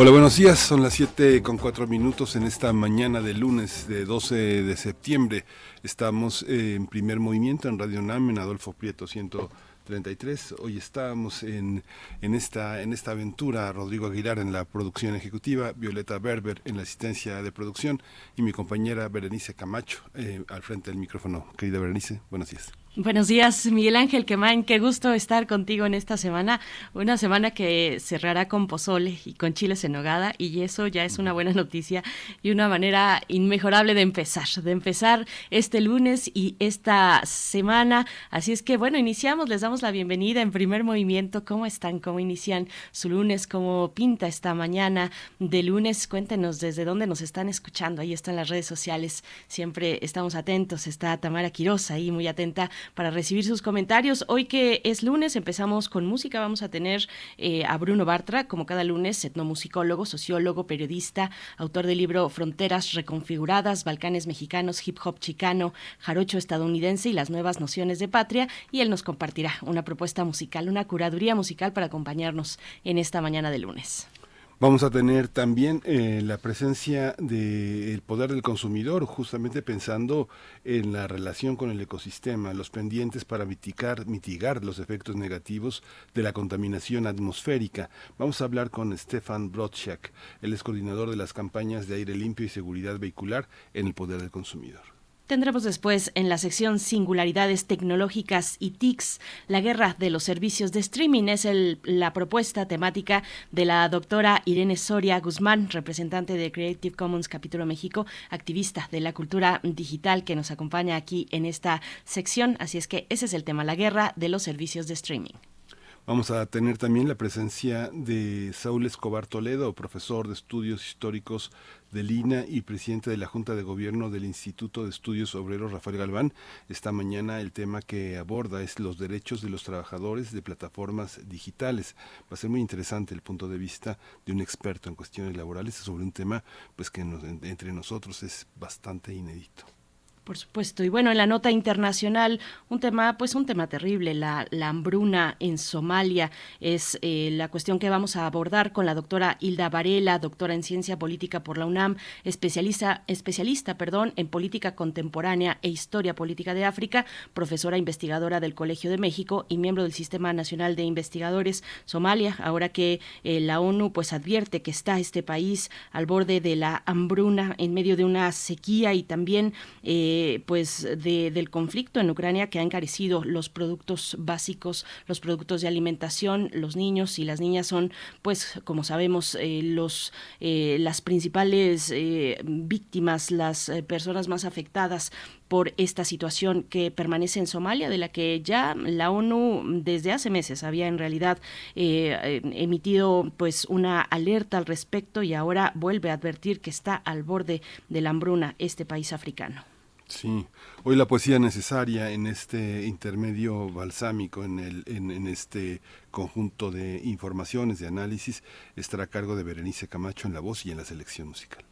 Hola, buenos días. Son las 7 con 4 minutos en esta mañana de lunes de 12 de septiembre. Estamos en primer movimiento en Radio NAM en Adolfo Prieto 133. Hoy estamos en, en, esta, en esta aventura. Rodrigo Aguilar en la producción ejecutiva, Violeta Berber en la asistencia de producción y mi compañera Berenice Camacho eh, al frente del micrófono. Querida Berenice, buenos días. Buenos días, Miguel Ángel Quemán. Qué gusto estar contigo en esta semana. Una semana que cerrará con pozole y con chiles en nogada y eso ya es una buena noticia y una manera inmejorable de empezar, de empezar este lunes y esta semana. Así es que bueno, iniciamos, les damos la bienvenida en primer movimiento. ¿Cómo están? ¿Cómo inician su lunes? ¿Cómo pinta esta mañana de lunes? Cuéntenos desde dónde nos están escuchando. Ahí están las redes sociales. Siempre estamos atentos. Está Tamara Quiroz ahí muy atenta para recibir sus comentarios. Hoy que es lunes, empezamos con música. Vamos a tener eh, a Bruno Bartra, como cada lunes, etnomusicólogo, sociólogo, periodista, autor del libro Fronteras Reconfiguradas, Balcanes Mexicanos, Hip Hop Chicano, Jarocho Estadounidense y las nuevas nociones de patria. Y él nos compartirá una propuesta musical, una curaduría musical para acompañarnos en esta mañana de lunes. Vamos a tener también eh, la presencia del poder del consumidor, justamente pensando en la relación con el ecosistema, los pendientes para mitigar, mitigar los efectos negativos de la contaminación atmosférica. Vamos a hablar con Stefan Brodchak, el es coordinador de las campañas de aire limpio y seguridad vehicular en el poder del consumidor. Tendremos después en la sección Singularidades Tecnológicas y TICs, la guerra de los servicios de streaming. Es el, la propuesta temática de la doctora Irene Soria Guzmán, representante de Creative Commons Capítulo México, activista de la cultura digital que nos acompaña aquí en esta sección. Así es que ese es el tema, la guerra de los servicios de streaming. Vamos a tener también la presencia de Saúl Escobar Toledo, profesor de estudios históricos del INA y presidente de la Junta de Gobierno del Instituto de Estudios Obreros Rafael Galván. Esta mañana el tema que aborda es los derechos de los trabajadores de plataformas digitales. Va a ser muy interesante el punto de vista de un experto en cuestiones laborales sobre un tema pues que entre nosotros es bastante inédito. Por supuesto. Y bueno, en la nota internacional, un tema, pues un tema terrible, la, hambruna en Somalia, es eh, la cuestión que vamos a abordar con la doctora Hilda Varela, doctora en ciencia política por la UNAM, especialista, especialista perdón, en política contemporánea e historia política de África, profesora investigadora del Colegio de México y miembro del Sistema Nacional de Investigadores Somalia, ahora que eh, la ONU pues advierte que está este país al borde de la hambruna en medio de una sequía y también eh, pues del conflicto en Ucrania que ha encarecido los productos básicos, los productos de alimentación, los niños y las niñas son, pues, como sabemos, eh, los eh, las principales eh, víctimas, las personas más afectadas por esta situación que permanece en Somalia, de la que ya la ONU desde hace meses había en realidad emitido pues una alerta al respecto y ahora vuelve a advertir que está al borde de la hambruna este país africano. Sí, hoy la poesía necesaria en este intermedio balsámico, en, el, en, este conjunto de informaciones, de análisis, estará a cargo de Berenice Camacho en la voz y en la selección musical.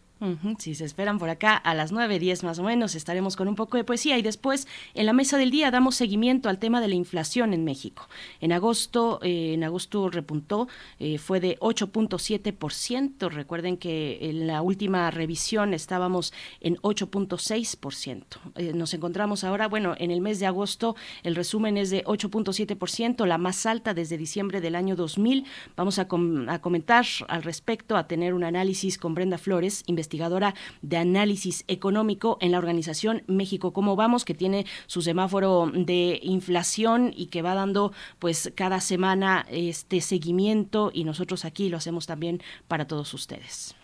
Si se esperan por acá a las 9, 10 más o menos, estaremos con un poco de poesía y después en la mesa del día damos seguimiento al tema de la inflación en México. En agosto, eh, en agosto repuntó, eh, fue de 8.7%. Recuerden que en la última revisión estábamos en 8.6%. Eh, nos encontramos ahora, bueno, en el mes de agosto el resumen es de 8.7%, la más alta desde diciembre del año 2000. Vamos a, a comentar al respecto, a tener un análisis con Brenda Flores, investigadora de análisis económico en la organización México Cómo Vamos, que tiene su semáforo de inflación y que va dando pues cada semana este seguimiento y nosotros aquí lo hacemos también para todos ustedes.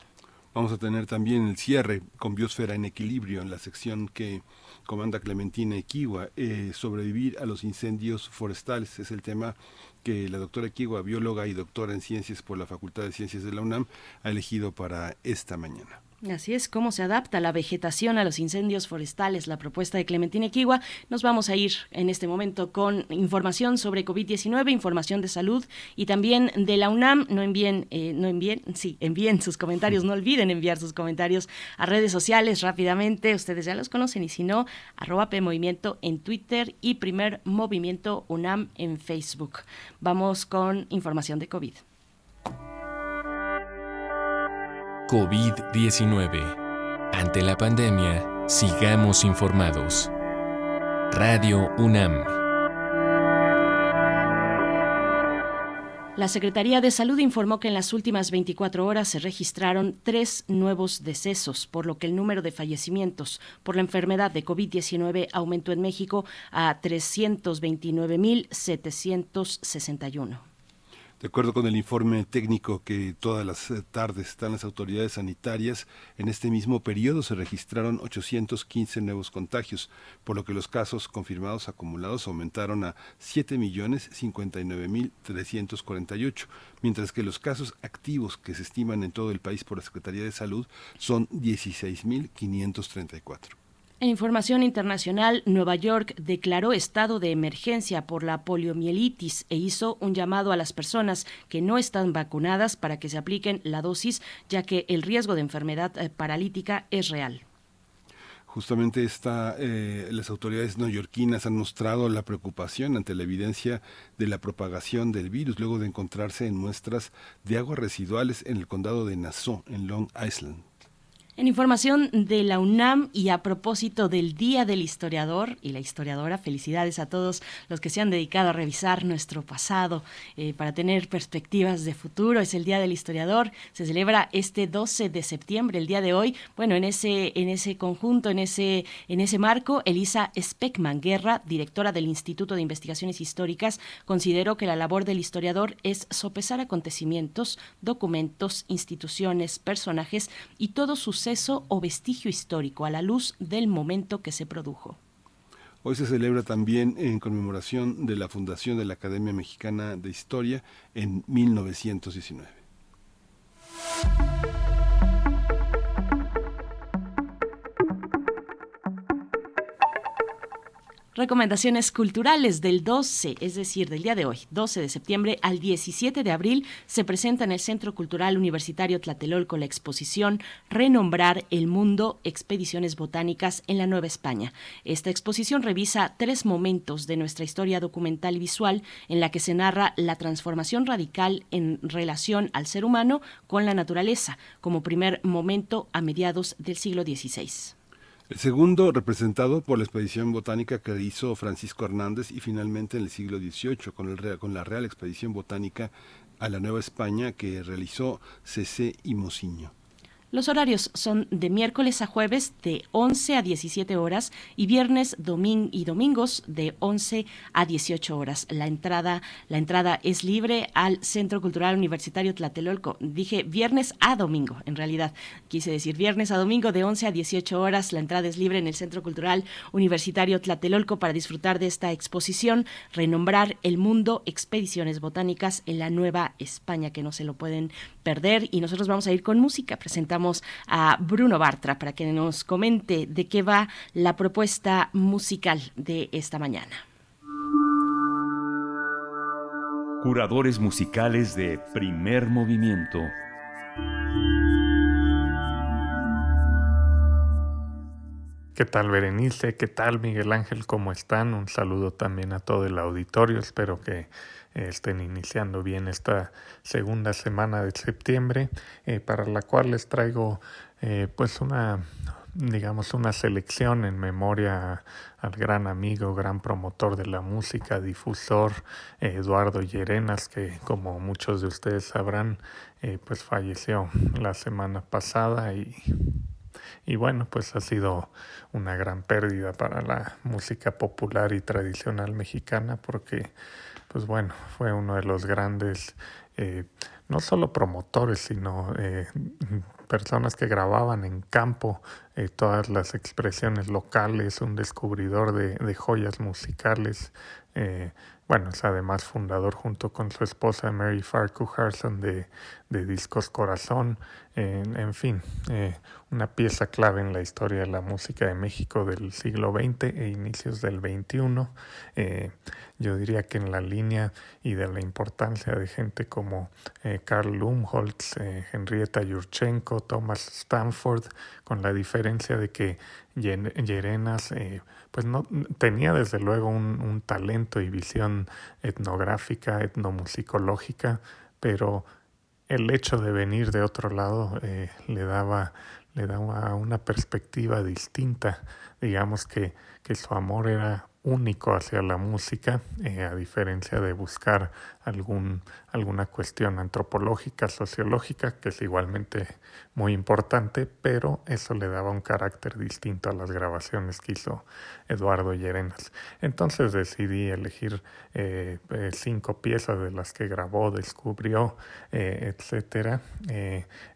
Vamos a tener también el cierre con Biosfera en Equilibrio en la sección que comanda Clementina Equigua, eh, sobrevivir a los incendios forestales. Es el tema que la doctora Equigua, bióloga y doctora en ciencias por la Facultad de Ciencias de la UNAM, ha elegido para esta mañana. Así es, cómo se adapta la vegetación a los incendios forestales, la propuesta de Clementina Equigua. Nos vamos a ir en este momento con información sobre COVID-19, información de salud y también de la UNAM. No envíen, eh, no envíen, sí, envíen sus comentarios, no olviden enviar sus comentarios a redes sociales rápidamente. Ustedes ya los conocen y si no, arroba Movimiento en Twitter y Primer Movimiento UNAM en Facebook. Vamos con información de COVID. COVID-19. Ante la pandemia, sigamos informados. Radio UNAM. La Secretaría de Salud informó que en las últimas 24 horas se registraron tres nuevos decesos, por lo que el número de fallecimientos por la enfermedad de COVID-19 aumentó en México a 329.761. De acuerdo con el informe técnico que todas las eh, tardes están las autoridades sanitarias, en este mismo periodo se registraron 815 nuevos contagios, por lo que los casos confirmados acumulados aumentaron a 7.059.348, mientras que los casos activos que se estiman en todo el país por la Secretaría de Salud son 16.534. En información internacional, Nueva York declaró estado de emergencia por la poliomielitis e hizo un llamado a las personas que no están vacunadas para que se apliquen la dosis, ya que el riesgo de enfermedad eh, paralítica es real. Justamente eh, las autoridades neoyorquinas han mostrado la preocupación ante la evidencia de la propagación del virus luego de encontrarse en muestras de aguas residuales en el condado de Nassau, en Long Island. En información de la UNAM y a propósito del Día del Historiador y la historiadora, felicidades a todos los que se han dedicado a revisar nuestro pasado eh, para tener perspectivas de futuro. Es el Día del Historiador, se celebra este 12 de septiembre, el día de hoy. Bueno, en ese, en ese conjunto, en ese, en ese marco, Elisa Speckman Guerra, directora del Instituto de Investigaciones Históricas, consideró que la labor del historiador es sopesar acontecimientos, documentos, instituciones, personajes y todos sus o vestigio histórico a la luz del momento que se produjo. Hoy se celebra también en conmemoración de la fundación de la Academia Mexicana de Historia en 1919. Recomendaciones culturales del 12, es decir, del día de hoy, 12 de septiembre al 17 de abril, se presenta en el Centro Cultural Universitario Tlatelolco la exposición Renombrar el Mundo, Expediciones Botánicas en la Nueva España. Esta exposición revisa tres momentos de nuestra historia documental y visual en la que se narra la transformación radical en relación al ser humano con la naturaleza, como primer momento a mediados del siglo XVI. El segundo, representado por la expedición botánica que hizo Francisco Hernández y finalmente en el siglo XVIII con, el, con la Real Expedición Botánica a la Nueva España que realizó Cc y Mociño. Los horarios son de miércoles a jueves de 11 a 17 horas y viernes y domingos de 11 a 18 horas. La entrada, la entrada es libre al Centro Cultural Universitario Tlatelolco. Dije viernes a domingo, en realidad. Quise decir viernes a domingo de 11 a 18 horas. La entrada es libre en el Centro Cultural Universitario Tlatelolco para disfrutar de esta exposición, renombrar el mundo, expediciones botánicas en la Nueva España, que no se lo pueden perder. Y nosotros vamos a ir con música. Presentamos a Bruno Bartra para que nos comente de qué va la propuesta musical de esta mañana. Curadores musicales de primer movimiento. ¿Qué tal Berenice? ¿Qué tal Miguel Ángel? ¿Cómo están? Un saludo también a todo el auditorio. Espero que estén iniciando bien esta segunda semana de septiembre, eh, para la cual les traigo eh, pues una digamos una selección en memoria al gran amigo, gran promotor de la música, difusor Eduardo Llerenas, que como muchos de ustedes sabrán, eh, pues falleció la semana pasada y y bueno, pues ha sido una gran pérdida para la música popular y tradicional mexicana porque pues bueno, fue uno de los grandes, eh, no solo promotores, sino eh, personas que grababan en campo eh, todas las expresiones locales, un descubridor de, de joyas musicales. Eh, bueno, es además fundador junto con su esposa Mary Farquharson de, de Discos Corazón, en fin, eh, una pieza clave en la historia de la música de México del siglo XX e inicios del XXI. Eh, yo diría que en la línea y de la importancia de gente como eh, Karl Lumholtz, Henrietta Yurchenko, Thomas Stanford, con la diferencia de que Yerenas pues no tenía desde luego un, talento y visión etnográfica, etnomusicológica, pero el hecho de venir de otro lado eh, le daba le daba una perspectiva distinta. Digamos que, que su amor era único hacia la música, eh, a diferencia de buscar algún, alguna cuestión antropológica, sociológica, que es igualmente muy importante, pero eso le daba un carácter distinto a las grabaciones que hizo Eduardo Llerenas. Entonces decidí elegir eh, eh, cinco piezas de las que grabó, descubrió, etcétera,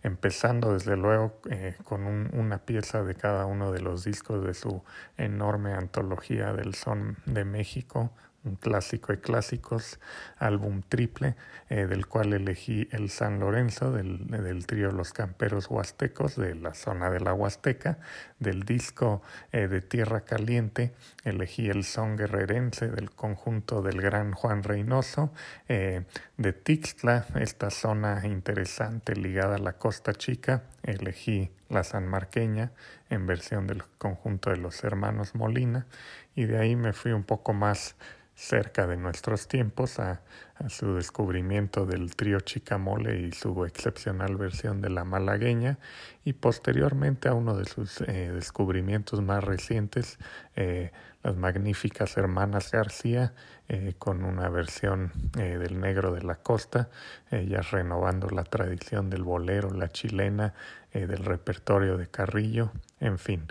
empezando desde luego con una pieza de cada uno de los discos de su enorme antología del son de México, un clásico de clásicos, álbum triple, eh, del cual elegí el San Lorenzo del, del, trío Los Camperos Huastecos de la zona de la Huasteca, del disco eh, de Tierra Caliente, elegí el Son Guerrerense del conjunto del gran Juan Reynoso, eh, de Tixtla, esta zona interesante ligada a la Costa Chica, elegí la San Marqueña en versión del conjunto de los hermanos Molina, y de ahí me fui un poco más cerca de nuestros tiempos a, su descubrimiento del trío Chicamole y su excepcional versión de la malagueña y posteriormente a uno de sus eh, descubrimientos más recientes, eh, las magníficas hermanas García eh, con una versión del negro de la costa, ellas renovando la tradición del bolero, la chilena, del repertorio de Carrillo, en fin.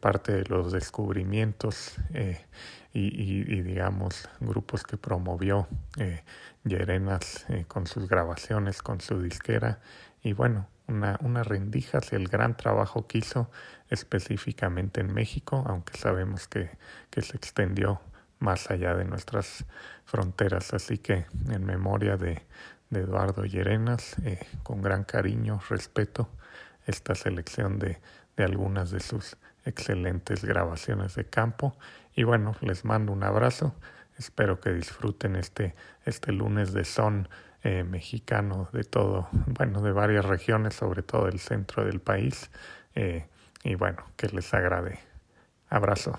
Parte de los descubrimientos y, digamos grupos que promovió eh, Yerenas con sus grabaciones, con su disquera y bueno, una, una rendija hacia el gran trabajo que hizo específicamente en México, aunque sabemos que, que se extendió más allá de nuestras fronteras. Así que en memoria de, de Eduardo Llerenas, con gran cariño, respeto, esta selección de, de algunas de sus excelentes grabaciones de campo. Y bueno, les mando un abrazo. Espero que disfruten este, este lunes de son eh, mexicano de todo, bueno, de varias regiones, sobre todo el centro del país. Eh, y bueno, que les agrade. Abrazo.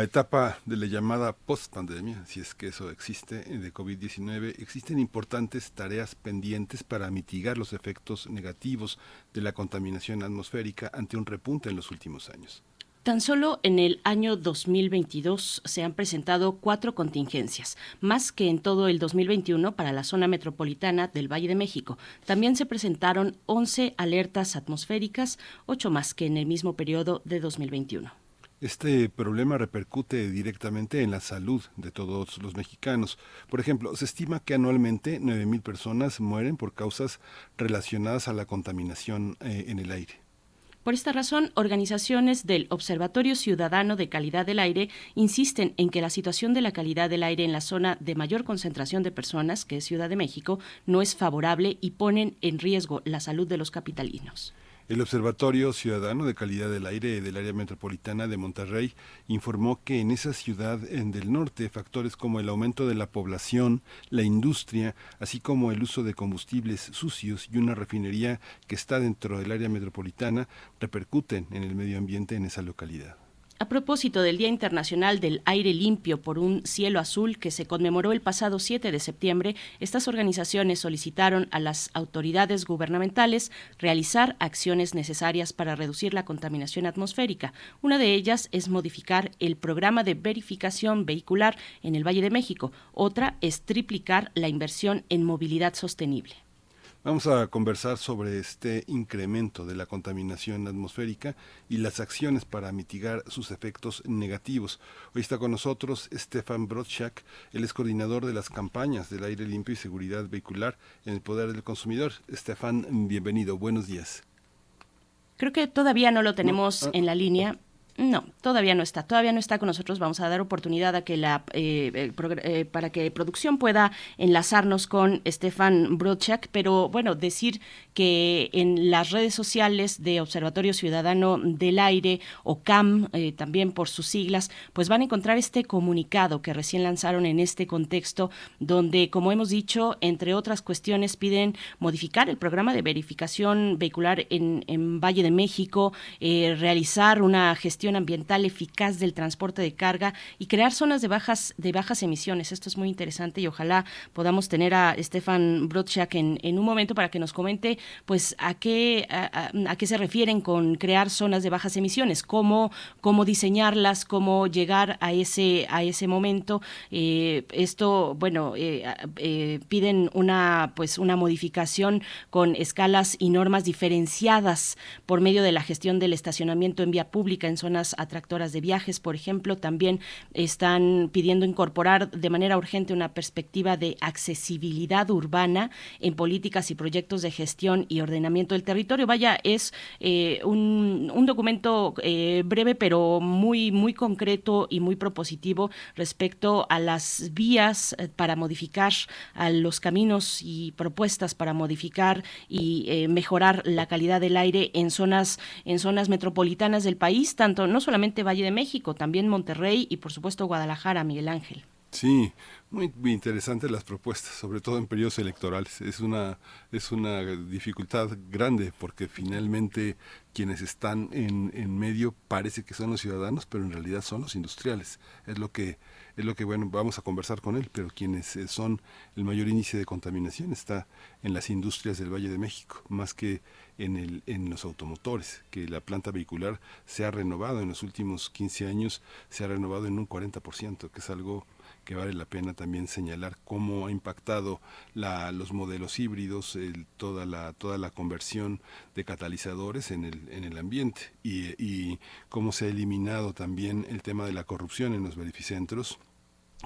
La etapa de la llamada post-pandemia, si es que eso existe, eh, de COVID-19, existen importantes tareas pendientes para mitigar los efectos negativos de la contaminación atmosférica ante un repunte en los últimos años. Tan solo en el año 2022 se han presentado cuatro contingencias, más que en todo el 2021 para la zona metropolitana del Valle de México. También se presentaron 11 alertas atmosféricas, ocho más que en el mismo periodo de 2021. Este problema repercute directamente en la salud de todos los mexicanos. Por ejemplo, se estima que anualmente 9.000 personas mueren por causas relacionadas a la contaminación eh, en el aire. Por esta razón, organizaciones del Observatorio Ciudadano de Calidad del Aire insisten en que la situación de la calidad del aire en la zona de mayor concentración de personas, que es Ciudad de México, no es favorable y ponen en riesgo la salud de los capitalinos. El Observatorio Ciudadano de Calidad del Aire del Área Metropolitana de Monterrey informó que en esa ciudad en del norte factores como el aumento de la población, la industria, así como el uso de combustibles sucios y una refinería que está dentro del área metropolitana repercuten en el medio ambiente en esa localidad. A propósito del Día Internacional del Aire Limpio por un Cielo Azul que se conmemoró el pasado 7 de septiembre, estas organizaciones solicitaron a las autoridades gubernamentales realizar acciones necesarias para reducir la contaminación atmosférica. Una de ellas es modificar el programa de verificación vehicular en el Valle de México. Otra es triplicar la inversión en movilidad sostenible. Vamos a conversar sobre este incremento de la contaminación atmosférica y las acciones para mitigar sus efectos negativos. Hoy está con nosotros Stefan Brodchak, él es coordinador de las campañas del aire limpio y seguridad vehicular en el poder del consumidor. Stefan, bienvenido, buenos días. Creo que todavía no lo tenemos no. en la línea. No, todavía no está. Todavía no está con nosotros. Vamos a dar oportunidad a que la eh, eh, para que producción pueda enlazarnos con Stefan Brodchak. Pero bueno, decir que en las redes sociales de Observatorio Ciudadano del Aire o CAM, eh, también por sus siglas, pues van a encontrar este comunicado que recién lanzaron en este contexto, donde, como hemos dicho, entre otras cuestiones, piden modificar el programa de verificación vehicular en, en Valle de México, realizar una gestión ambiental eficaz del transporte de carga y crear zonas de bajas de bajas emisiones. Esto es muy interesante y ojalá podamos tener a Stefan Brodchak en, en un momento para que nos comente pues a qué a, a, qué se refieren con crear zonas de bajas emisiones, cómo cómo diseñarlas, cómo llegar a ese a ese momento. Eh, esto bueno eh, eh, piden una pues una modificación con escalas y normas diferenciadas por medio de la gestión del estacionamiento en vía pública en zonas atractoras de viajes, por ejemplo, también están pidiendo incorporar de manera urgente una perspectiva de accesibilidad urbana en políticas y proyectos de gestión y ordenamiento del territorio. Vaya, es eh, un, un, documento eh, breve, pero muy, muy concreto y muy propositivo respecto a las vías eh, para modificar a los caminos y propuestas para modificar y mejorar la calidad del aire en zonas, en zonas metropolitanas del país, tanto no solamente Valle de México, también Monterrey y por supuesto Guadalajara, Miguel Ángel. Sí, Muy, interesantes las propuestas, sobre todo en periodos electorales. Es una, es una dificultad grande porque finalmente quienes están en, en medio parece que son los ciudadanos, pero en realidad son los industriales. Es lo que es lo que bueno vamos a conversar con él pero quienes eh, son el mayor índice de contaminación está en las industrias del Valle de México más que en el en los automotores que la planta vehicular se ha renovado en los últimos 15 años se ha renovado en un 40% que es algo que vale la pena también señalar cómo ha impactado la, los modelos híbridos, el, toda, la, toda la conversión de catalizadores en el, en el ambiente y, y cómo se ha eliminado también el tema de la corrupción en los verificentros,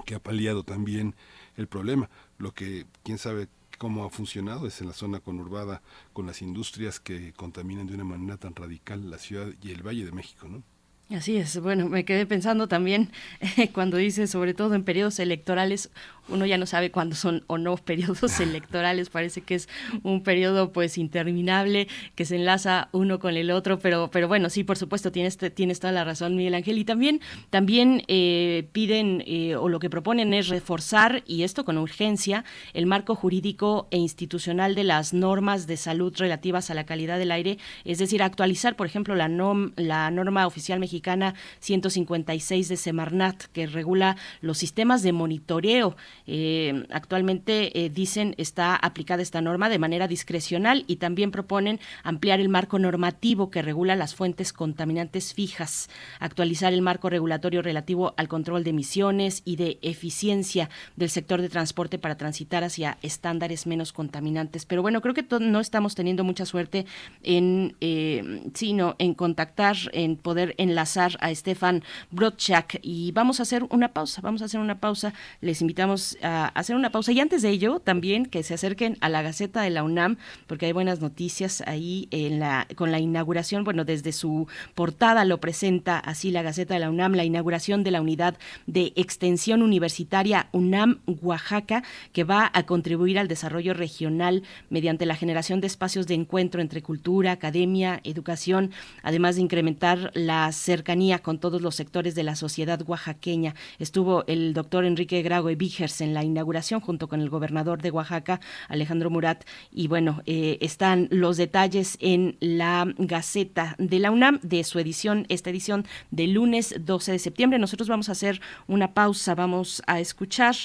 que ha paliado también el problema. Lo que, quién sabe cómo ha funcionado es en la zona conurbada con las industrias que contaminan de una manera tan radical la ciudad y el Valle de México, ¿no? Así es, bueno, me quedé pensando también cuando dice, sobre todo en periodos electorales, uno ya no sabe cuándo son o no periodos electorales, parece que es un periodo pues interminable que se enlaza uno con el otro, pero, pero bueno, sí, por supuesto, tienes, tienes toda la razón, Miguel Ángel, y también, también eh, piden eh, o lo que proponen es reforzar, y esto con urgencia, el marco jurídico e institucional de las normas de salud relativas a la calidad del aire, es decir, actualizar, por ejemplo, la, nom, la norma oficial Mexicana 156 de Semarnat, que regula los sistemas de monitoreo. Eh, actualmente, eh, dicen, está aplicada esta norma de manera discrecional y también proponen ampliar el marco normativo que regula las fuentes contaminantes fijas, actualizar el marco regulatorio relativo al control de emisiones y de eficiencia del sector de transporte para transitar hacia estándares menos contaminantes. Pero bueno, creo que no estamos teniendo mucha suerte en, eh, sino en contactar, en poder enlazar a Stefan Brodchak y vamos a hacer una pausa, vamos a hacer una pausa, les invitamos a hacer una pausa. Y antes de ello también que se acerquen a la Gaceta de la UNAM porque hay buenas noticias ahí en la con la inauguración, bueno, desde su portada lo presenta así la Gaceta de la UNAM, la inauguración de la unidad de extensión universitaria UNAM Oaxaca que va a contribuir al desarrollo regional mediante la generación de espacios de encuentro entre cultura, academia, educación, además de incrementar la cercanía con todos los sectores de la sociedad oaxaqueña. Estuvo el doctor Enrique Graue Vigers en la inauguración junto con el gobernador de Oaxaca, Alejandro Murat. Y bueno, eh, están los detalles en la Gaceta de la UNAM de su edición, esta edición de lunes 12 de septiembre. Nosotros vamos a hacer una pausa, vamos a escuchar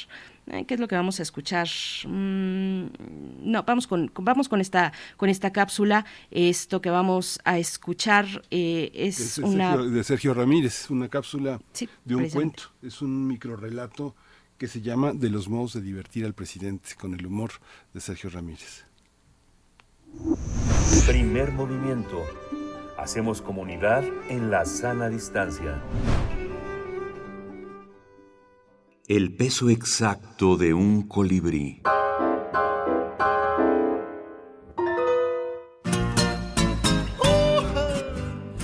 ¿Qué es lo que vamos a escuchar? Mm, no, vamos con, vamos con esta con esta cápsula. Esto que vamos a escuchar eh, es de una Sergio, de Sergio Ramírez, una cápsula Sí, de un cuento. Es un microrelato que se llama De los modos de divertir al presidente con el humor de Sergio Ramírez. Primer movimiento. Hacemos comunidad en la sana distancia. El peso exacto de un colibrí.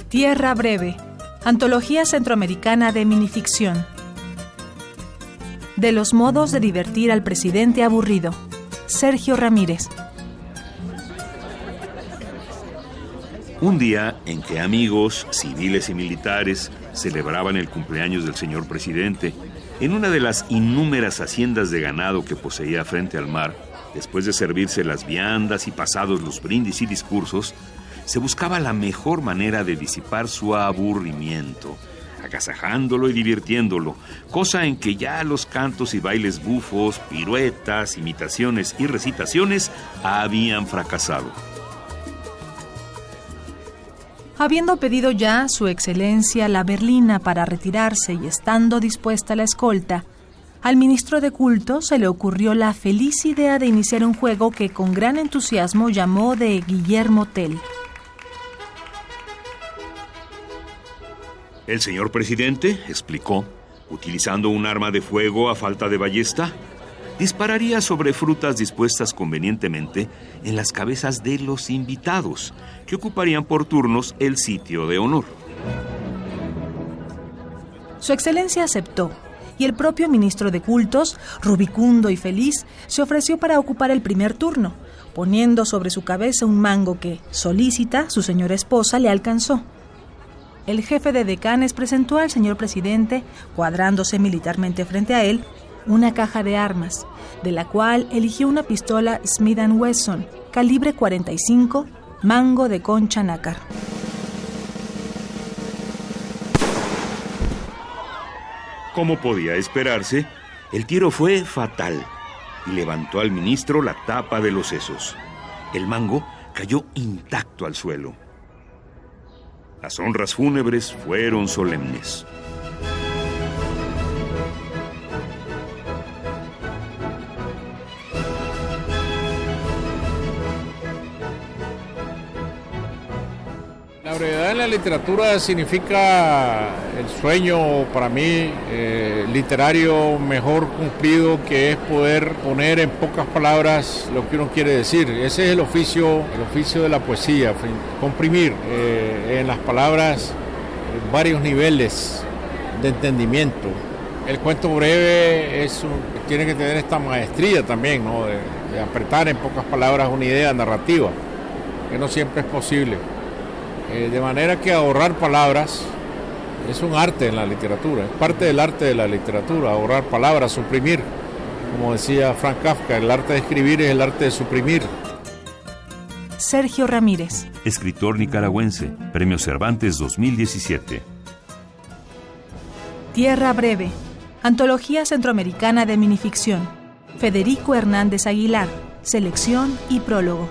Tierra Breve, Antología Centroamericana de Minificción. De los modos de divertir al presidente aburrido. Sergio Ramírez. Un día en que amigos, civiles y militares celebraban el cumpleaños del señor presidente, en una de las innúmeras haciendas de ganado que poseía frente al mar, después de servirse las viandas y pasados los brindis y discursos, se buscaba la mejor manera de disipar su aburrimiento, agasajándolo y divirtiéndolo, cosa en que ya los cantos y bailes bufos, piruetas, imitaciones y recitaciones habían fracasado. Habiendo pedido ya su excelencia la berlina para retirarse y estando dispuesta la escolta, al ministro de culto se le ocurrió la feliz idea de iniciar un juego que con gran entusiasmo llamó de Guillermo Tell. El señor presidente, explicó, utilizando un arma de fuego a falta de ballesta, dispararía sobre frutas dispuestas convenientemente en las cabezas de los invitados, que ocuparían por turnos el sitio de honor. Su excelencia aceptó, y el propio ministro de cultos, rubicundo y feliz, se ofreció para ocupar el primer turno, poniendo sobre su cabeza un mango que, solícita, su señora esposa le alcanzó. El jefe de decanes presentó al señor presidente, cuadrándose militarmente frente a él, una caja de armas, de la cual eligió una pistola Smith Wesson, calibre 45, mango de concha nácar. Como podía esperarse, el tiro fue fatal y levantó al ministro la tapa de los sesos. El mango cayó intacto al suelo. Las honras fúnebres fueron solemnes. Brevedad en la literatura significa el sueño para mí eh, literario mejor cumplido que es poder poner en pocas palabras lo que uno quiere decir. Ese es el oficio, el oficio de la poesía, comprimir eh, en las palabras varios niveles de entendimiento. El cuento breve tiene que tener esta maestría también, ¿no? de apretar en pocas palabras una idea narrativa, que no siempre es posible. Eh, de manera que ahorrar palabras es un arte en la literatura, es parte del arte de la literatura, ahorrar palabras, suprimir. Como decía Frank Kafka, el arte de escribir es el arte de suprimir. Sergio Ramírez. Escritor nicaragüense, Premio Cervantes 2017. Tierra Breve. Antología Centroamericana de Minificción. Federico Hernández Aguilar. Selección y prólogo.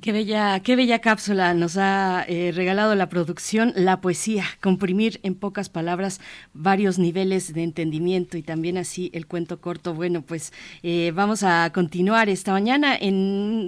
Qué bella, qué bella cápsula nos ha eh, regalado la producción, la poesía, comprimir en pocas palabras varios niveles de entendimiento y también así el cuento corto. Bueno, pues eh, vamos a continuar esta mañana.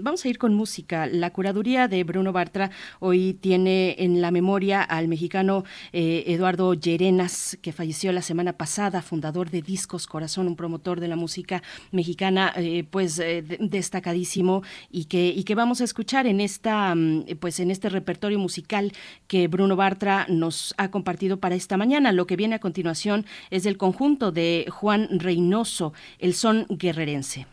Vamos a ir con música. La curaduría de Bruno Bartra hoy tiene en la memoria al mexicano eh, Eduardo Llerenas, que falleció la semana pasada, fundador de Discos Corazón, un promotor de la música mexicana, pues destacadísimo y que, y que vamos a escuchar en esta mm, pues en este repertorio musical que Bruno Bartra nos ha compartido para esta mañana. Lo que viene a continuación es del conjunto de Juan Reynoso, el son guerrerense.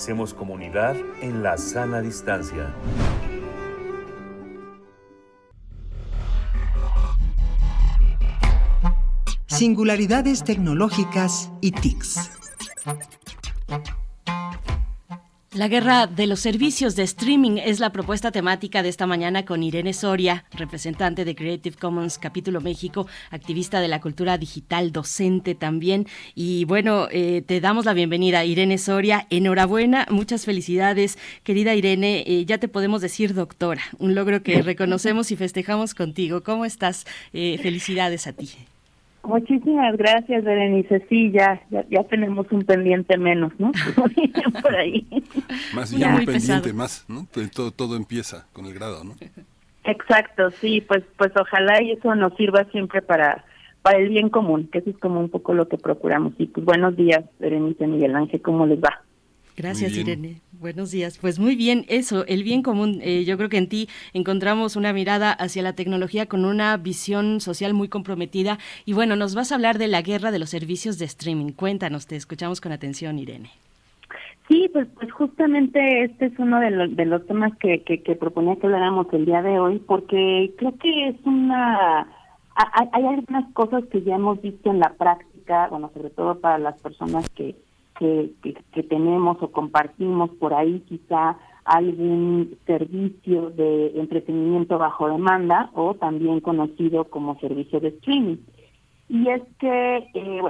Hacemos comunidad en la sana distancia. Singularidades tecnológicas y TICs. La guerra de los servicios de streaming es la propuesta temática de esta mañana con Irene Soria, representante de Creative Commons Capítulo México, activista de la cultura digital, docente también. Y bueno, eh, te damos la bienvenida, Irene Soria. Enhorabuena, muchas felicidades, querida Irene. Eh, ya te podemos decir doctora, un logro que reconocemos y festejamos contigo. ¿Cómo estás? Eh, felicidades a ti. Muchísimas gracias, Berenice. Sí, ya, ya, tenemos un pendiente menos, ¿no? Por ahí. Más ya un pendiente, más, ¿no? Todo, todo empieza con el grado, ¿no? Exacto, sí, pues, pues ojalá y eso nos sirva siempre para, para el bien común, que eso es como un poco lo que procuramos. Y pues buenos días, Berenice Miguel Ángel, ¿cómo les va? Gracias, Irene. Buenos días. Pues muy bien, eso, el bien común. Eh, yo creo que en ti encontramos una mirada hacia la tecnología con una visión social muy comprometida. Y bueno, nos vas a hablar de la guerra de los servicios de streaming. Cuéntanos, te escuchamos con atención, Irene. Sí, pues, pues justamente este es uno de los, de los temas que, que, que proponía que habláramos el día de hoy, porque creo que es una... Hay, hay algunas cosas que ya hemos visto en la práctica, bueno, sobre todo para las personas que que, tenemos o compartimos por ahí quizá algún servicio de entretenimiento bajo demanda o también conocido como servicio de streaming. Y es que, eh,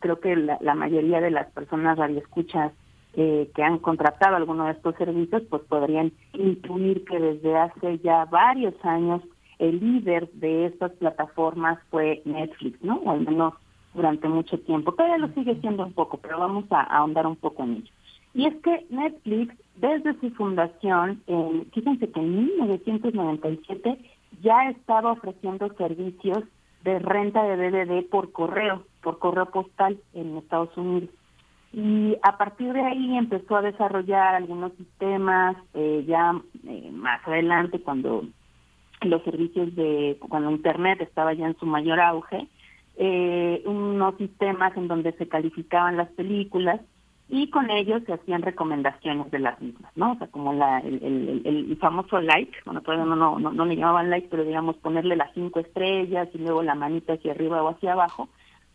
creo que la, mayoría de las personas radioescuchas eh, que han contratado alguno de estos servicios, pues podrían intuir que desde hace ya varios años el líder de estas plataformas fue Netflix, ¿no? O al menos durante mucho tiempo. Todavía lo sigue siendo un poco, pero vamos a, ahondar un poco en ello. Y es que Netflix, desde su fundación, fíjense que en 1997 ya estaba ofreciendo servicios de renta de DVD por correo, por correo postal en Estados Unidos. Y a partir de ahí empezó a desarrollar algunos sistemas, eh, ya eh, más adelante cuando los servicios de, cuando Internet estaba ya en su mayor auge, eh, unos sistemas en donde se calificaban las películas y con ellos se hacían recomendaciones de las mismas, ¿no? O sea, como la, el, el, famoso like, bueno, todavía no, no, no, le llamaban like, pero digamos ponerle las cinco estrellas y luego la manita hacia arriba o hacia abajo,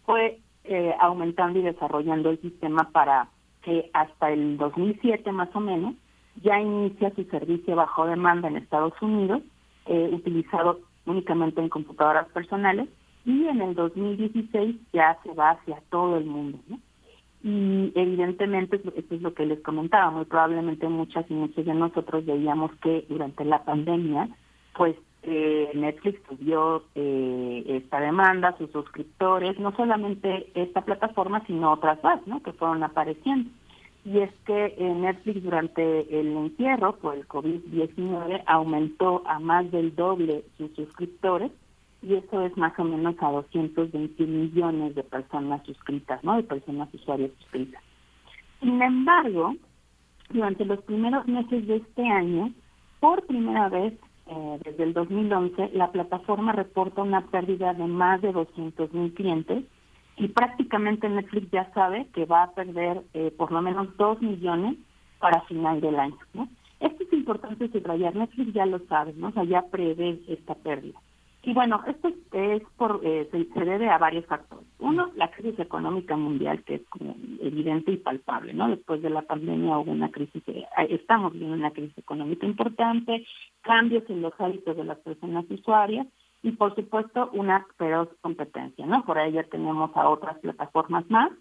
fue eh, aumentando y desarrollando el sistema para que hasta el 2007 más o menos ya inicia su servicio bajo demanda en Estados Unidos, eh, utilizado únicamente en computadoras personales, y en el 2016 ya se va hacia todo el mundo. Y evidentemente, esto es lo que les comentaba, muy probablemente muchas y muchos de nosotros veíamos que durante la pandemia, pues eh, Netflix subió eh, esta demanda, sus suscriptores, no solamente esta plataforma, sino otras más. Que fueron apareciendo. Y es que eh, Netflix durante el encierro por el COVID-19 aumentó a más del doble sus suscriptores y eso es más o menos a 220 millones de personas suscritas, ¿no? De personas usuarias suscritas. Sin embargo, durante los primeros meses de este año, por primera vez eh, desde el 2011, la plataforma reporta una pérdida de más de 200 mil clientes y prácticamente Netflix ya sabe que va a perder eh, por lo menos 2 millones para final del año, ¿no? Esto es importante subrayar, Netflix ya lo sabe, ¿no? O sea, ya prevé esta pérdida. Y bueno, esto es por, eh, se, debe a varios factores. Uno, la crisis económica mundial, que es como evidente y palpable, ¿no? Después de la pandemia hubo una crisis, eh, estamos viendo una crisis económica importante, cambios en los hábitos de las personas usuarias y, por supuesto, una feroz competencia, ¿no? Por ahí ya tenemos a otras plataformas más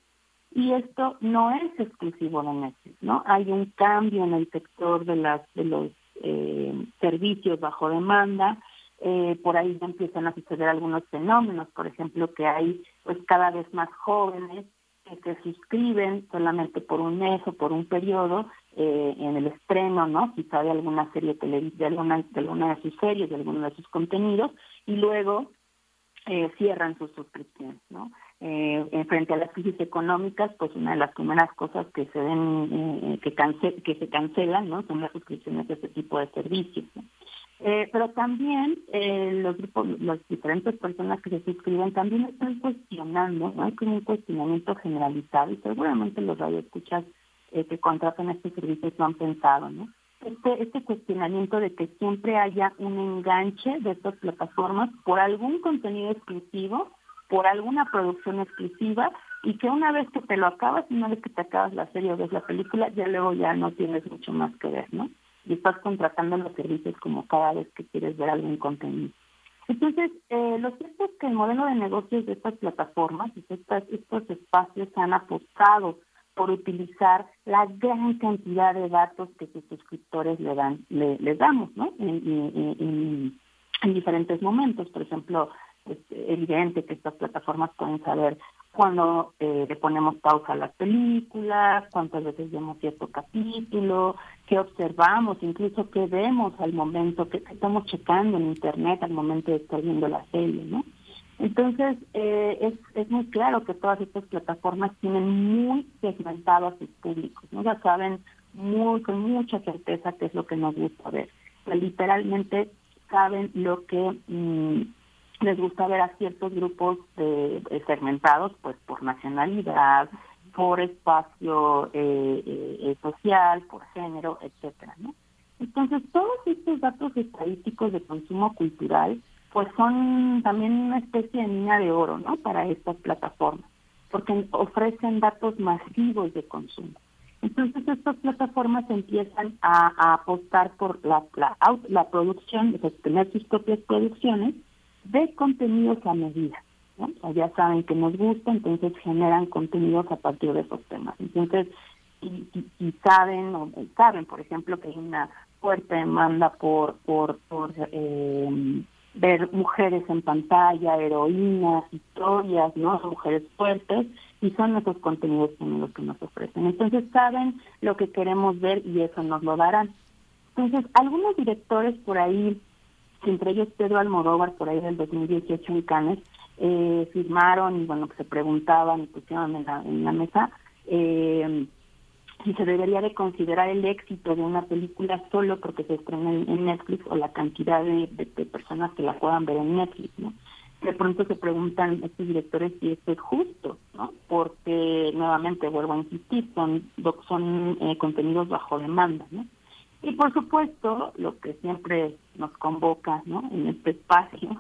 y esto no es exclusivo de Netflix, ¿no? Hay un cambio en el sector de las de los eh, servicios bajo demanda, eh, por ahí ya empiezan a suceder algunos fenómenos, por ejemplo, que hay pues cada vez más jóvenes que se suscriben solamente por un mes o por un periodo eh, en el estreno, ¿no? Quizá de alguna serie de alguna, de alguna de sus series, de alguno de sus contenidos, y luego eh, cierran sus suscripciones, ¿no? Eh, frente a las crisis económicas, pues una de las primeras cosas que se ven, eh, que, que se cancelan, ¿no? Son las suscripciones de este tipo de servicios. Eh, pero también eh, los grupos, las diferentes personas que se suscriben también están cuestionando, ¿no? Hay como un cuestionamiento generalizado y seguramente los radioescuchas eh, que contratan estos servicios lo han pensado, ¿no? Este, este cuestionamiento de que siempre haya un enganche de estas plataformas por algún contenido exclusivo, por alguna producción exclusiva y que una vez que te lo acabas, una vez que te acabas la serie o ves la película, ya luego ya no tienes mucho más que ver, ¿no? Y estás contratando los servicios como cada vez que quieres ver algún contenido. Entonces, eh, lo cierto es que el modelo de negocios de estas plataformas, estas, estos espacios han apostado por utilizar la gran cantidad de datos que sus suscriptores le dan, le, les damos, ¿no? En, en diferentes momentos. Por ejemplo, es evidente que estas plataformas pueden saber cuando eh, le ponemos pausa a las películas, cuántas veces vemos cierto capítulo, qué observamos, incluso qué vemos al momento, qué, estamos checando en internet al momento de estar viendo la serie, ¿no? Entonces, eh, es, es muy claro que todas estas plataformas tienen muy segmentado a sus públicos, ¿no? Ya saben muy, con mucha certeza qué es lo que nos gusta ver. literalmente saben lo que... Mm, les gusta ver a ciertos grupos de, segmentados pues por nacionalidad, por espacio eh, eh, social, por género, etcétera, ¿no? Entonces, todos estos datos estadísticos de consumo cultural pues son también una especie de mina de oro, ¿no? Para estas plataformas, porque ofrecen datos masivos de consumo. Entonces, estas plataformas empiezan a, apostar por la, la, la producción, de tener sus propias producciones, de contenidos a medida. ¿No? ya saben que nos gusta, entonces generan contenidos a partir de esos temas. Entonces, y, y, saben, o saben, por ejemplo, que hay una fuerte demanda por, por, eh, ver mujeres en pantalla, heroínas, historias, ¿no? Mujeres fuertes, y son esos contenidos que nos ofrecen. Entonces saben lo que queremos ver y eso nos lo darán. Entonces, algunos directores por ahí entre ellos Pedro Almodóvar, por ahí del 2018 en Cannes, eh, firmaron y bueno, se preguntaban y pusieron en la, en la mesa eh, si se debería de considerar el éxito de una película solo porque se estrena en, Netflix o la cantidad de, personas que la puedan ver en Netflix, ¿no? De pronto se preguntan estos directores si esto es justo, ¿no? Porque, nuevamente, vuelvo a insistir, son, son eh, contenidos bajo demanda, ¿no? Y por supuesto, lo que siempre nos convoca ¿no? en este espacio,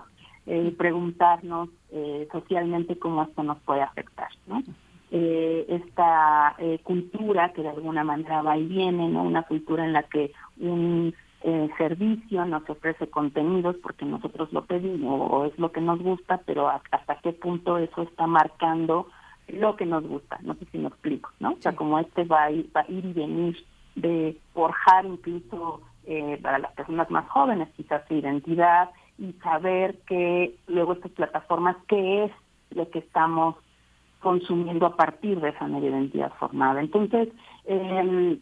eh, preguntarnos eh, socialmente cómo esto nos puede afectar. ¿no? Eh, esta eh, cultura que de alguna manera va y viene, ¿no? una cultura en la que un eh, servicio nos ofrece contenidos porque nosotros lo pedimos o es lo que nos gusta, pero hasta qué punto eso está marcando lo que nos gusta. No sé si me explico, ¿no? O sea, como este va a ir, va a ir y venir de forjar incluso eh, para las personas más jóvenes quizás su identidad y saber que luego estas plataformas qué es lo que estamos consumiendo a partir de esa nueva identidad formada. Entonces, eh,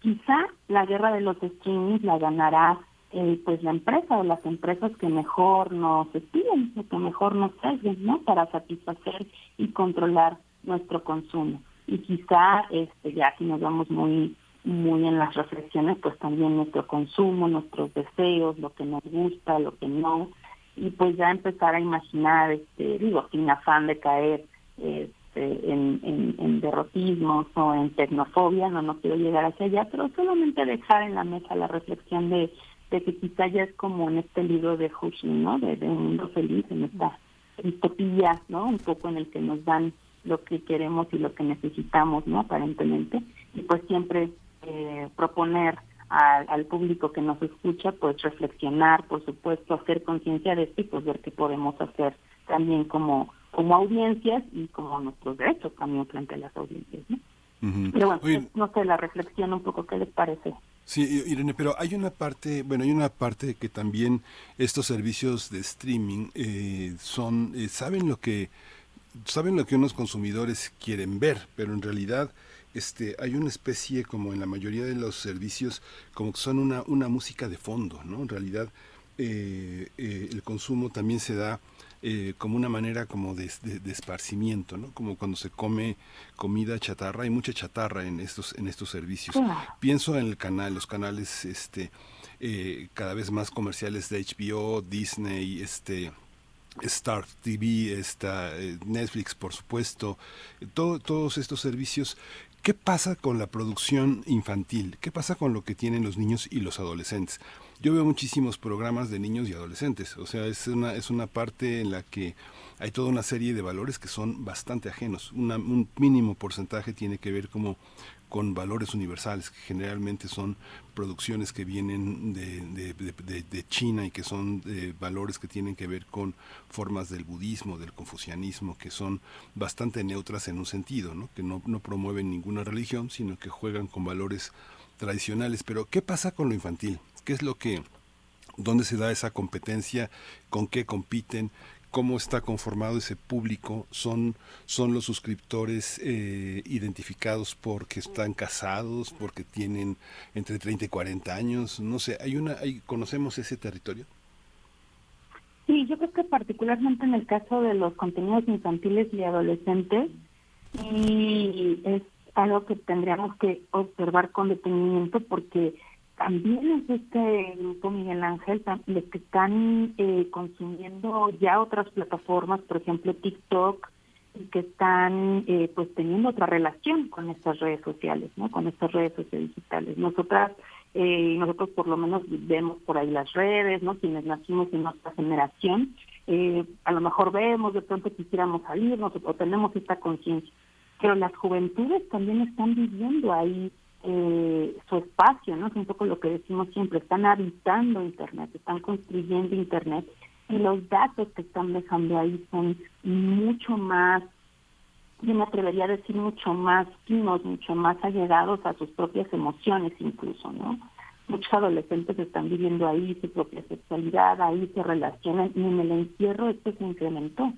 quizá la guerra de los streamings la ganará eh, pues la empresa o las empresas que mejor nos espían, o que mejor nos sesguen, ¿no? Para satisfacer y controlar nuestro consumo. Y quizá, este, ya si nos vamos muy muy en las reflexiones, pues también nuestro consumo, nuestros deseos, lo que nos gusta, lo que no, y pues ya empezar a imaginar, este, digo, sin afán de caer este, en, en, derrotismos o en tecnofobia, no, no quiero llegar hacia allá, pero solamente dejar en la mesa la reflexión de, de que quizá ya es como en este libro de Hushing, ¿no? De, de, un mundo feliz, en esta utopía, ¿no? Un poco en el que nos dan lo que queremos y lo que necesitamos, ¿no? Aparentemente, y pues siempre eh, proponer al público que nos escucha, pues reflexionar, por supuesto, hacer conciencia de esto y pues ver qué podemos hacer también como, como audiencias y como nuestros derechos también frente a las audiencias. ¿no? Pero bueno, pues, no sé, la reflexión un poco, ¿qué les parece? Sí, Irene, pero hay una parte, bueno, hay una parte que también estos servicios de streaming eh, son, eh, saben lo que, saben lo que unos consumidores quieren ver, pero en realidad este, hay una especie, como en la mayoría de los servicios, como que son una, una música de fondo, ¿no? En realidad, eh, eh, el consumo también se da eh, como una manera como de, de- de esparcimiento, ¿no? Como cuando se come comida chatarra, hay mucha chatarra en estos, en estos servicios. Pienso en el canal, los canales este, eh, cada vez más comerciales de HBO, Disney, este, Star TV, está, eh, Netflix, por supuesto, todo- todos estos servicios. ¿Qué pasa con la producción infantil? ¿Qué pasa con lo que tienen los niños y los adolescentes? Yo veo muchísimos programas de niños y adolescentes, o sea, es una, es una parte en la que hay toda una serie de valores que son bastante ajenos. Una- un mínimo porcentaje tiene que ver como con valores universales, que generalmente son producciones que vienen de, China y que son eh, valores que tienen que ver con formas del budismo, del confucianismo, que son bastante neutras en un sentido, ¿no? que no, no promueven ninguna religión, sino que juegan con valores tradicionales. Pero, ¿qué pasa con lo infantil? ¿Qué es lo que, dónde se da esa competencia? ¿Con qué compiten? Cómo está conformado ese público, son, son los suscriptores eh, identificados porque están casados, porque tienen entre 30 y 40 años, no sé, hay una, hay, ¿conocemos ese territorio? Sí, yo creo que particularmente en el caso de los contenidos infantiles y adolescentes, y es algo que tendríamos que observar con detenimiento porque también es este grupo Miguel Ángel los que están eh, consumiendo ya otras plataformas, por ejemplo TikTok, y que están eh, pues teniendo otra relación con estas redes sociales, ¿no? Con estas redes sociales digitales. Nosotras, eh, nosotros por lo menos vemos por ahí las redes, ¿no? Quienes nacimos en nuestra generación, eh, a lo mejor vemos, de pronto quisiéramos salirnos o tenemos esta conciencia. Pero las juventudes también están viviendo ahí eh, su espacio, ¿no? Es un poco lo que decimos siempre, están habitando Internet, están construyendo Internet y los datos que están dejando ahí son mucho más, yo me atrevería a decir mucho más finos, mucho más allegados a sus propias emociones incluso, ¿no? Muchos adolescentes están viviendo ahí su propia sexualidad, ahí se relacionan y en el encierro esto se incrementó.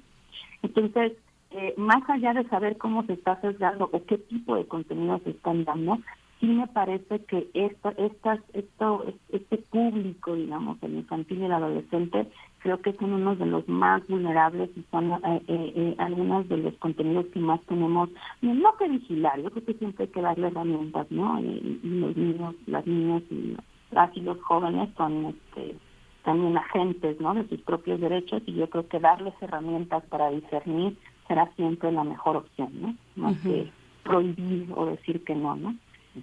Entonces, eh, más allá de saber cómo se está sesgando o qué tipo de contenido se están dando, sí me parece que esto, estas, esto, este público, digamos, el infantil y el adolescente, creo que son unos de los más vulnerables y son eh, eh, eh, algunos de los contenidos que más tenemos, no que vigilar, yo creo que siempre hay que darle herramientas, ¿no? Y, y los niños, las niñas y las y los jóvenes son este, también agentes, ¿no? De sus propios derechos y yo creo que darles herramientas para discernir será siempre la mejor opción, ¿no? Más que prohibir o decir que no, ¿no?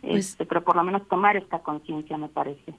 Pues- Este, pero por lo menos tomar esta conciencia me parece.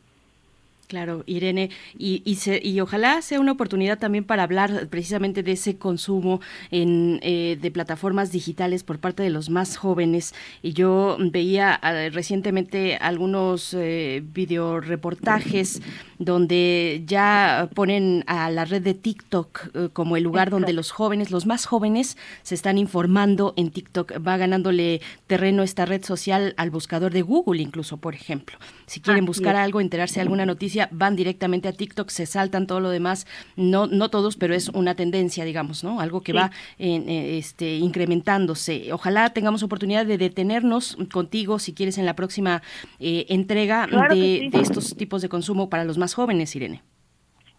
Claro, Irene, y, y, se- y ojalá sea una oportunidad también para hablar precisamente de ese consumo en, eh, de plataformas digitales por parte de los más jóvenes. Y yo veía ah, recientemente algunos eh, videoreportajes donde ya ponen a la red de TikTok eh, como el lugar donde los jóvenes, los más jóvenes, se están informando en TikTok. Va ganándole terreno esta red social al buscador de Google, incluso, por ejemplo. Si quieren buscar algo, enterarse de alguna noticia, van directamente a TikTok, se saltan todo lo demás. No, no todos, pero es una tendencia, digamos, ¿no? Algo que Sí. va en, eh, este, incrementándose. Ojalá tengamos oportunidad de detenernos contigo, si quieres, en la próxima eh, entrega Claro de, sí. de estos tipos de consumo para los más jóvenes, Irene.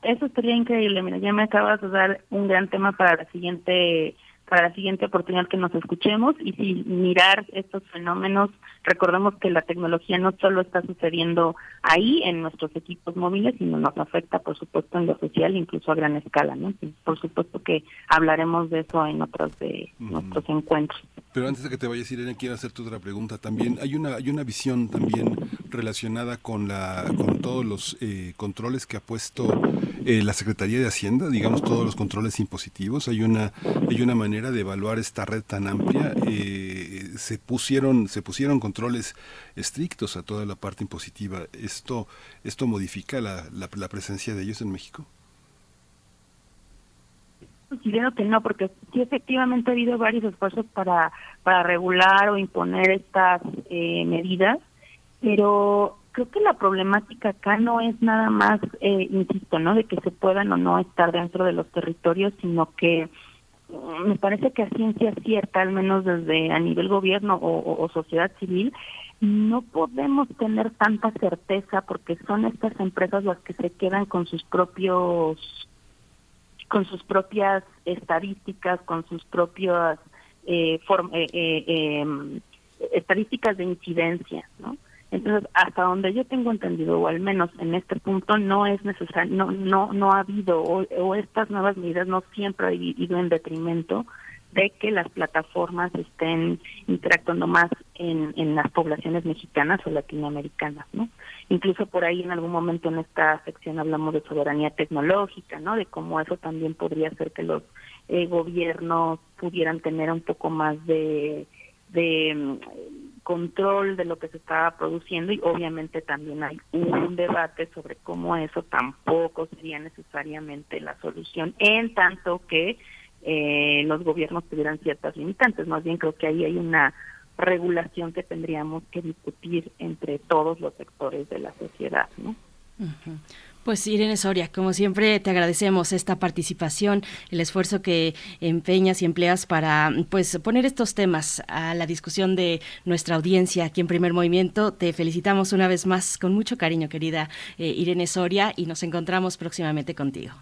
Eso sería increíble. Mira, ya me acabas de dar un gran tema para la siguiente para la siguiente oportunidad que nos escuchemos y si mirar estos fenómenos, recordemos que la tecnología no solo está sucediendo ahí en nuestros equipos móviles, sino nos afecta, por supuesto, en lo social, incluso a gran escala, ¿no? Por supuesto que hablaremos de eso en otros de nuestros encuentros. Pero antes de que te vayas, Irene, quiero hacerte otra pregunta. También hay una hay una visión también relacionada con la con todos los eh, controles que ha puesto eh, la Secretaría de Hacienda, digamos todos los controles impositivos. Hay una hay una manera de evaluar esta red tan amplia. Eh, se pusieron se pusieron controles estrictos a toda la parte impositiva. Esto esto modifica la, la, la presencia de ellos en México. Considero que no, porque sí efectivamente ha habido varios esfuerzos para, para regular o imponer estas eh, medidas, pero creo que la problemática acá no es nada más, eh, insisto, ¿no? De que se puedan o no estar dentro de los territorios, sino que mm, me parece que a ciencia cierta, al menos desde a nivel gobierno o, sociedad civil, no podemos tener tanta certeza porque son estas empresas las que se quedan con sus propios con sus propias estadísticas, con sus propias eh, eh, eh, em, estadísticas de incidencia, ¿no? Entonces, hasta donde yo tengo entendido, o al menos en este punto, no es necesario, no, no, no ha habido, o, estas nuevas medidas no siempre han ido en detrimento de que las plataformas estén interactuando más en, en las poblaciones mexicanas o latinoamericanas, ¿no? Incluso por ahí en algún momento en esta sección hablamos de soberanía tecnológica, ¿no? De cómo eso también podría hacer que los eh, gobiernos pudieran tener un poco más de, de mm, control de lo que se estaba produciendo y obviamente también hay un debate sobre cómo eso tampoco sería necesariamente la solución en tanto que eh, los gobiernos tuvieran ciertas limitantes. Más bien creo que ahí hay una regulación que tendríamos que discutir entre todos los sectores de la sociedad, ¿no? Pues Irene Soria, como siempre te agradecemos esta participación, el esfuerzo que empeñas y empleas para pues poner estos temas a la discusión de nuestra audiencia aquí en Primer Movimiento. Te felicitamos una vez más con mucho cariño, querida eh, Irene Soria, y nos encontramos próximamente contigo.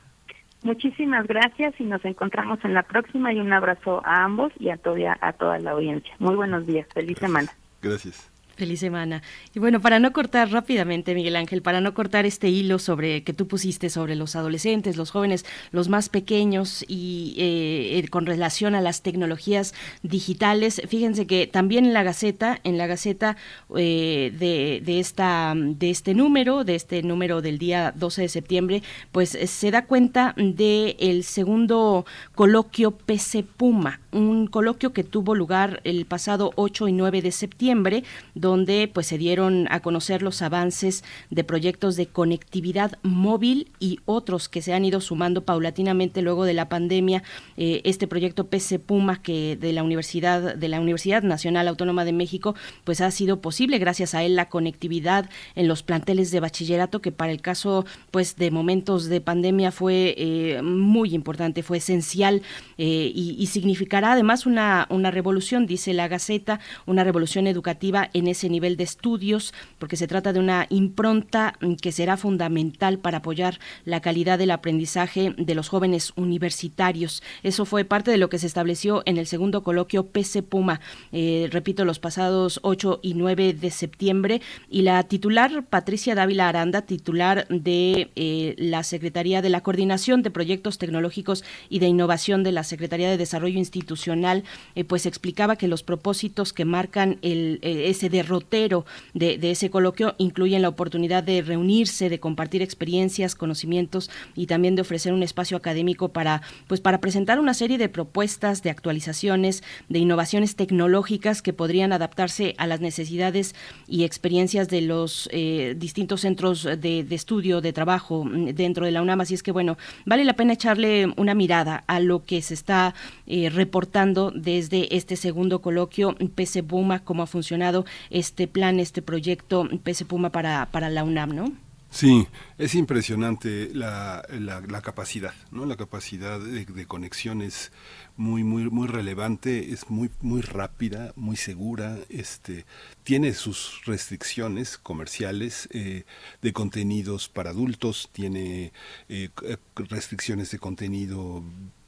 Muchísimas gracias y nos encontramos en la próxima y un abrazo a ambos y a toda, a toda la audiencia. Muy buenos días, feliz semana. Gracias. Feliz semana. Y bueno, para no cortar rápidamente, Miguel Ángel, para no cortar este hilo sobre que tú pusiste sobre los adolescentes, los jóvenes, los más pequeños y eh, eh, con relación a las tecnologías digitales, fíjense que también en la Gaceta, en la Gaceta eh, de, de, esta, de este número, de este número del día 12 de septiembre, pues se da cuenta de el segundo coloquio PC Puma, un coloquio que tuvo lugar el pasado 8 y 9 de septiembre donde pues se dieron a conocer los avances de proyectos de conectividad móvil y otros que se han ido sumando paulatinamente luego de la pandemia. Eh, este proyecto PC Puma que de la Universidad de la Universidad Nacional Autónoma de México pues ha sido posible gracias a él la conectividad en los planteles de bachillerato que para el caso pues de momentos de pandemia fue eh, muy importante, fue esencial eh, y, y significará además una, una revolución, dice la Gaceta, una revolución educativa en ese nivel de estudios, porque se trata de una impronta mm, que será fundamental para apoyar la calidad del aprendizaje de los jóvenes universitarios. Eso fue parte de lo que se estableció en el segundo coloquio PC Puma, eh, repito, los pasados 8 y 9 de septiembre, y la titular Patricia Dávila Aranda, titular de eh, la Secretaría de la Coordinación de Proyectos Tecnológicos y de Innovación de la Secretaría de Desarrollo Institucional, eh, pues explicaba que los propósitos que marcan el, de derrotero de, ese coloquio incluyen la oportunidad de reunirse, de compartir experiencias, conocimientos y también de ofrecer un espacio académico para, pues, para presentar una serie de propuestas, de actualizaciones, de innovaciones tecnológicas que podrían adaptarse a las necesidades y experiencias de los eh, distintos centros de, estudio, de trabajo mm, dentro de la UNAM. Así es que, bueno, vale la pena echarle una mirada a lo que se está eh, reportando desde este segundo coloquio PC Buma, cómo ha funcionado este plan, este proyecto PC Puma para, para la UNAM, ¿no? Sí, es impresionante la, la, capacidad, ¿no? La capacidad de, conexión es muy, muy, muy relevante, es muy, muy rápida, muy segura, este, tiene sus restricciones comerciales eh, de contenidos para adultos, tiene eh, restricciones de contenido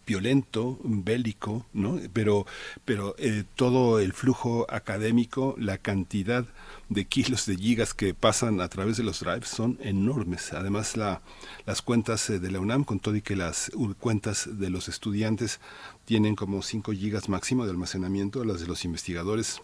violento, bélico, ¿no? Pero, pero eh, todo el flujo académico, la cantidad de kilos de gigas que pasan a través de los drives son enormes. Además, la, las cuentas eh, de la UNAM, con todo y que las cuentas de los estudiantes tienen como 5 gigas máximo de almacenamiento, las de los investigadores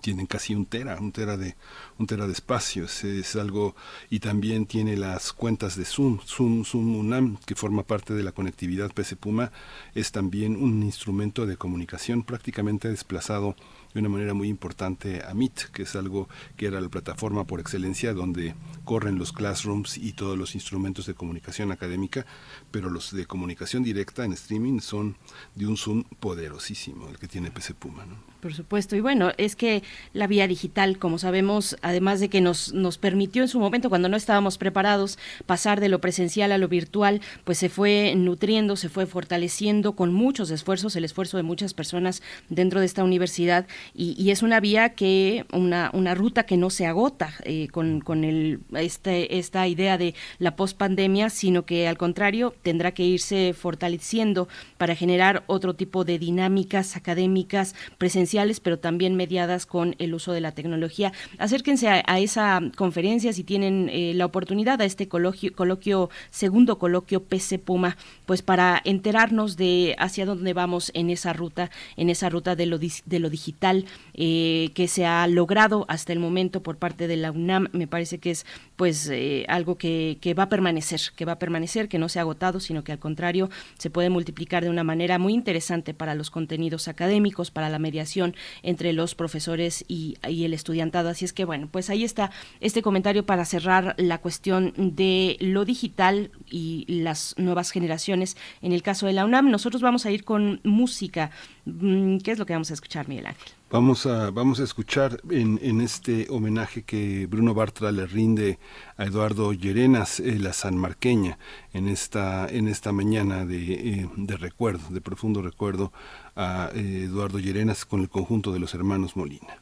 tienen casi un tera, un tera de un de espacio, es, algo y también tiene las cuentas de Zoom, Zoom, Zoom UNAM que forma parte de la conectividad PC Puma, es también un instrumento de comunicación prácticamente desplazado de una manera muy importante a Meet, que es algo que era la plataforma por excelencia donde corren los classrooms y todos los instrumentos de comunicación académica, pero los de comunicación directa en streaming son de un Zoom poderosísimo, el que tiene PC Puma. ¿no? Por supuesto. Y bueno, es que la vía digital, como sabemos, además de que nos, nos permitió en su momento, cuando no estábamos preparados, pasar de lo presencial a lo virtual, pues se fue nutriendo, se fue fortaleciendo con muchos esfuerzos, el esfuerzo de muchas personas dentro de esta universidad. y, es una vía que, una, una ruta que no se agota eh, con, con el, este, esta idea de la pospandemia, sino que al contrario tendrá que irse fortaleciendo para generar otro tipo de dinámicas académicas presenciales, pero también mediadas con el uso de la tecnología. Acérquense a, esa conferencia si tienen eh, la oportunidad, a este coloquio, coloquio, segundo coloquio PC Puma, pues para enterarnos de hacia dónde vamos en esa ruta, en esa ruta de lo, de lo digital eh, que se ha logrado hasta el momento por parte de la UNAM. Me parece que es pues eh, algo que, que, va a permanecer, que va a permanecer, que no se ha agotado, sino que al contrario se puede multiplicar de una manera muy interesante para los contenidos académicos, para la mediación entre los profesores y, y el estudiantado. Así es que bueno, pues ahí está este comentario para cerrar la cuestión de lo digital y las nuevas generaciones. En el caso de la UNAM, nosotros vamos a ir con música. Mm, ¿Qué es lo que vamos a escuchar, Miguel Ángel? Vamos a, vamos a escuchar en, en este homenaje que Bruno Bartra le rinde a Eduardo Llerenas, eh, la sanmarqueña, en esta, en esta mañana de, eh, de recuerdo, de profundo recuerdo a eh, Eduardo Llerenas con el conjunto de los hermanos Molina.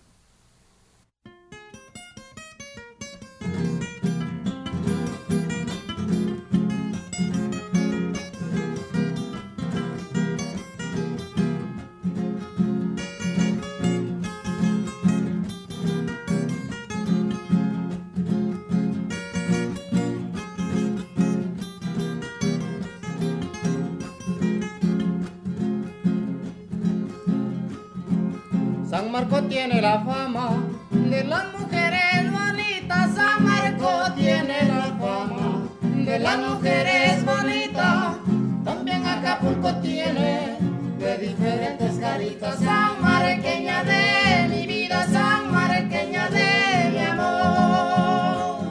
San Marco tiene la fama de las mujeres bonitas. San Marco tiene la fama de las mujeres bonitas. También Acapulco tiene de diferentes caritas. San Marqueña de mi vida, San Marqueña de mi amor.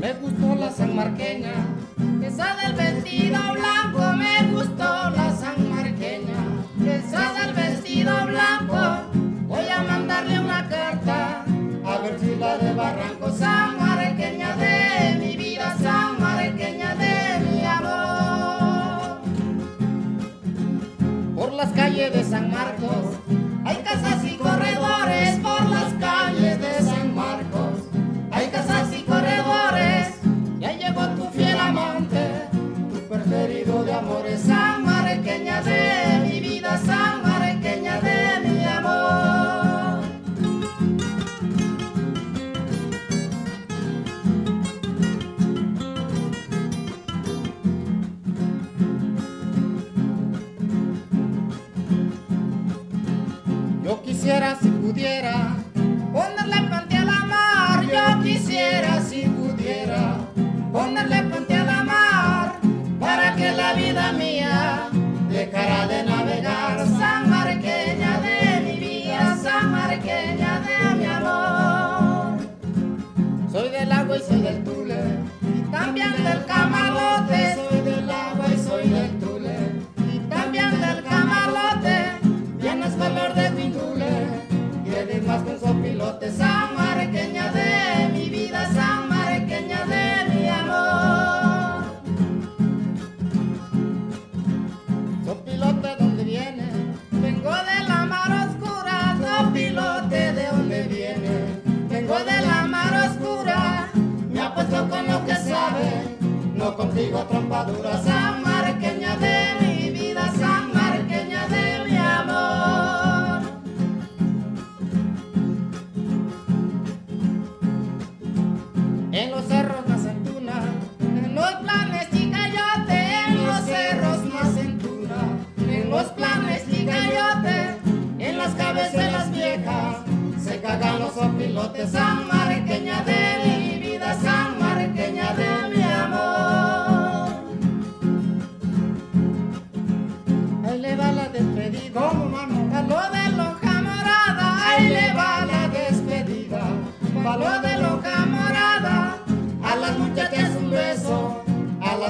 Me gustó la San Marqueña, esa del vestido blanco. A ver si la de Barranco. San Marqueña de mi vida, San Marqueña de mi amor. Por las calles de San Marcos hay casas y corredores. Pudiera ponerle puente a la mar. Yo quisiera si pudiera ponerle puente a la mar para que la vida mía dejara de navegar. San Marqueña de mi vida, San Marqueña de mi amor. Soy del agua y soy del tule, y también del camarote. Soy sopilote. San de mi vida, San de mi amor. Sopilote, ¿dónde viene? Vengo de la mar oscura. Sopilote, ¿de dónde viene? Vengo de la mar oscura. Me apuesto con lo que sabe, no contigo trompadura. San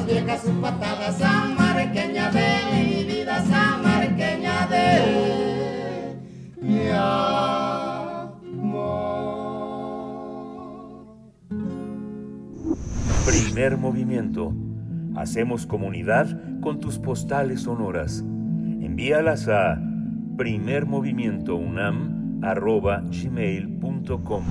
viejas un patada, San Marqueña de mi vida, San Marqueña de mi amor. Primer movimiento. Hacemos comunidad con tus postales sonoras. Envíalas a primermovimientounam.gmail.com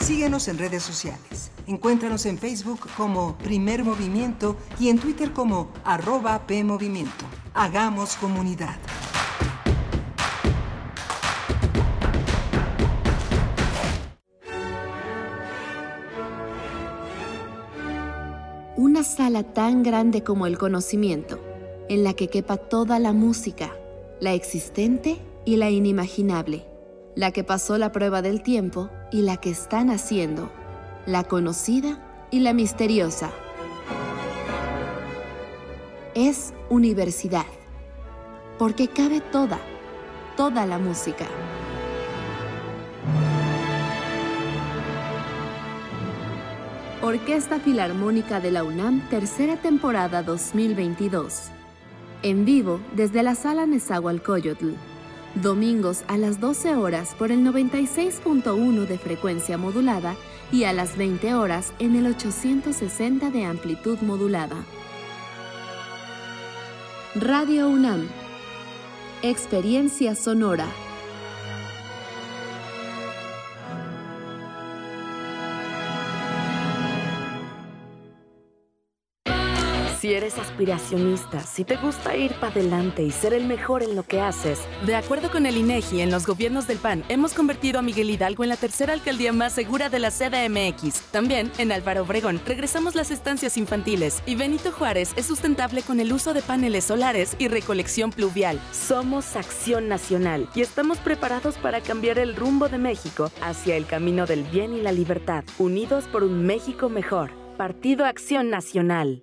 Síguenos en redes sociales. Encuéntranos en Facebook como Primer Movimiento y en Twitter como arroba PMovimiento. Hagamos comunidad. Sala tan grande como el conocimiento, en la que quepa toda la música, la existente y la inimaginable, la que pasó la prueba del tiempo y la que están haciendo, la conocida y la misteriosa. Es universidad, porque cabe toda, toda la música. Orquesta Filarmónica de la UNAM, tercera temporada 2022. En vivo desde la Sala Nezahualcóyotl. Domingos a las 12 horas por el 96.1 de frecuencia modulada y a las 20 horas en el 860 de amplitud modulada. Radio UNAM. Experiencia sonora. Si eres aspiracionista, si te gusta ir para adelante y ser el mejor en lo que haces. De acuerdo con el INEGI, en los gobiernos del PAN hemos convertido a Miguel Hidalgo en la tercera alcaldía más segura de la CDMX. También, en Álvaro Obregón, regresamos las estancias infantiles y Benito Juárez es sustentable con el uso de paneles solares y recolección pluvial. Somos Acción Nacional y estamos preparados para cambiar el rumbo de México hacia el camino del bien y la libertad. Unidos por un México mejor. Partido Acción Nacional.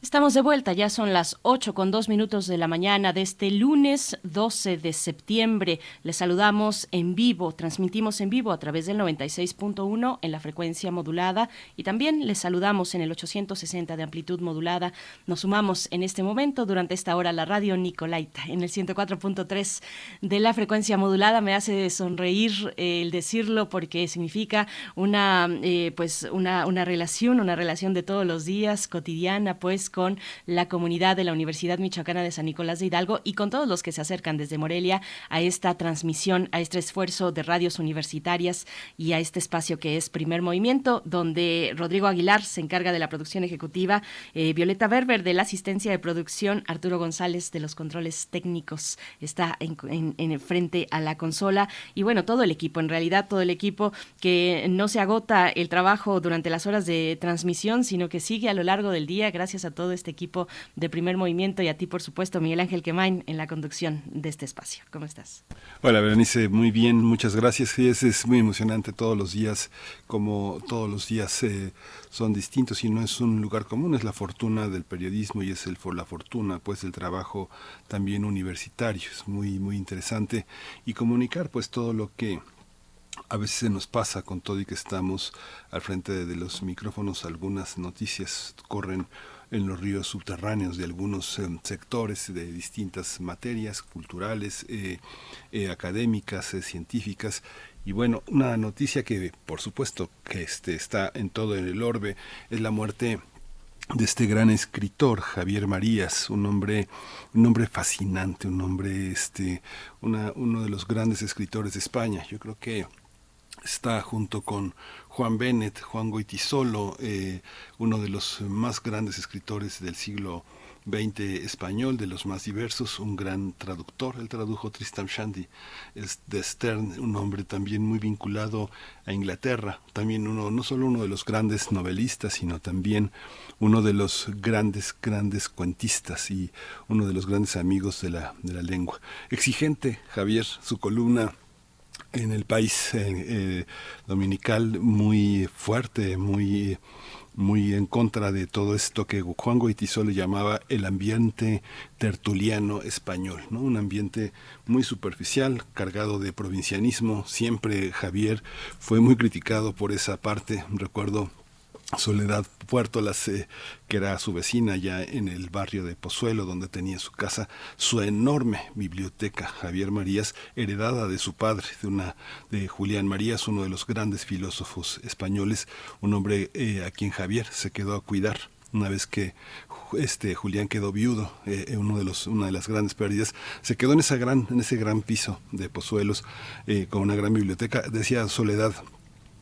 Estamos de vuelta, ya son las 8 con 2 minutos de la mañana de este lunes 12 de septiembre. Les saludamos en vivo, transmitimos en vivo a través del 96.1 en la frecuencia modulada y también les saludamos en el 860 de amplitud modulada. Nos sumamos en este momento durante esta hora a la radio Nicolaita en el 104.3 de la frecuencia modulada. Me hace sonreír eh, el decirlo porque significa una, eh, pues una, una relación, una relación de todos los días, cotidiana, pues con la comunidad de la Universidad Michoacana de San Nicolás de Hidalgo y con todos los que se acercan desde Morelia a esta transmisión, a este esfuerzo de radios universitarias y a este espacio que es Primer Movimiento, donde Rodrigo Aguilar se encarga de la producción ejecutiva, eh, Violeta Berber de la asistencia de producción, Arturo González de los controles técnicos está en, en, en frente a la consola. Y bueno, todo el equipo, en realidad todo el equipo que no se agota el trabajo durante las horas de transmisión, sino que sigue a lo largo del día, gracias a todo este equipo de primer movimiento y a ti, por supuesto, Miguel Ángel Quemain, en la conducción de este espacio. ¿Cómo estás? Hola, Berenice, muy bien, muchas gracias. Es muy emocionante todos los días, como todos los días eh, son distintos y no es un lugar común, es la fortuna del periodismo y es el, la fortuna pues del trabajo también universitario. Es muy, muy interesante y comunicar pues todo lo que a veces se nos pasa con todo y que estamos al frente de los micrófonos, algunas noticias corren en los ríos subterráneos de algunos eh, sectores de distintas materias culturales, eh, eh, académicas, científicas. Y bueno, una noticia que por supuesto que este, está en todo el orbe es la muerte de este gran escritor Javier Marías, un hombre, un hombre fascinante, un hombre, este, uno de los grandes escritores de España. Yo creo que está junto con Juan Bennett, Juan Goitisolo, eh, uno de los más grandes escritores del siglo XX español, de los más diversos, un gran traductor. Él tradujo Tristan Shandy de Stern, un hombre también muy vinculado a Inglaterra, también uno, no solo uno de los grandes novelistas, sino también uno de los grandes, grandes cuentistas y uno de los grandes amigos de la, de la lengua. Exigente, Javier, su columna en el país eh, dominical muy fuerte, muy muy en contra de todo esto que Juan Goitizó le llamaba el ambiente tertuliano español, ¿no? Un ambiente muy superficial, cargado de provincianismo. Siempre Javier fue muy criticado por esa parte. Recuerdo Soledad Puerto, eh, que era su vecina ya en el barrio de Pozuelo, donde tenía su casa, su enorme biblioteca, Javier Marías, heredada de su padre, de una de Julián Marías, uno de los grandes filósofos españoles, un hombre eh, a quien Javier se quedó a cuidar. Una vez que este Julián quedó viudo, eh, uno de los, una de las grandes pérdidas, se quedó en gran, en ese gran piso de Pozuelos, con una gran biblioteca, decía Soledad,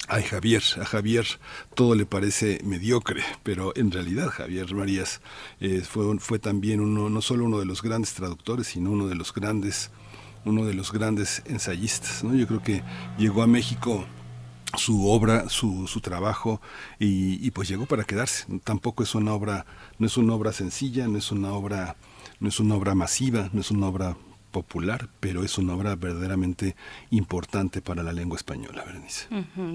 Ay, Javier, a Javier todo le parece mediocre, pero en realidad Javier Marías eh, fue, fue también uno, no solo uno de los grandes traductores, sino uno de los grandes, uno de los grandes ensayistas. ¿no? Yo creo que llegó a México su obra, su, su trabajo, y, y, pues llegó para quedarse. Tampoco es una obra, no es una obra sencilla, no es una obra, no es una obra masiva, no es una obra popular, pero es una obra verdaderamente importante para la lengua española, Berenice.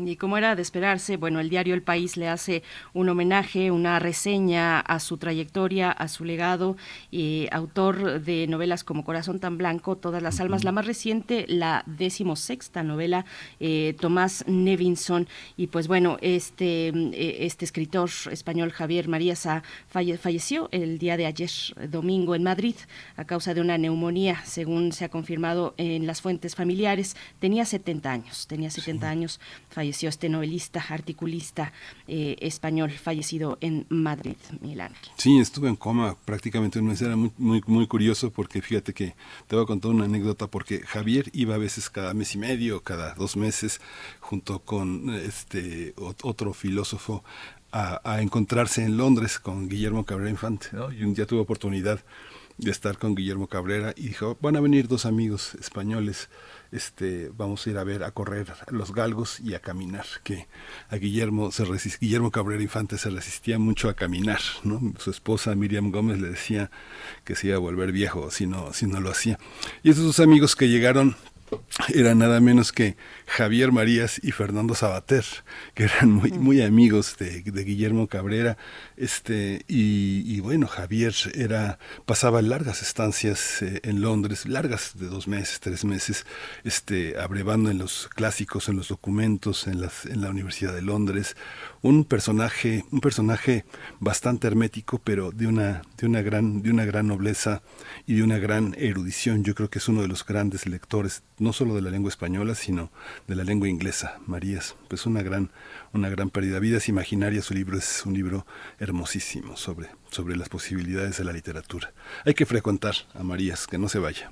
Y como era de esperarse, bueno, el diario El País le hace un homenaje, una reseña a su trayectoria, a su legado, y autor de novelas como Corazón tan Blanco, Todas las Almas, la más reciente, la decimosexta novela, eh, Tomás Nevinson, y pues bueno, este, eh, este escritor español Javier Marías falleció el día de ayer, domingo, en Madrid, a causa de una neumonía, según se ha confirmado en las fuentes familiares, tenía 70 años, tenía 70 años, falleció este novelista, articulista eh, español, fallecido en Madrid, Milán. Sí, estuve en coma prácticamente un mes, era muy, muy, muy curioso porque fíjate que te voy a contar una anécdota porque Javier iba a veces cada mes y medio, cada dos meses, junto con este otro filósofo a, encontrarse en Londres con Guillermo Cabrera Infante, y un día tuve oportunidad de estar con Guillermo Cabrera y dijo, van a venir dos amigos españoles, este, vamos a ir a ver, a correr los galgos y a caminar, que a Guillermo se Guillermo Cabrera Infante se resistía mucho a caminar, ¿no? Su esposa Miriam Gómez le decía que se iba a volver viejo si no, si no lo hacía. Y esos dos amigos que llegaron eran nada menos que Javier Marías y Fernando Sabater, que eran muy, muy amigos de, Guillermo Cabrera. Este, y, bueno, Javier era, pasaba largas estancias eh, en Londres, largas de dos meses, tres meses, este, abrevando en los clásicos, en los documentos, en, las, en la Universidad de Londres. Un personaje, un personaje bastante hermético, pero de una, de una gran, de una gran nobleza y de una gran erudición. Yo creo que es uno de los grandes lectores, no solo de la lengua española, sino de la lengua inglesa, Marías. Pues una gran, una gran pérdida. Vidas imaginarias, su libro es un libro hermosísimo sobre, sobre las posibilidades de la literatura. Hay que frecuentar a Marías, que no se vaya.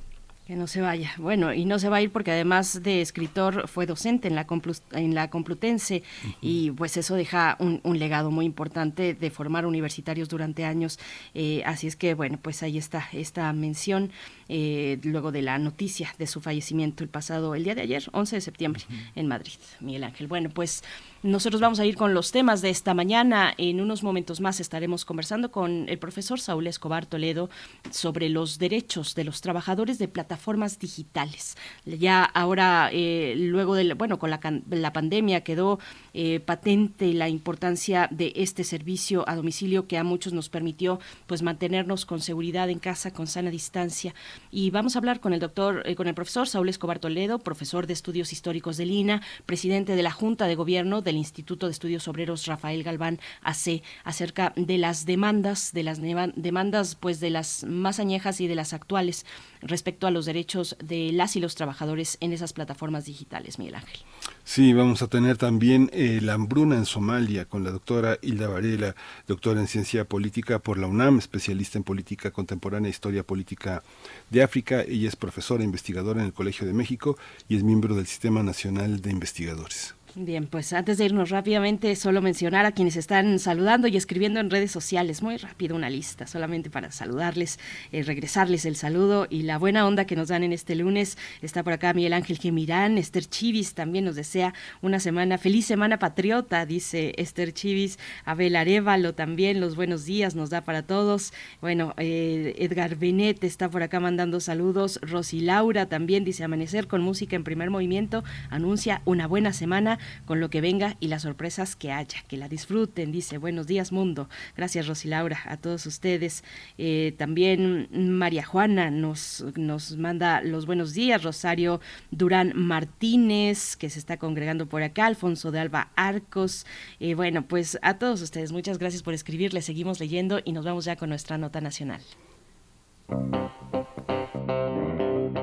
Que no se vaya. Bueno, y no se va a ir porque además de escritor fue docente en la, en la Complutense y pues eso deja un, legado muy importante de formar universitarios durante años. Eh, así es que bueno, pues ahí está esta mención eh, luego de la noticia de su fallecimiento el pasado, el día de ayer, 11 de septiembre, en Madrid. Miguel Ángel. Bueno, pues nosotros vamos a ir con los temas de esta mañana. En unos momentos más estaremos conversando con el profesor Saúl Escobar Toledo sobre los derechos de los trabajadores de plataformas digitales. Ya ahora, eh, luego de, bueno, con la, la pandemia quedó eh, patente la importancia de este servicio a domicilio que a muchos nos permitió pues mantenernos con seguridad en casa, con sana distancia. Y vamos a hablar con el doctor, eh, con el profesor Saúl Escobar Toledo, profesor de estudios históricos del INA, presidente de la Junta de Gobierno del Instituto de Estudios Obreros Rafael Galván AC acerca de las demandas, de las demandas pues de las más añejas y de las actuales respecto a los derechos de las y los trabajadores en esas plataformas digitales, Miguel Ángel. Sí, vamos a tener también eh, la hambruna en Somalia con la doctora Hilda Varela, doctora en ciencia política por la UNAM, especialista en política contemporánea e historia política de África. Ella es profesora e investigadora en el Colegio de México y es miembro del Sistema Nacional de Investigadores. Bien, pues antes de irnos rápidamente, solo mencionar a quienes están saludando y escribiendo en redes sociales. Muy rápido una lista, solamente para saludarles, eh, regresarles el saludo y la buena onda que nos dan en este lunes. Está por acá Miguel Ángel Gemirán, Esther Chivis también nos desea una semana, feliz semana patriota, dice Esther Chivis. Abel Arevalo también, los buenos días nos da para todos. Bueno, eh, Edgar Benet está por acá mandando saludos. Rosy Laura también dice amanecer con música en primer movimiento, anuncia una buena semana con lo que venga y las sorpresas que haya. Que la disfruten, dice. Buenos días, mundo. Gracias, Rosy Laura, a todos ustedes. Eh, también María Juana nos, nos manda los buenos días. Rosario Durán Martínez, que se está congregando por acá. Alfonso de Alba Arcos. Eh, bueno, pues a todos ustedes, muchas gracias por escribir. Les seguimos leyendo y nos vamos ya con nuestra nota nacional.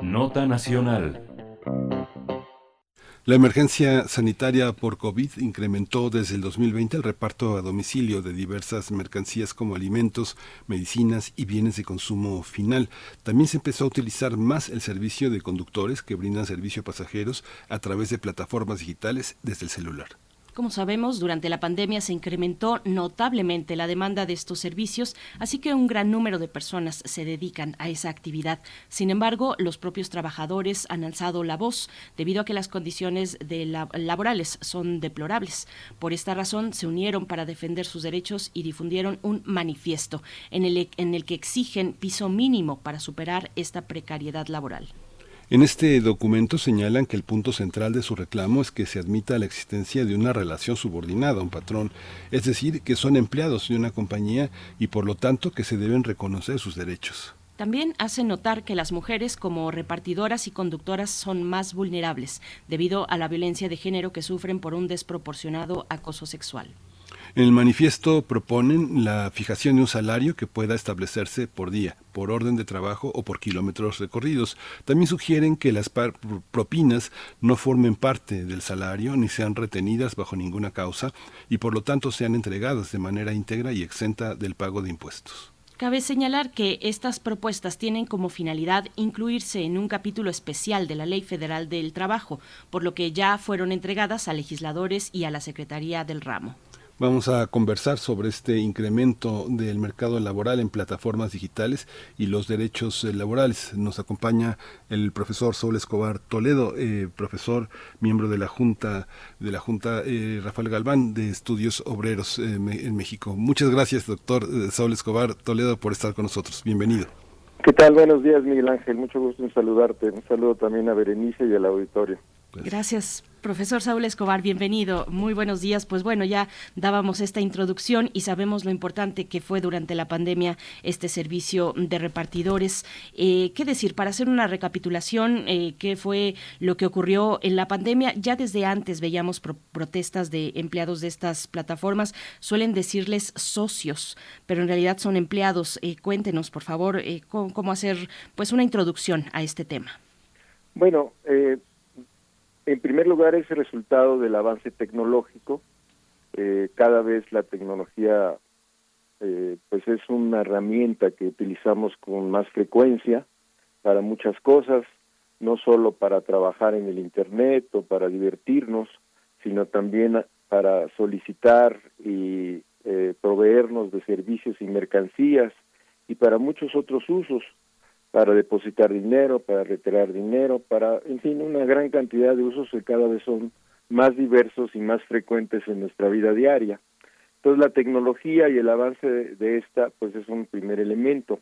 Nota nacional. La emergencia sanitaria por COVID incrementó desde el 2020 el reparto a domicilio de diversas mercancías como alimentos, medicinas y bienes de consumo final. También se empezó a utilizar más el servicio de conductores que brindan servicio a pasajeros a través de plataformas digitales desde el celular. Como sabemos, durante la pandemia se incrementó notablemente la demanda de estos servicios, así que un gran número de personas se dedican a esa actividad. Sin embargo, los propios trabajadores han alzado la voz debido a que las condiciones laborales son deplorables. Por esta razón, se unieron para defender sus derechos y difundieron un manifiesto en el, en el que exigen piso mínimo para superar esta precariedad laboral. En este documento señalan que el punto central de su reclamo es que se admita la existencia de una relación subordinada a un patrón, es decir, que son empleados de una compañía y por lo tanto que se deben reconocer sus derechos. También hace notar que las mujeres como repartidoras y conductoras son más vulnerables debido a la violencia de género que sufren por un desproporcionado acoso sexual. En el manifiesto proponen la fijación de un salario que pueda establecerse por día, por orden de trabajo o por kilómetros recorridos. También sugieren que las propinas no formen parte del salario ni sean retenidas bajo ninguna causa y por lo tanto sean entregadas de manera íntegra y exenta del pago de impuestos. Cabe señalar que estas propuestas tienen como finalidad incluirse en un capítulo especial de la Ley Federal del Trabajo, por lo que ya fueron entregadas a legisladores y a la Secretaría del Ramo. Vamos a conversar sobre este incremento del mercado laboral en plataformas digitales y los derechos eh, laborales. Nos acompaña el profesor Saúl Escobar Toledo, eh, profesor miembro de la Junta de la Junta eh, Rafael Galván de Estudios Obreros en México. Muchas gracias, doctor Saúl Escobar Toledo, por estar con nosotros. Bienvenido. ¿Qué tal? Buenos días, Miguel Ángel. Mucho gusto en saludarte. Un saludo también a Berenice y al auditorio. Gracias, profesor Saúl Escobar, bienvenido. Muy buenos días. Pues bueno, ya dábamos esta introducción y sabemos lo importante que fue durante la pandemia este servicio de repartidores. Eh, ¿Qué decir? Para hacer una recapitulación, eh, ¿qué fue lo que ocurrió en la pandemia? Ya desde antes veíamos protestas de empleados de estas plataformas. Suelen decirles socios, pero en realidad son empleados. Eh, cuéntenos, por favor, cómo, cómo, hacer pues una introducción a este tema. Bueno, eh, en primer lugar, es el resultado del avance tecnológico. Eh, cada vez la tecnología eh, pues es una herramienta que utilizamos con más frecuencia para muchas cosas. no solo para trabajar en el Internet o para divertirnos, sino también para solicitar y eh, proveernos de servicios y mercancías y para muchos otros usos, para depositar dinero, para retirar dinero, para, en fin, una gran cantidad de usos que cada vez son más diversos y más frecuentes en nuestra vida diaria. Entonces la tecnología y el avance de, esta, pues es un primer elemento.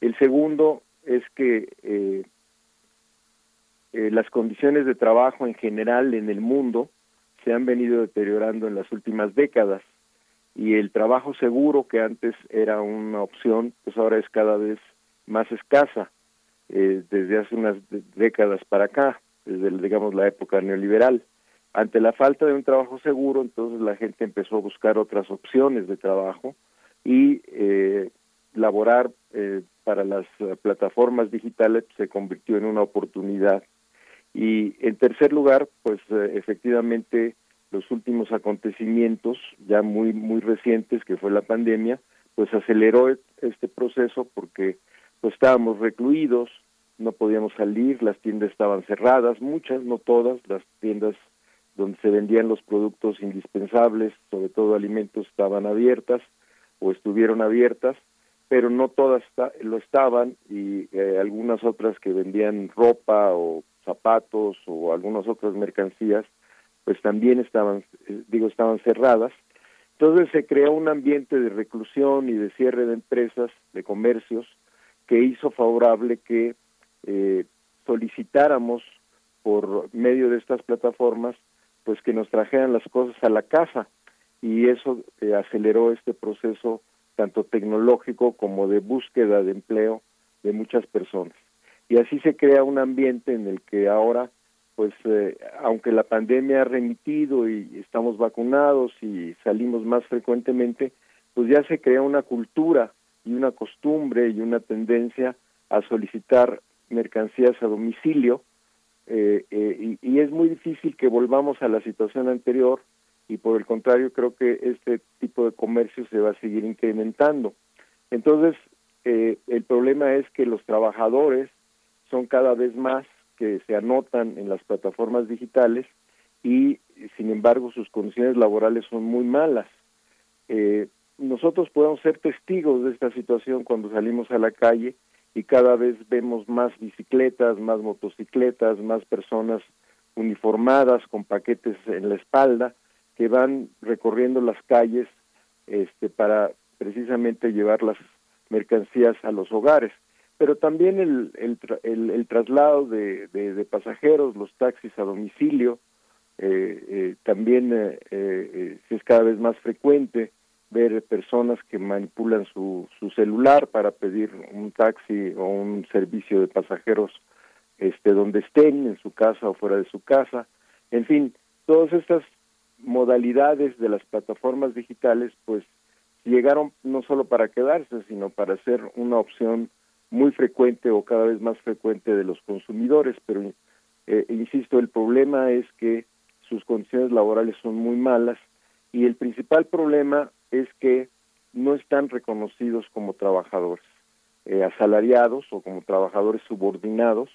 El segundo es que eh, eh, las condiciones de trabajo en general en el mundo se han venido deteriorando en las últimas décadas y el trabajo seguro que antes era una opción, pues ahora es cada vez más escasa eh, desde hace unas décadas para acá, desde digamos la época neoliberal. Ante la falta de un trabajo seguro, entonces la gente empezó a buscar otras opciones de trabajo y eh, laborar eh, para las plataformas digitales se convirtió en una oportunidad. Y en tercer lugar, pues efectivamente los últimos acontecimientos ya muy muy recientes que fue la pandemia pues aceleró e-, este proceso porque pues estábamos recluidos no podíamos salir las tiendas estaban cerradas muchas no todas las tiendas donde se vendían los productos indispensables sobre todo alimentos estaban abiertas o estuvieron abiertas pero no todas lo estaban y eh, algunas otras que vendían ropa o zapatos o algunas otras mercancías pues también estaban, eh, digo, estaban cerradas. Entonces se creó un ambiente de reclusión y de cierre de empresas, de comercios, que hizo favorable que eh, solicitáramos por medio de estas plataformas, pues que nos trajeran las cosas a la casa y eso eh, aceleró este proceso tanto tecnológico como de búsqueda de empleo de muchas personas. Y así se crea un ambiente en el que ahora pues eh, aunque la pandemia ha remitido y estamos vacunados y salimos más frecuentemente, pues ya se crea una cultura y una costumbre y una tendencia a solicitar mercancías a domicilio eh, eh, y, y, es muy difícil que volvamos a la situación anterior y por el contrario creo que este tipo de comercio se va a seguir incrementando. Entonces, el problema es que los trabajadores son cada vez más que se anotan en las plataformas digitales y sin embargo sus condiciones laborales son muy malas. Eh, nosotros podemos ser testigos de esta situación cuando salimos a la calle y cada vez vemos más bicicletas, más motocicletas, más personas uniformadas con paquetes en la espalda que van recorriendo las calles este, para precisamente llevar las mercancías a los hogares. Pero también el, el, el, traslado de, pasajeros, los taxis a domicilio, eh, eh, también eh, eh, es cada vez más frecuente ver personas que manipulan su, su celular para pedir un taxi o un servicio de pasajeros este donde estén, en su casa o fuera de su casa. En fin, todas estas modalidades de las plataformas digitales pues llegaron no solo para quedarse, sino para ser una opción muy frecuente o cada vez más frecuente de los consumidores, pero eh, insisto, el problema es que sus condiciones laborales son muy malas y el principal problema es que no están reconocidos como trabajadores eh, asalariados o como trabajadores subordinados,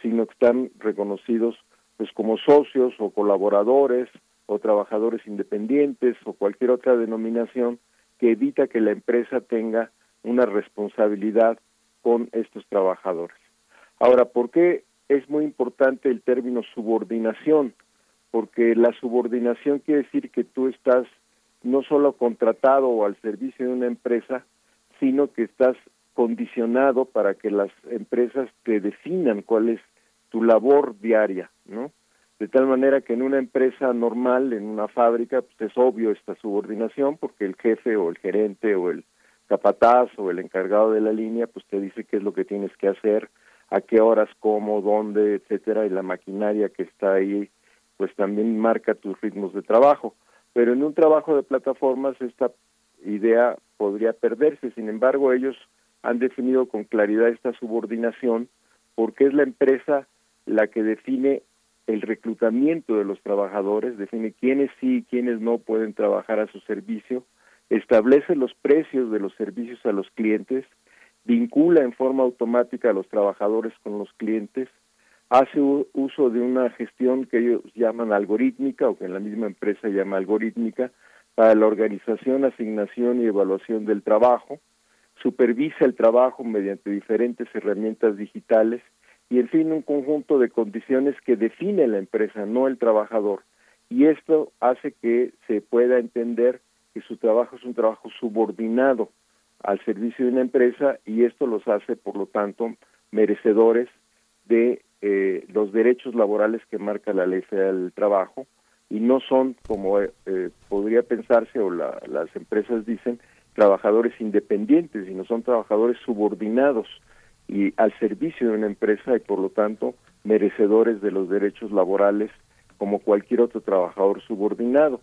sino que están reconocidos pues como socios o colaboradores o trabajadores independientes o cualquier otra denominación que evita que la empresa tenga una responsabilidad con estos trabajadores. Ahora, ¿por qué es muy importante el término subordinación? Porque la subordinación quiere decir que tú estás no solo contratado o al servicio de una empresa, sino que estás condicionado para que las empresas te definan cuál es tu labor diaria, ¿no? De tal manera que en una empresa normal, en una fábrica, pues es obvio esta subordinación porque el jefe o el gerente o el capataz o el encargado de la línea, pues te dice qué es lo que tienes que hacer, a qué horas, cómo, dónde, etcétera, y la maquinaria que está ahí, pues también marca tus ritmos de trabajo. Pero en un trabajo de plataformas esta idea podría perderse. Sin embargo, ellos han definido con claridad esta subordinación porque es la empresa la que define el reclutamiento de los trabajadores, define quiénes sí y quiénes no pueden trabajar a su servicio, establece los precios de los servicios a los clientes, vincula en forma automática a los trabajadores con los clientes, hace uso de una gestión que ellos llaman algorítmica o que en la misma empresa llama algorítmica para la organización, asignación y evaluación del trabajo, supervisa el trabajo mediante diferentes herramientas digitales y en fin un conjunto de condiciones que define la empresa, no el trabajador. Y esto hace que se pueda entender que su trabajo es un trabajo subordinado al servicio de una empresa y esto los hace, por lo tanto, merecedores de eh, los derechos laborales que marca la ley federal del trabajo y no son, como eh, podría pensarse o las empresas dicen, trabajadores independientes, sino son trabajadores subordinados y al servicio de una empresa y por lo tanto merecedores de los derechos laborales como cualquier otro trabajador subordinado.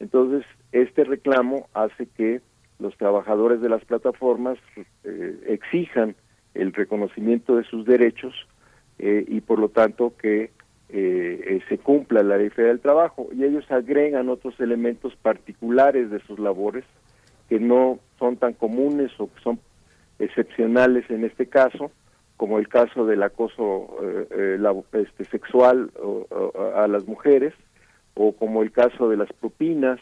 Entonces, este reclamo hace que los trabajadores de las plataformas eh, exijan el reconocimiento de sus derechos eh, y por lo tanto que eh, se cumpla la ley federal del trabajo. Y ellos agregan otros elementos particulares de sus labores que no son tan comunes o que son excepcionales en este caso, como el caso del acoso eh, eh este, sexual a las mujeres, o como el caso de las propinas,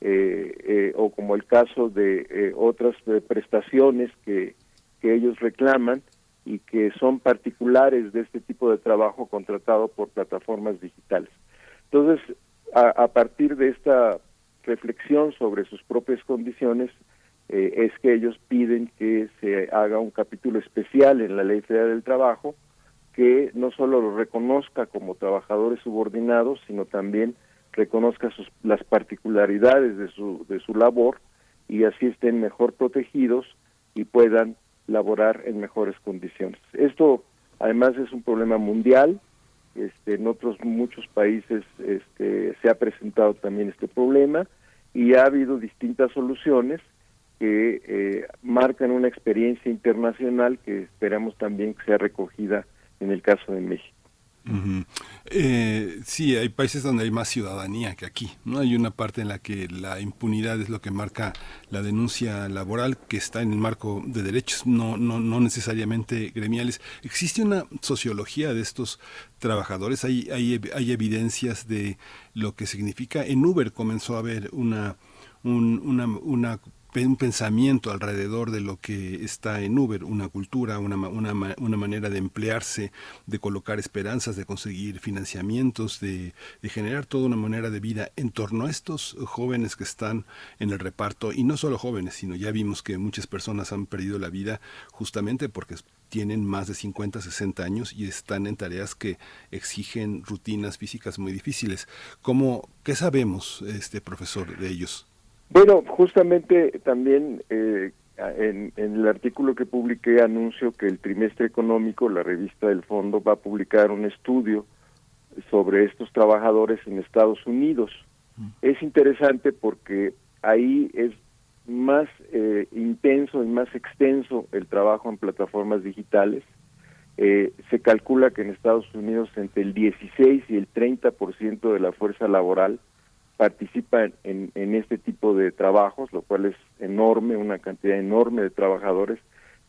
eh, eh, o como el caso de otras prestaciones que, que ellos reclaman y que son particulares de este tipo de trabajo contratado por plataformas digitales. Entonces, a partir de esta reflexión sobre sus propias condiciones, eh, es que ellos piden que se haga un capítulo especial en la Ley Federal del Trabajo que no solo los reconozca como trabajadores subordinados, sino también reconozca sus, las particularidades de su, de su labor y así estén mejor protegidos y puedan laborar en mejores condiciones. Esto además es un problema mundial, este, en otros muchos países este, se ha presentado también este problema y ha habido distintas soluciones que eh, marcan una experiencia internacional que esperamos también que sea recogida en el caso de México. Eh, sí, hay países donde hay más ciudadanía que aquí. No hay una parte en la que la impunidad es lo que marca la denuncia laboral, que está en el marco de derechos, no, no, no necesariamente gremiales. Existe una sociología de estos trabajadores. Hay, hay, hay evidencias de lo que significa. En Uber comenzó a haber una una, una un pensamiento alrededor de lo que está en Uber, una cultura, una, una, una, manera de emplearse, de colocar esperanzas, de conseguir financiamientos, de, de, generar toda una manera de vida en torno a estos jóvenes que están en el reparto, y no solo jóvenes, sino ya vimos que muchas personas han perdido la vida justamente porque tienen más de 50, 60 años y están en tareas que exigen rutinas físicas muy difíciles. ¿Cómo, ¿Qué sabemos, este profesor, de ellos? Bueno, justamente también eh, en, el artículo que publiqué anuncio que el trimestre económico, la revista del fondo, va a publicar un estudio sobre estos trabajadores en Estados Unidos. Es interesante porque ahí es más eh, intenso y más extenso el trabajo en plataformas digitales. Eh, se calcula que en Estados Unidos entre el 16 y el 30% de la fuerza laboral participa en, en, este tipo de trabajos, lo cual es enorme, una cantidad enorme de trabajadores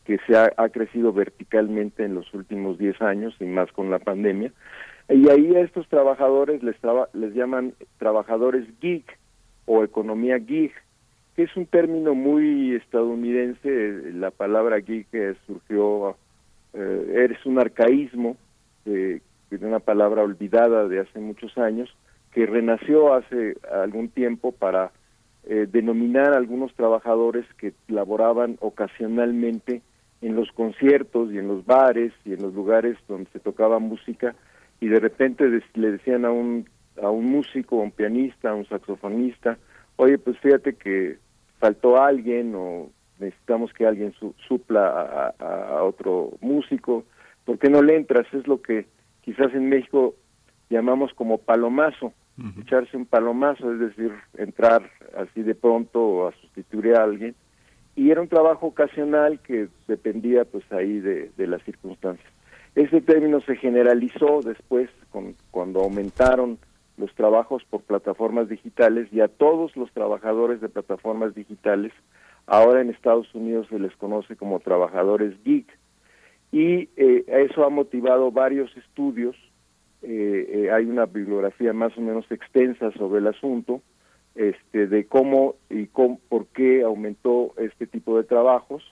que se ha, crecido verticalmente en los últimos 10 años y más con la pandemia. Y ahí a estos trabajadores les, les llaman trabajadores geek o economía geek, que es un término muy estadounidense. La palabra geek surgió, eh, eres un arcaísmo, de una palabra olvidada de hace muchos años, que renació hace algún tiempo para eh, denominar a algunos trabajadores que laboraban ocasionalmente en los conciertos y en los bares y en los lugares donde se tocaba música y de repente le decían a un a un músico, a un pianista, a un saxofonista, oye, pues fíjate que faltó alguien o necesitamos que alguien supla a, a, otro músico, ¿por qué no le entras? Es lo que quizás en México llamamos como palomazo, echarse un palomazo, es decir, entrar así de pronto a sustituir a alguien. Y era un trabajo ocasional que dependía pues ahí de, de las circunstancias. Ese término se generalizó después con, cuando aumentaron los trabajos por plataformas digitales y a todos los trabajadores de plataformas digitales ahora en Estados Unidos se les conoce como trabajadores geek y eh, eso ha motivado varios estudios. Eh, eh, hay una bibliografía más o menos extensa sobre el asunto, este, de cómo y por qué aumentó este tipo de trabajos,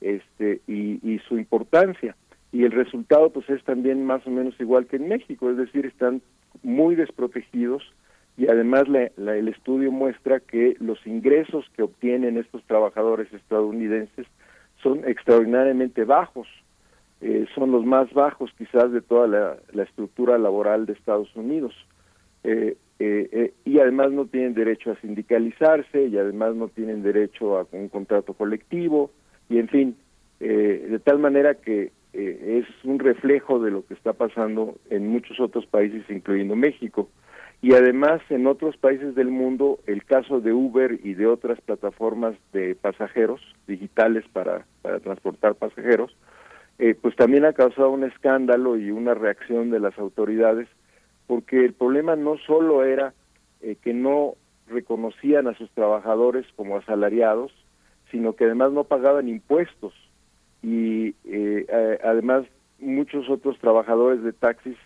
este, y, y su importancia. Y el resultado, pues, es también más o menos igual que en México, es decir, están muy desprotegidos y además la- la- el estudio muestra que los ingresos que obtienen estos trabajadores estadounidenses son extraordinariamente bajos, eh, son los más bajos quizás de toda la, estructura laboral de Estados Unidos. Eh, eh, eh, y además no tienen derecho a sindicalizarse y además no tienen derecho a un contrato colectivo y en fin, de tal manera que es un reflejo de lo que está pasando en muchos otros países, incluyendo México. Y además en otros países del mundo, el caso de Uber y de otras plataformas de pasajeros digitales para transportar pasajeros, eh, pues también ha causado un escándalo y una reacción de las autoridades, porque el problema no solo era eh, que no reconocían a sus trabajadores como asalariados, sino que además no pagaban impuestos y eh, además muchos otros trabajadores de taxis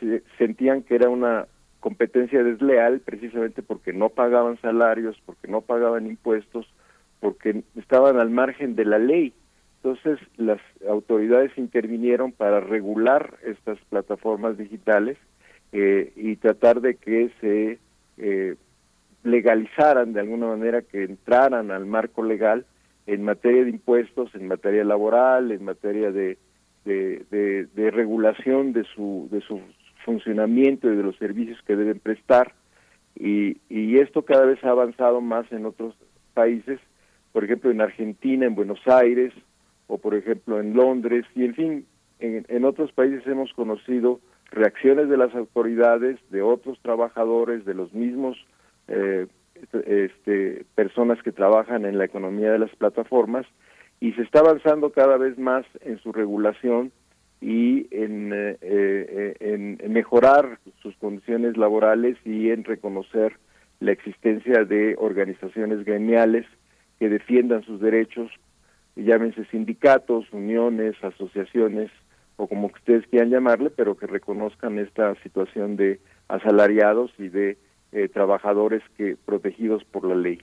se- sentían que era una competencia desleal precisamente porque no pagaban salarios, porque no pagaban impuestos, porque estaban al margen de la ley. Entonces las autoridades intervinieron para regular estas plataformas digitales eh, y tratar de que se eh, legalizaran de alguna manera, que entraran al marco legal en materia de impuestos, en materia laboral, en materia de, de, de- regulación de su, de su funcionamiento y de los servicios que deben prestar. Y, y esto cada vez ha avanzado más en otros países, por ejemplo en Argentina, en Buenos Aires, o por ejemplo en Londres, y en fin, en, otros países hemos conocido reacciones de las autoridades, de otros trabajadores, de los mismos eh, este, personas que trabajan en la economía de las plataformas, y se está avanzando cada vez más en su regulación y en, eh, eh, mejorar sus condiciones laborales y en reconocer la existencia de organizaciones gremiales que defiendan sus derechos, llámense sindicatos, uniones, asociaciones o como ustedes quieran llamarle, pero que reconozcan esta situación de asalariados y de eh, trabajadores que protegidos por la ley.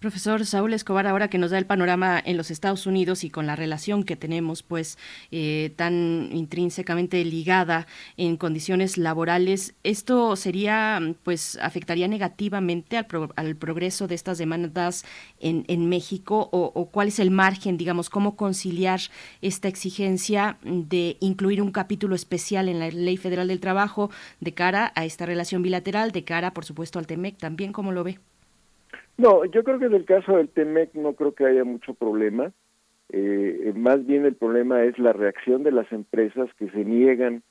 Profesor Saúl Escobar, ahora que nos da el panorama en los Estados Unidos y con la relación que tenemos, pues eh, tan intrínsecamente ligada en condiciones laborales, esto sería, pues, afectaría negativamente al, pro- al progreso de estas demandas en, en México o, o cuál es el margen, digamos, cómo conciliar esta exigencia de incluir un capítulo especial en la Ley Federal del Trabajo de cara a esta relación bilateral, de cara, por supuesto, al TEMEC también, ¿cómo lo ve? No, yo creo que en el caso del TEMEC no creo que haya mucho problema. Eh, más bien el problema es la reacción de las empresas que se niegan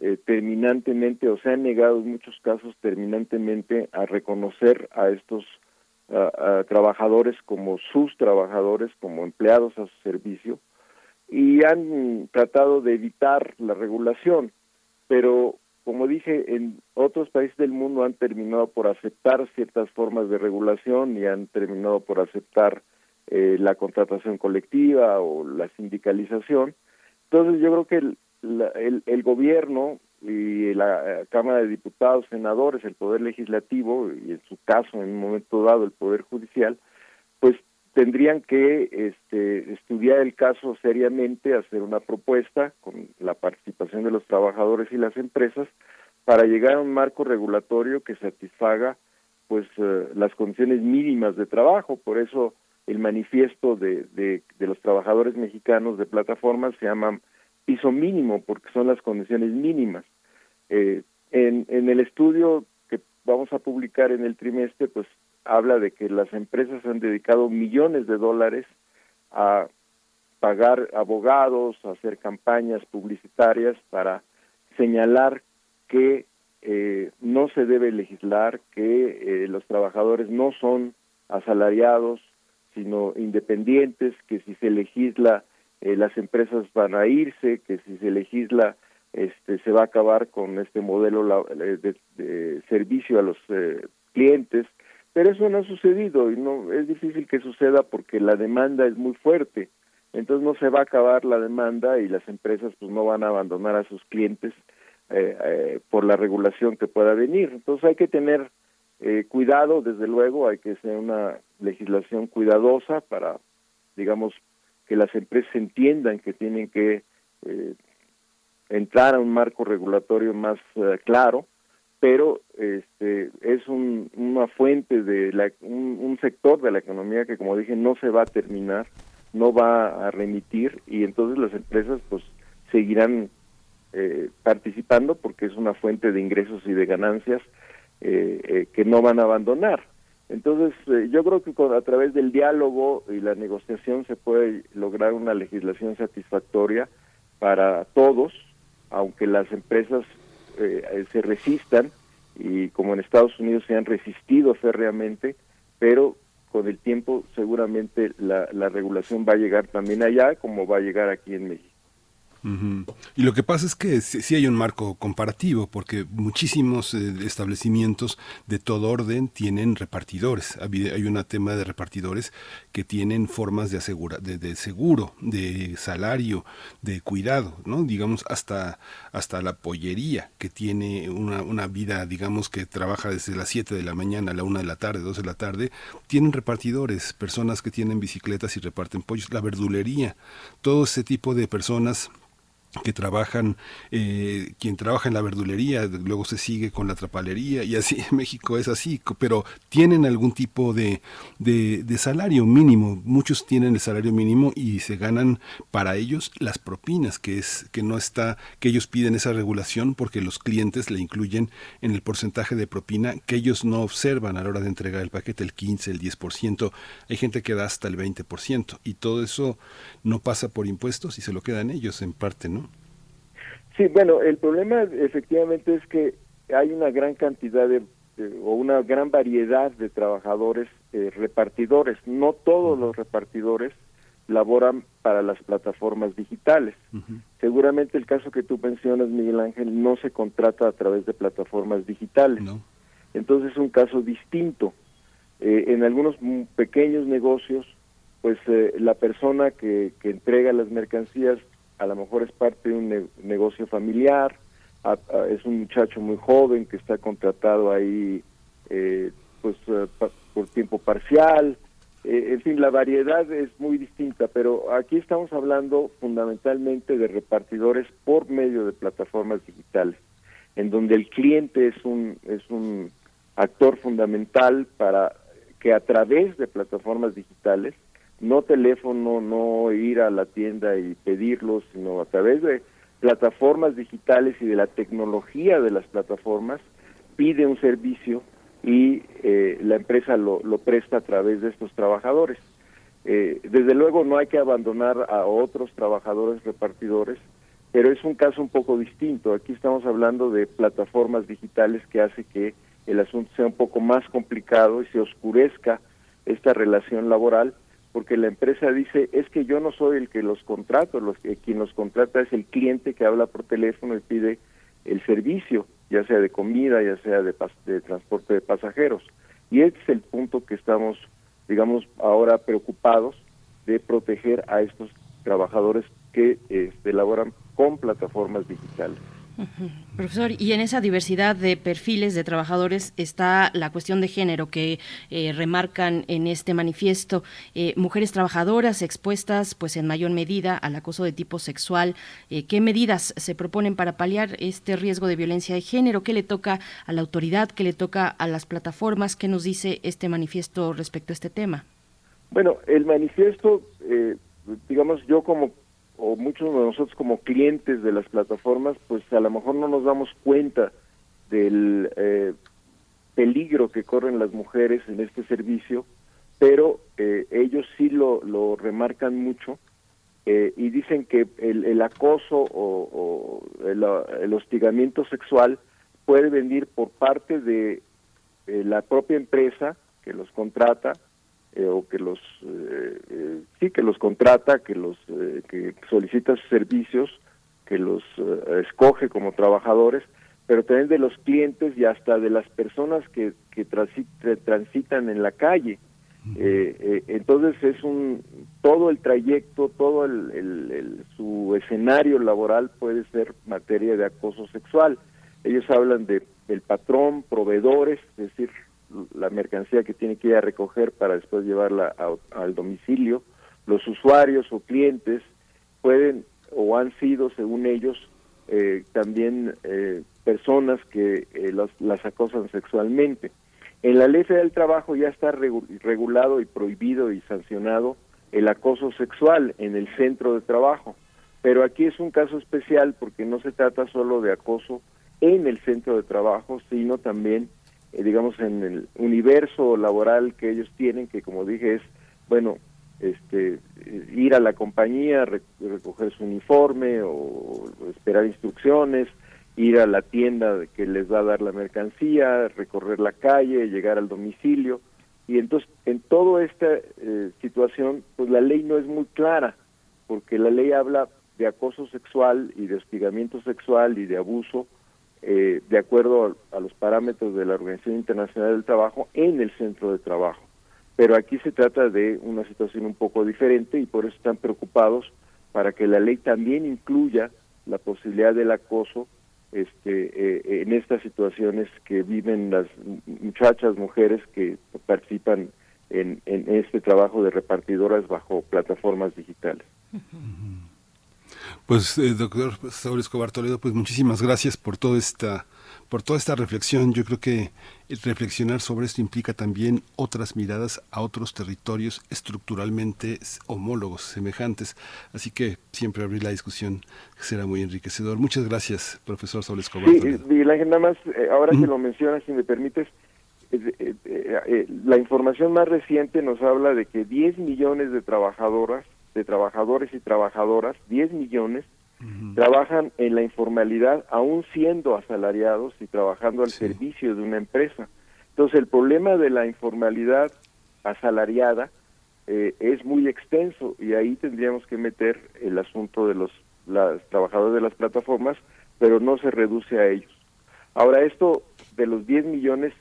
eh, terminantemente o se han negado en muchos casos terminantemente a reconocer a estos a trabajadores como sus trabajadores, como empleados a su servicio, y han tratado de evitar la regulación, pero como dije, en otros países del mundo han terminado por aceptar ciertas formas de regulación y han terminado por aceptar eh, la contratación colectiva o la sindicalización. Entonces yo creo que el, la- el, el gobierno y la eh, Cámara de Diputados, senadores, el Poder Legislativo y en su caso, en un momento dado, el Poder Judicial, pues tendrían que este, estudiar el caso seriamente, hacer una propuesta con la participación de los trabajadores y las empresas para llegar a un marco regulatorio que satisfaga pues eh, las condiciones mínimas de trabajo. Por eso el manifiesto de, de, de los trabajadores mexicanos de plataformas se llama piso mínimo porque son las condiciones mínimas. Eh, en, en el estudio que vamos a publicar en el trimestre, pues habla de que las empresas han dedicado millones de dólares a pagar abogados, a hacer campañas publicitarias para señalar que eh, no se debe legislar, que eh, los trabajadores no son asalariados, sino independientes, que si se legisla eh, las empresas van a irse, que si se legisla este se va a acabar con este modelo eh, de, de servicio a los eh, clientes, pero eso no ha sucedido y no es difícil que suceda porque la demanda es muy fuerte. entonces no se va a acabar la demanda y las empresas pues no van a abandonar a sus clientes eh, eh, por la regulación que pueda venir. Entonces hay que tener eh, cuidado, desde luego, hay que hacer una legislación cuidadosa para, digamos, que las empresas entiendan que tienen que eh, entrar a un marco regulatorio más claro, pero este es un, una fuente de la, un, sector de la economía que, como dije, no se va a terminar, no va a remitir y entonces las empresas pues seguirán eh, participando porque es una fuente de ingresos y de ganancias eh, eh, que no van a abandonar. Entonces, eh, yo creo que con, a través del diálogo y la negociación se puede lograr una legislación satisfactoria para todos, aunque las empresas eh, se resistan y como en Estados Unidos se han resistido férreamente, pero con el tiempo seguramente la, la regulación va a llegar también allá como va a llegar aquí en México. Ujú. Y lo que pasa es que sí, hay un marco comparativo, porque muchísimos eh, establecimientos de todo orden tienen repartidores. Hay un tema de repartidores que tienen formas de, asegura, de, de seguro, de salario, de cuidado, ¿no? Digamos, hasta, hasta la pollería, que tiene una, una vida, digamos, que trabaja desde las 7 de la mañana a la 1 de la tarde, 2 de la tarde, tienen repartidores, personas que tienen bicicletas y reparten pollos, la verdulería, todo ese tipo de personas que trabajan, eh, quien trabaja en la verdulería, luego se sigue con la trapalería y así en México es así, pero tienen algún tipo de, de, de salario mínimo, muchos tienen el salario mínimo y se ganan para ellos las propinas, que es que no está, que ellos piden esa regulación porque los clientes le incluyen en el porcentaje de propina que ellos no observan a la hora de entregar el paquete, el 15, el 10%, hay gente que da hasta el 20% y todo eso no pasa por impuestos y se lo quedan ellos en parte, ¿no? Sí, bueno, el problema efectivamente es que hay una gran cantidad de, de- o una gran variedad de trabajadores eh, repartidores. No todos los repartidores laboran para las plataformas digitales. Seguramente el caso que tú mencionas, Miguel Ángel, no se contrata a través de plataformas digitales. Entonces es un caso distinto. Eh, en algunos pequeños negocios, pues eh, la persona que, que entrega las mercancías a lo mejor es parte de un ne- negocio familiar, es un muchacho muy joven que está contratado ahí eh, pues eh, pa- por tiempo parcial, eh, en fin, la variedad es muy distinta, pero aquí estamos hablando fundamentalmente de repartidores por medio de plataformas digitales, en donde el cliente es un es un actor fundamental para que a través de plataformas digitales, no teléfono, no ir a la tienda y pedirlos, sino a través de plataformas digitales y de la tecnología de las plataformas, pide un servicio y eh, la empresa lo, presta a través de estos trabajadores. Eh, desde luego no hay que abandonar a otros trabajadores repartidores, pero es un caso un poco distinto. Aquí estamos hablando de plataformas digitales que hace que el asunto sea un poco más complicado y se oscurezca esta relación laboral, porque la empresa dice, es que yo no soy el que los contrato, los que, quien los contrata es el cliente que habla por teléfono y pide el servicio, ya sea de comida, ya sea de, transporte de pasajeros. Y este es el punto que estamos, digamos, ahora preocupados de proteger a estos trabajadores que este, laboran con plataformas digitales. Profesor, y en esa diversidad de perfiles de trabajadores está la cuestión de género que eh, remarcan en este manifiesto. Eh, mujeres trabajadoras expuestas, pues en mayor medida, al acoso de tipo sexual. Eh, ¿Qué medidas se proponen para paliar este riesgo de violencia de género? ¿Qué le toca a la autoridad? ¿Qué le toca a las plataformas? ¿Qué nos dice este manifiesto respecto a este tema? Bueno, el manifiesto, digamos, yo como, o muchos de nosotros como clientes de las plataformas, pues a lo mejor no nos damos cuenta del eh, peligro que corren las mujeres en este servicio, pero eh, ellos sí lo, lo remarcan mucho eh, y dicen que el, el acoso o, el hostigamiento sexual puede venir por parte de eh, la propia empresa que los contrata eh, o que los eh, eh, sí que los contrata que los eh, que solicita sus servicios que los eh, escoge como trabajadores pero también de los clientes y hasta de las personas que, que transi- tra- transitan en la calle Eh, eh, entonces es un todo el trayecto, todo el, el- el- su escenario laboral puede ser materia de acoso sexual. Ellos hablan de el patrón, proveedores, es decir, la mercancía que tiene que ir a recoger para después llevarla a- al domicilio. Los usuarios o clientes pueden o han sido, según ellos, eh, también eh, personas que eh, los- las acosan sexualmente. En la Ley del Trabajo ya está regu- regulado y prohibido y sancionado el acoso sexual en el centro de trabajo, pero aquí es un caso especial porque no se trata solo de acoso en el centro de trabajo, sino también, eh, digamos, en el universo laboral que ellos tienen, que como dije es, bueno, este, eh, ir a la compañía, re- recoger su uniforme o esperar instrucciones, ir a la tienda que les va a dar la mercancía, recorrer la calle, llegar al domicilio. Y entonces, en toda esta eh, situación, pues la ley no es muy clara, porque la ley habla de acoso sexual y de hostigamiento sexual y de abuso, eh, de acuerdo a, a los parámetros de la Organización Internacional del Trabajo en el centro de trabajo. Pero aquí se trata de una situación un poco diferente y por eso están preocupados para que la ley también incluya la posibilidad del acoso este, eh, en estas situaciones que viven las muchachas, mujeres que participan en, en este trabajo de repartidoras bajo plataformas digitales. Pues, eh, doctor Saúl Escobar Toledo, pues muchísimas gracias por toda esta por toda esta reflexión. Yo creo que el reflexionar sobre esto implica también otras miradas a otros territorios estructuralmente homólogos, semejantes. Así que siempre abrir la discusión será muy enriquecedor. Muchas gracias, profesor Saúl Escobar Sí, Toledo. Miguel Ángel, nada más, eh, ahora que lo mencionas, si me permites, eh, eh, eh, eh, la información más reciente nos habla de que 10 millones de trabajadoras, de trabajadores y trabajadoras, 10 millones, trabajan en la informalidad aún siendo asalariados y trabajando al servicio de una empresa. Entonces el problema de la informalidad asalariada eh, es muy extenso y ahí tendríamos que meter el asunto de los las trabajadores de las plataformas, pero no se reduce a ellos. Ahora esto de los 10 millones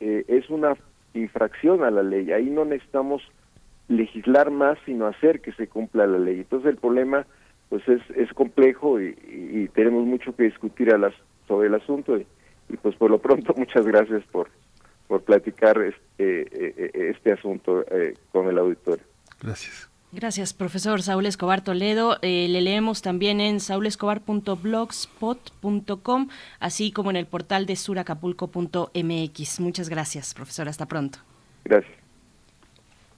eh, es una infracción a la ley. Ahí no necesitamos legislar más, sino hacer que se cumpla la ley. Entonces el problema pues es, es complejo y, y- y tenemos mucho que discutir a las, sobre el asunto y, y, pues por lo pronto muchas gracias por, por platicar este, eh, eh, este asunto eh, con el auditorio. Gracias. Gracias, profesor Saúl Escobar Toledo. Eh, le leemos también en saulescobar.blogspot.com, así como en el portal de suracapulco.mx. Muchas gracias, profesor. Hasta pronto. Gracias.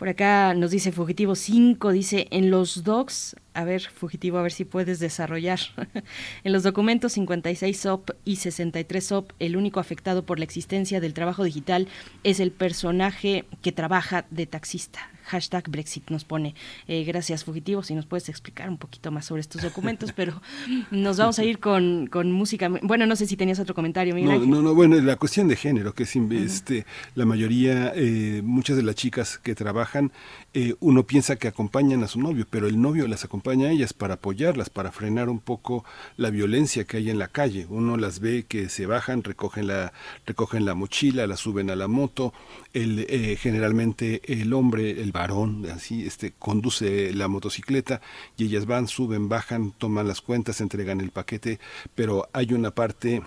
Por acá nos dice Fugitivo 5, dice en los docs, a ver, Fugitivo, a ver si puedes desarrollar. en los documentos 56 SOP y 63 SOP, el único afectado por la existencia del trabajo digital es el personaje que trabaja de taxista. Hashtag Brexit nos pone. Eh, gracias, Fugitivo, si nos puedes explicar un poquito más sobre estos documentos, pero nos vamos a ir con, con música. Bueno, no sé si tenías otro comentario, Miguel No, Ángel. no, no, bueno, la cuestión de género, que es este, la mayoría, eh, muchas de las chicas que trabajan, eh, uno piensa que acompañan a su novio, pero el novio las acompaña a ellas para apoyarlas, para frenar un poco la violencia que hay en la calle. Uno las ve que se bajan, recogen la, recogen la mochila, la suben a la moto, el, eh, generalmente el hombre, el varón, así, este, conduce la motocicleta y ellas van, suben, bajan, toman las cuentas, entregan el paquete, pero hay una parte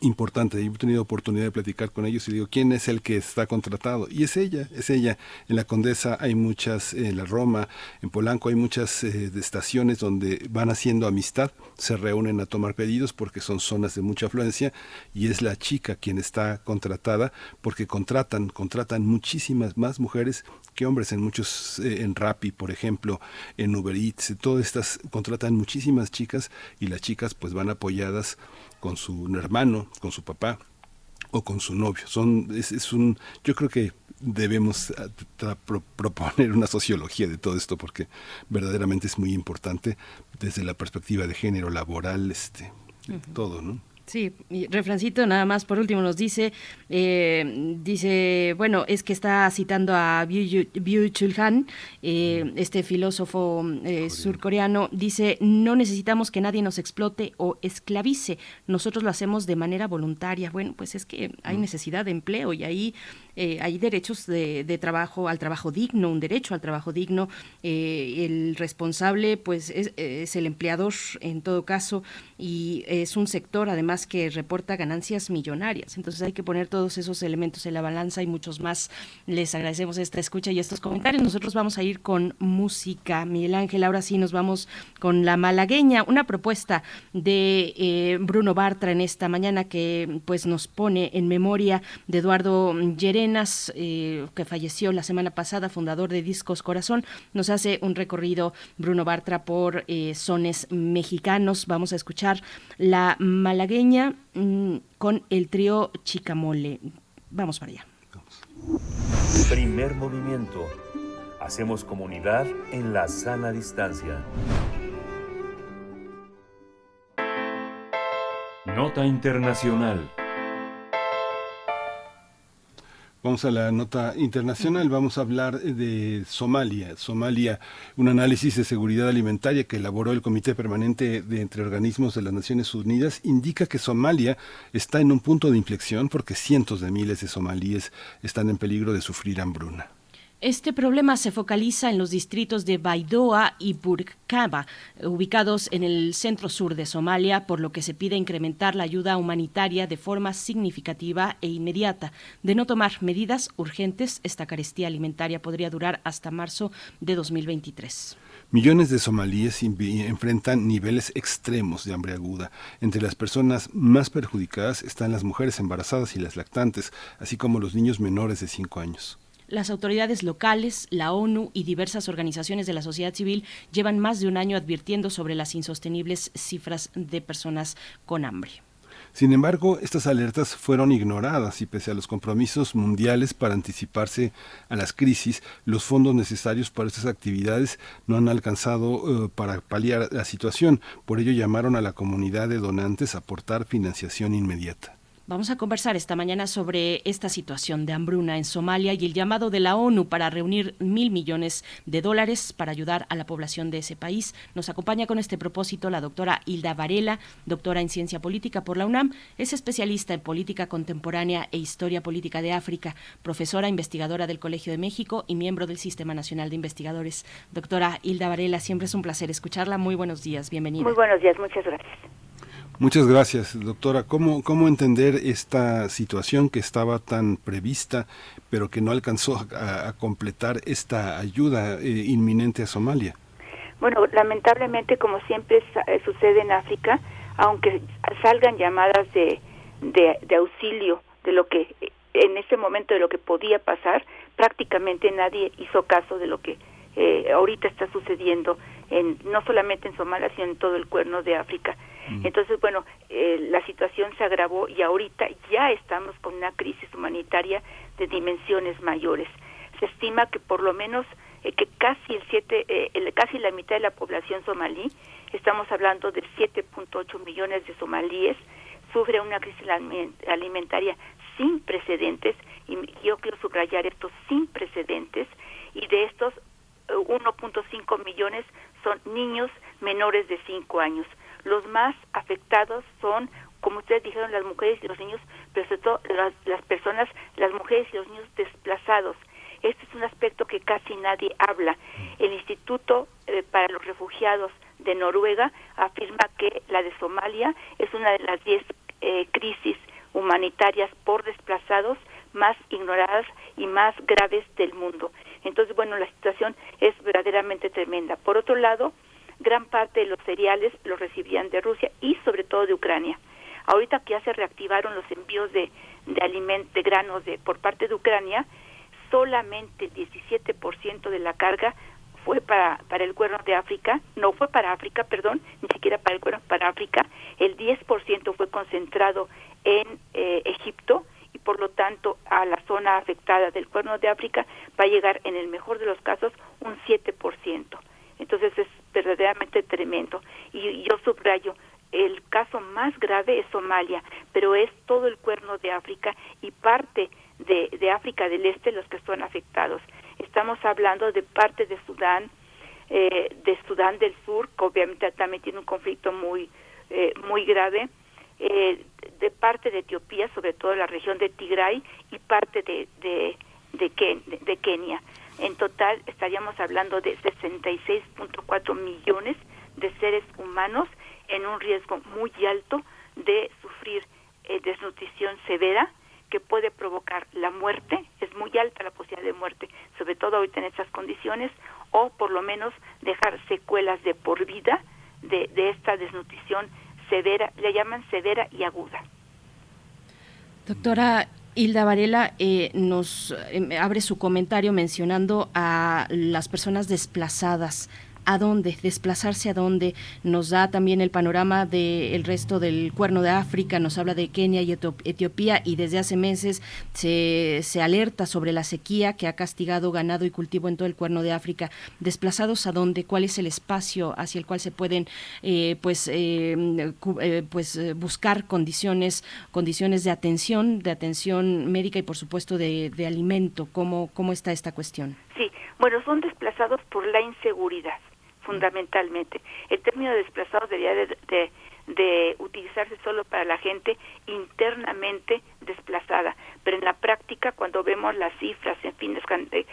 importante. He tenido oportunidad de platicar con ellos y digo, ¿quién es el que está contratado? Y es ella, es ella. En la Condesa hay muchas, en la Roma, en Polanco hay muchas eh, estaciones donde van haciendo amistad, se reúnen a tomar pedidos porque son zonas de mucha afluencia y es la chica quien está contratada porque contratan, contratan muchísimas más mujeres que hombres en muchos, eh, en Rappi, por ejemplo, en Uber Eats, todas estas contratan muchísimas chicas y las chicas pues van apoyadas con su hermano, con su papá o con su novio. Son, es, es un, yo creo que debemos ah, pro- proponer una sociología de todo esto porque verdaderamente es muy importante desde la perspectiva de género laboral, este, Ujú. todo, ¿no? Sí, y refrancito nada más por último nos dice, eh, dice, bueno, es que está citando a Byung-Chul Han, eh, este filósofo eh, surcoreano, dice, no necesitamos que nadie nos explote o esclavice, nosotros lo hacemos de manera voluntaria. Bueno, pues es que hay mm. necesidad de empleo y ahí hay derechos de, trabajo, al trabajo digno, un derecho al trabajo digno. el responsable, pues, es, es el empleador en todo caso y es un sector además que reporta ganancias millonarias. Entonces hay que poner todos esos elementos en la balanza y muchos más. Les agradecemos esta escucha y estos comentarios. Nosotros vamos a ir con música. Miguel Ángel, ahora sí nos vamos con La Malagueña, una propuesta de eh, Bruno Bartra en esta mañana que pues nos pone en memoria de Eduardo Llerenas, eh, que falleció la semana pasada, fundador de Discos Corazón. Nos hace un recorrido Bruno Bartra por eh, sones mexicanos. Vamos a escuchar La Malagueña Mm, con el trío Chicamole. Vamos para allá. Primer movimiento. Hacemos comunidad en la sana distancia. Nota Internacional. Vamos a la nota internacional, vamos a hablar de Somalia. Somalia, un análisis de seguridad alimentaria que elaboró el Comité Permanente de Entre Organismos de las Naciones Unidas indica que Somalia está en un punto de inflexión porque cientos de miles de somalíes están en peligro de sufrir hambruna. Este problema se focaliza en los distritos de Baidoa y Burkaba, ubicados en el centro sur de Somalia, por lo que se pide incrementar la ayuda humanitaria de forma significativa e inmediata. De no tomar medidas urgentes, esta carestía alimentaria podría durar hasta marzo de 2023. Millones de somalíes enfrentan niveles extremos de hambre aguda. Entre las personas más perjudicadas están las mujeres embarazadas y las lactantes, así como los niños menores de 5 años. Las autoridades locales, la ONU y diversas organizaciones de la sociedad civil llevan más de un año advirtiendo sobre las insostenibles cifras de personas con hambre. Sin embargo, estas alertas fueron ignoradas y pese a los compromisos mundiales para anticiparse a las crisis, los fondos necesarios para estas actividades no han alcanzado eh, para paliar la situación. Por ello llamaron a la comunidad de donantes a aportar financiación inmediata. Vamos a conversar esta mañana sobre esta situación de hambruna en Somalia y el llamado de la ONU para reunir mil millones de dólares para ayudar a la población de ese país. Nos acompaña con este propósito la doctora Hilda Varela, doctora en Ciencia Política por la UNAM, es especialista en política contemporánea e historia política de África, profesora investigadora del Colegio de México y miembro del Sistema Nacional de Investigadores. Doctora Hilda Varela, siempre es un placer escucharla. Muy buenos días, bienvenida. Muy buenos días, muchas gracias. Muchas gracias, doctora. ¿Cómo, ¿Cómo entender esta situación que estaba tan prevista, pero que no alcanzó a, completar esta ayuda eh, inminente a Somalia? Bueno, lamentablemente, como siempre eh, sucede en África, aunque salgan llamadas de, de, auxilio de lo que en ese momento de lo que podía pasar, prácticamente nadie hizo caso de lo que eh, ahorita está sucediendo en no solamente en Somalia sino en todo el cuerno de África entonces, bueno, eh, la situación se agravó y ahorita ya estamos con una crisis humanitaria de dimensiones mayores. Se estima que por lo menos eh, que casi el siete, eh, casi la mitad de la población somalí, estamos hablando de 7.8 millones de somalíes, sufre una crisis alimentaria sin precedentes y yo quiero subrayar esto sin precedentes y de estos 1.5 millones son niños menores de 5 años. Los más afectados son, como ustedes dijeron, las mujeres y los niños, pero sobre todo las, personas, las mujeres y los niños desplazados. Este es un aspecto que casi nadie habla. El Instituto eh, para los Refugiados de Noruega afirma que la de Somalia es una de las diez eh, crisis humanitarias por desplazados más ignoradas y más graves del mundo. Entonces, bueno, la situación es verdaderamente tremenda. Por otro lado, gran parte de los cereales los recibían de Rusia y sobre todo de Ucrania. Ahorita que ya se reactivaron los envíos de, de alimentos, de granos de, por parte de Ucrania, solamente el 17% de la carga fue para, para el cuerno de África, no fue para África, perdón, ni siquiera para el cuerno, para África, el 10% fue concentrado en eh, Egipto y por lo tanto a la zona afectada del cuerno de África va a llegar en el mejor de los casos un 7%. Entonces es verdaderamente tremendo. Y yo subrayo, el caso más grave es Somalia, pero es todo el cuerno de África y parte de, de África del Este los que son afectados. Estamos hablando de parte de Sudán, eh, de Sudán del Sur, que obviamente también tiene un conflicto muy, eh, muy grave, eh, de parte de Etiopía, sobre todo la región de Tigray, y parte de, de, de, Kenia. En total estaríamos hablando de 66.4 millones de seres humanos en un riesgo muy alto de sufrir desnutrición severa que puede provocar la muerte, es muy alta la posibilidad de muerte, sobre todo ahorita en estas condiciones, o por lo menos dejar secuelas de por vida de, de esta desnutrición severa, le llaman severa y aguda. Doctora Hilda Varela eh, nos eh, abre su comentario mencionando a las personas desplazadas a dónde, desplazarse a dónde, nos da también el panorama del resto del cuerno de África, nos habla de Kenia y Etiopía y desde hace meses se, se alerta sobre la sequía que ha castigado ganado y cultivo en todo el cuerno de África. ¿Desplazados a dónde? ¿Cuál es el espacio hacia el cual se pueden eh, pues, eh, eh, pues buscar condiciones, condiciones de atención, de atención médica y por supuesto de, de alimento? ¿Cómo, ¿Cómo está esta cuestión? Sí, bueno, son desplazados por la inseguridad fundamentalmente. El término desplazado debería de, de, utilizarse solo para la gente internamente desplazada, pero en la práctica cuando vemos las cifras, en fin, eh,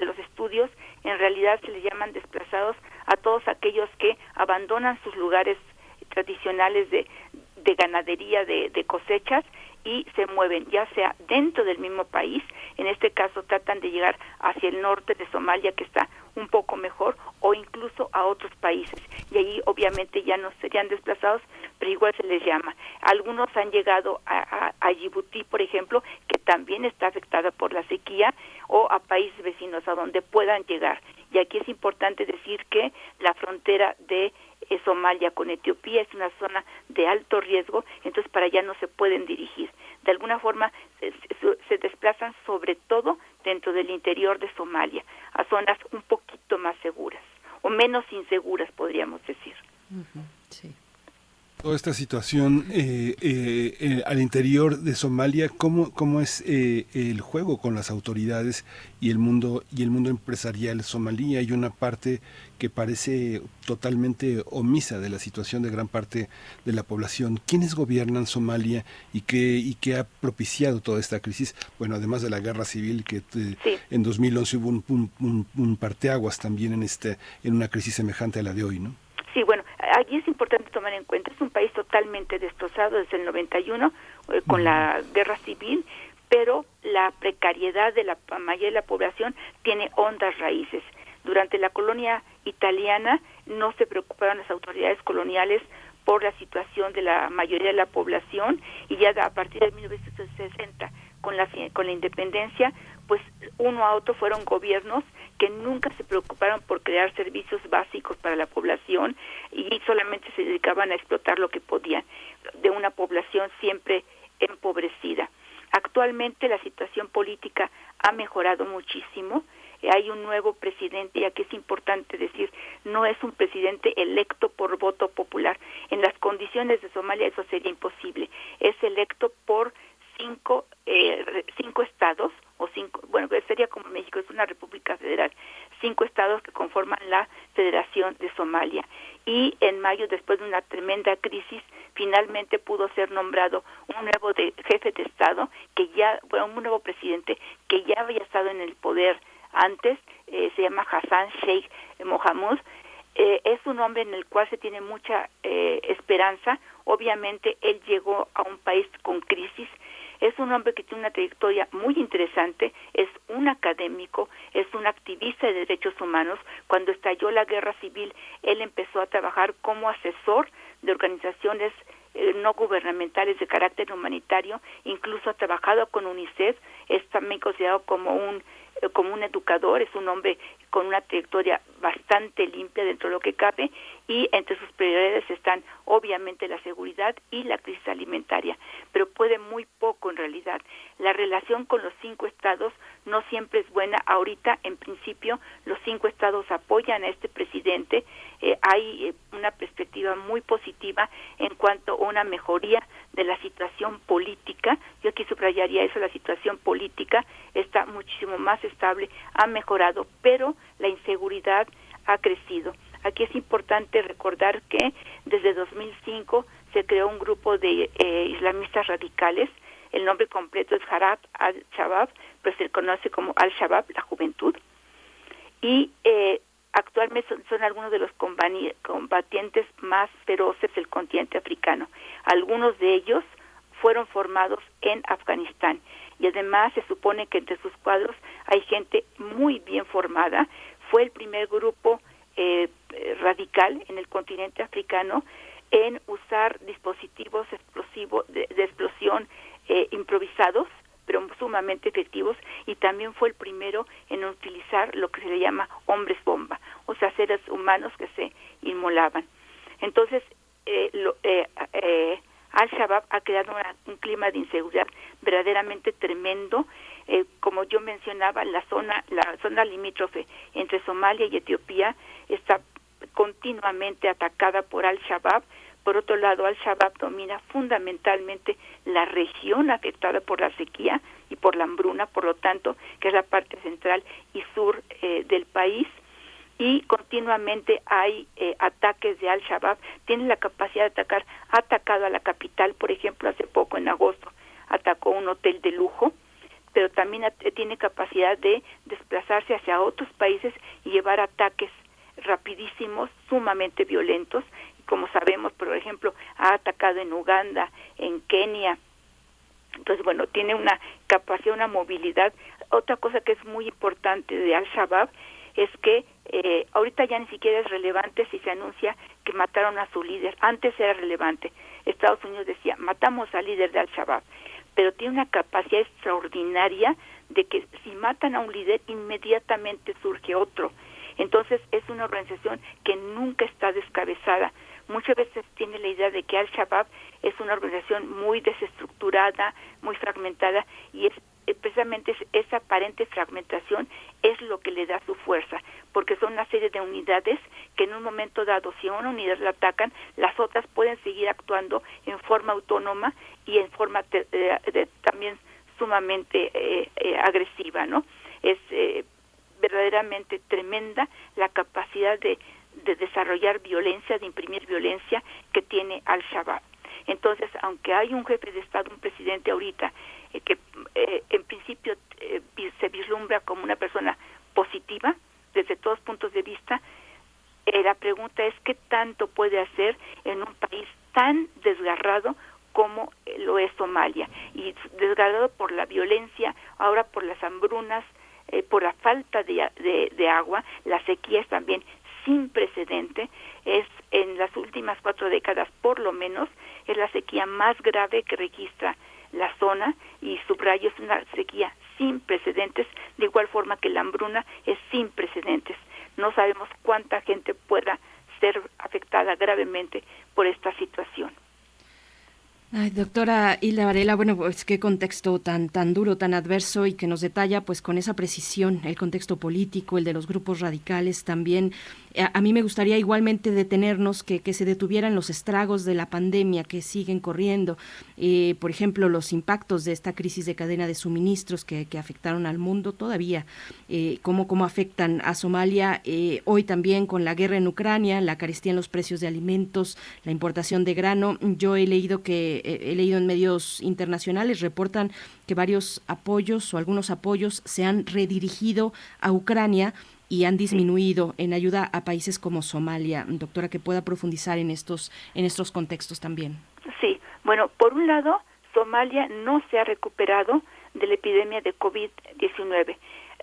los estudios, en realidad se les llaman desplazados a todos aquellos que abandonan sus lugares tradicionales de, de ganadería, de, de cosechas y se mueven ya sea dentro del mismo país, en este caso tratan de llegar hacia el norte de Somalia que está un poco mejor o incluso a otros países. Y allí obviamente ya no serían desplazados pero igual se les llama. Algunos han llegado a, a, Djibouti por ejemplo que también está afectada por la sequía o a países vecinos a donde puedan llegar. Y aquí es importante decir que la frontera de Somalia con Etiopía es una zona de alto riesgo, entonces para allá no se pueden dirigir. De alguna forma se, se, desplazan sobre todo dentro del interior de Somalia, a zonas un poquito más seguras o menos inseguras, podríamos decir. sí toda esta situación eh, eh, eh, al interior de Somalia, ¿cómo, cómo es el juego con las autoridades y el mundo y el mundo empresarial somalí? Hay una parte que parece totalmente omisa de la situación de gran parte de la población. ¿Quiénes gobiernan Somalia y qué y qué ha propiciado toda esta crisis? Bueno, además de la guerra civil que en 2011 hubo un, un, un parteaguas también en este en una crisis semejante a la de hoy, ¿no? Sí, bueno, allí es importante tomar en cuenta, es un país totalmente destrozado desde el 91 eh, con la guerra civil, pero la precariedad de la mayoría de la población tiene hondas raíces. Durante la colonia italiana no se preocuparon las autoridades coloniales por la situación de la mayoría de la población y ya a partir de 1960 con la con la independencia pues uno a otro fueron gobiernos que nunca se preocuparon por crear servicios básicos para la población y solamente se dedicaban a explotar lo que podían de una población siempre empobrecida. Actualmente la situación política ha mejorado muchísimo. Hay un nuevo presidente y aquí es importante decir, no es un presidente electo por voto popular. En las condiciones de Somalia eso sería imposible. Es electo por cinco, eh, cinco estados, o cinco, bueno, sería como México, es una república federal, cinco estados que conforman la Federación de Somalia. Y en mayo, después de una tremenda crisis, finalmente pudo ser nombrado un nuevo jefe de Estado, que ya, bueno, un nuevo presidente que ya había estado en el poder antes, eh, se llama Hassan Sheikh Mohamud, eh, es un hombre en el cual se tiene mucha eh, esperanza. Obviamente él llegó a un país con crisis, es un hombre que tiene una trayectoria muy interesante, es un académico, es un activista de derechos humanos. Cuando estalló la guerra civil, él empezó a trabajar como asesor de organizaciones eh, no gubernamentales de carácter humanitario, incluso ha trabajado con UNICEF, es también considerado como un eh, como un educador, es un hombre con una trayectoria bastante limpia dentro de lo que cabe y entre sus prioridades están obviamente la seguridad y la crisis alimentaria, pero puede muy poco en realidad. La relación con los cinco estados no siempre es buena. Ahorita, en principio, los cinco estados apoyan a este presidente. Eh, hay eh, una perspectiva muy positiva en cuanto a una mejoría de la situación política. Yo aquí subrayaría eso, la situación política está muchísimo más estable, ha mejorado, pero la inseguridad ha crecido. Aquí es importante recordar que desde 2005 se creó un grupo de eh, islamistas radicales. El nombre completo es Harab al-Shabaab, pero se conoce como al-Shabaab, la juventud. Y eh, actualmente son, son, algunos de los combatientes más feroces del continente africano. Algunos de ellos fueron formados en Afganistán y además se supone que entre sus cuadros hay gente muy bien formada. Fue el primer grupo eh, radical en el continente africano en usar dispositivos explosivos de, de explosión eh, improvisados pero sumamente efectivos y también fue el primero en utilizar lo que se le llama hombres bomba, o sea, seres humanos que se inmolaban. Entonces, eh, lo, eh, eh, Al-Shabaab ha creado una, un clima de inseguridad verdaderamente tremendo. Eh, como yo mencionaba, la zona, la zona limítrofe entre Somalia y Etiopía está continuamente atacada por Al-Shabaab. Por otro lado, Al-Shabaab domina fundamentalmente la región afectada por la sequía y por la hambruna, por lo tanto, que es la parte central y sur eh, del país y continuamente hay eh, ataques de Al-Shabaab, tiene la capacidad de atacar, ha atacado a la capital, por ejemplo, hace poco, en agosto, atacó un hotel de lujo, pero también tiene capacidad de desplazarse hacia otros países y llevar ataques rapidísimos, sumamente violentos, como sabemos, por ejemplo, ha atacado en Uganda, en Kenia, entonces, bueno, tiene una capacidad, una movilidad. Otra cosa que es muy importante de Al-Shabaab es que eh, ahorita ya ni siquiera es relevante si se anuncia que mataron a su líder. Antes era relevante. Estados Unidos decía, matamos al líder de Al-Shabaab, pero tiene una capacidad extraordinaria de que si matan a un líder, inmediatamente surge otro. Entonces es una organización que nunca está descabezada. Muchas veces tiene la idea de que Al-Shabaab es una organización muy desestructurada, muy fragmentada, y es precisamente esa aparente fragmentación es lo que le da su fuerza, porque son una serie de unidades que en un momento dado, si una unidad la atacan, las otras pueden seguir actuando en forma autónoma y en forma de, de, también sumamente eh, eh, agresiva, ¿no? Es eh, verdaderamente tremenda la capacidad de, de desarrollar violencia, de imprimir violencia que tiene Al-Shabaab. Entonces, aunque hay un jefe de Estado, un presidente ahorita, eh, que eh, en principio eh, se vislumbra como una persona positiva desde todos puntos de vista, la pregunta es qué tanto puede hacer en un país tan desgarrado como lo es Somalia y desgarrado por la violencia, ahora por las hambrunas, por la falta de, de, de agua, la sequía es también sin precedente, es en las últimas cuatro décadas por lo menos, es la sequía más grave que registra la zona y subrayo es una sequía sin precedentes, de igual forma que la hambruna es sin precedentes. No sabemos cuánta gente pueda ser afectada gravemente por esta situación. Ay, doctora Hilda Varela, bueno, pues qué contexto tan tan duro, tan adverso y que nos detalla pues con esa precisión el contexto político, el de los grupos radicales también. A, mí me gustaría igualmente detenernos, que, que, se detuvieran los estragos de la pandemia que siguen corriendo, eh, por ejemplo, los impactos de esta crisis de cadena de suministros que, que afectaron al mundo todavía, eh, cómo, cómo afectan a Somalia, eh, hoy también con la guerra en Ucrania, la carestía en los precios de alimentos, la importación de grano. Yo he leído que he leído en medios internacionales, reportan que varios apoyos o algunos apoyos se han redirigido a Ucrania y han disminuido en ayuda a países como Somalia. Doctora, que pueda profundizar en estos, en estos contextos también. Sí, bueno, por un lado, Somalia no se ha recuperado de la epidemia de COVID-19.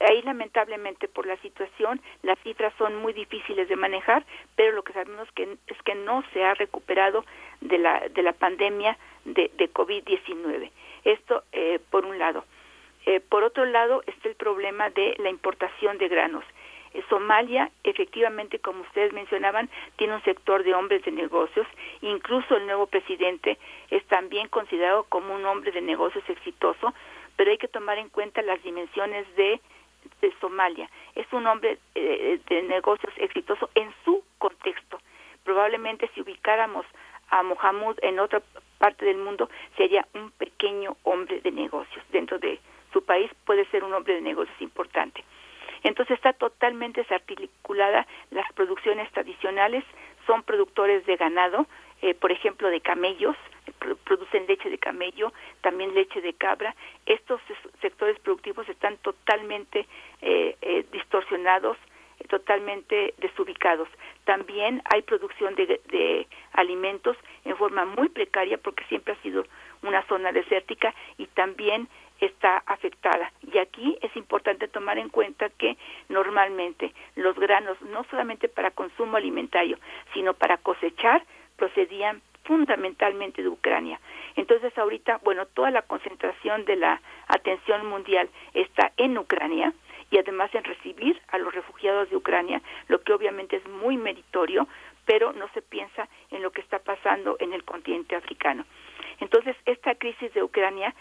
Ahí lamentablemente por la situación las cifras son muy difíciles de manejar, pero lo que sabemos que, es que no se ha recuperado de la, de la pandemia de, de COVID-19. Esto eh, por un lado. Eh, por otro lado está el problema de la importación de granos. Eh, Somalia, efectivamente, como ustedes mencionaban, tiene un sector de hombres de negocios. Incluso el nuevo presidente es también considerado como un hombre de negocios exitoso, pero hay que tomar en cuenta las dimensiones de Somalia. Es un hombre eh, de negocios exitoso en su contexto. Probablemente si ubicáramos a Mohamud en otra parte del mundo sería un pequeño hombre de negocios dentro de su país puede ser un hombre de negocios importante entonces está totalmente desarticulada las producciones tradicionales son productores de ganado eh, por ejemplo de camellos producen leche de camello, también leche de cabra. Estos sectores productivos están totalmente eh, eh, distorsionados, eh, totalmente desubicados. También hay producción de, de alimentos en forma muy precaria porque siempre ha sido una zona desértica y también está afectada. Y aquí es importante tomar en cuenta que normalmente los granos, no solamente para consumo alimentario, sino para cosechar, procedían fundamentalmente de Ucrania. Entonces ahorita, bueno, toda la concentración de la atención mundial está en Ucrania y además en recibir a los refugiados de Ucrania, lo que obviamente es muy meritorio, pero no se piensa en lo que está pasando en el continente africano. Entonces, esta crisis de Ucrania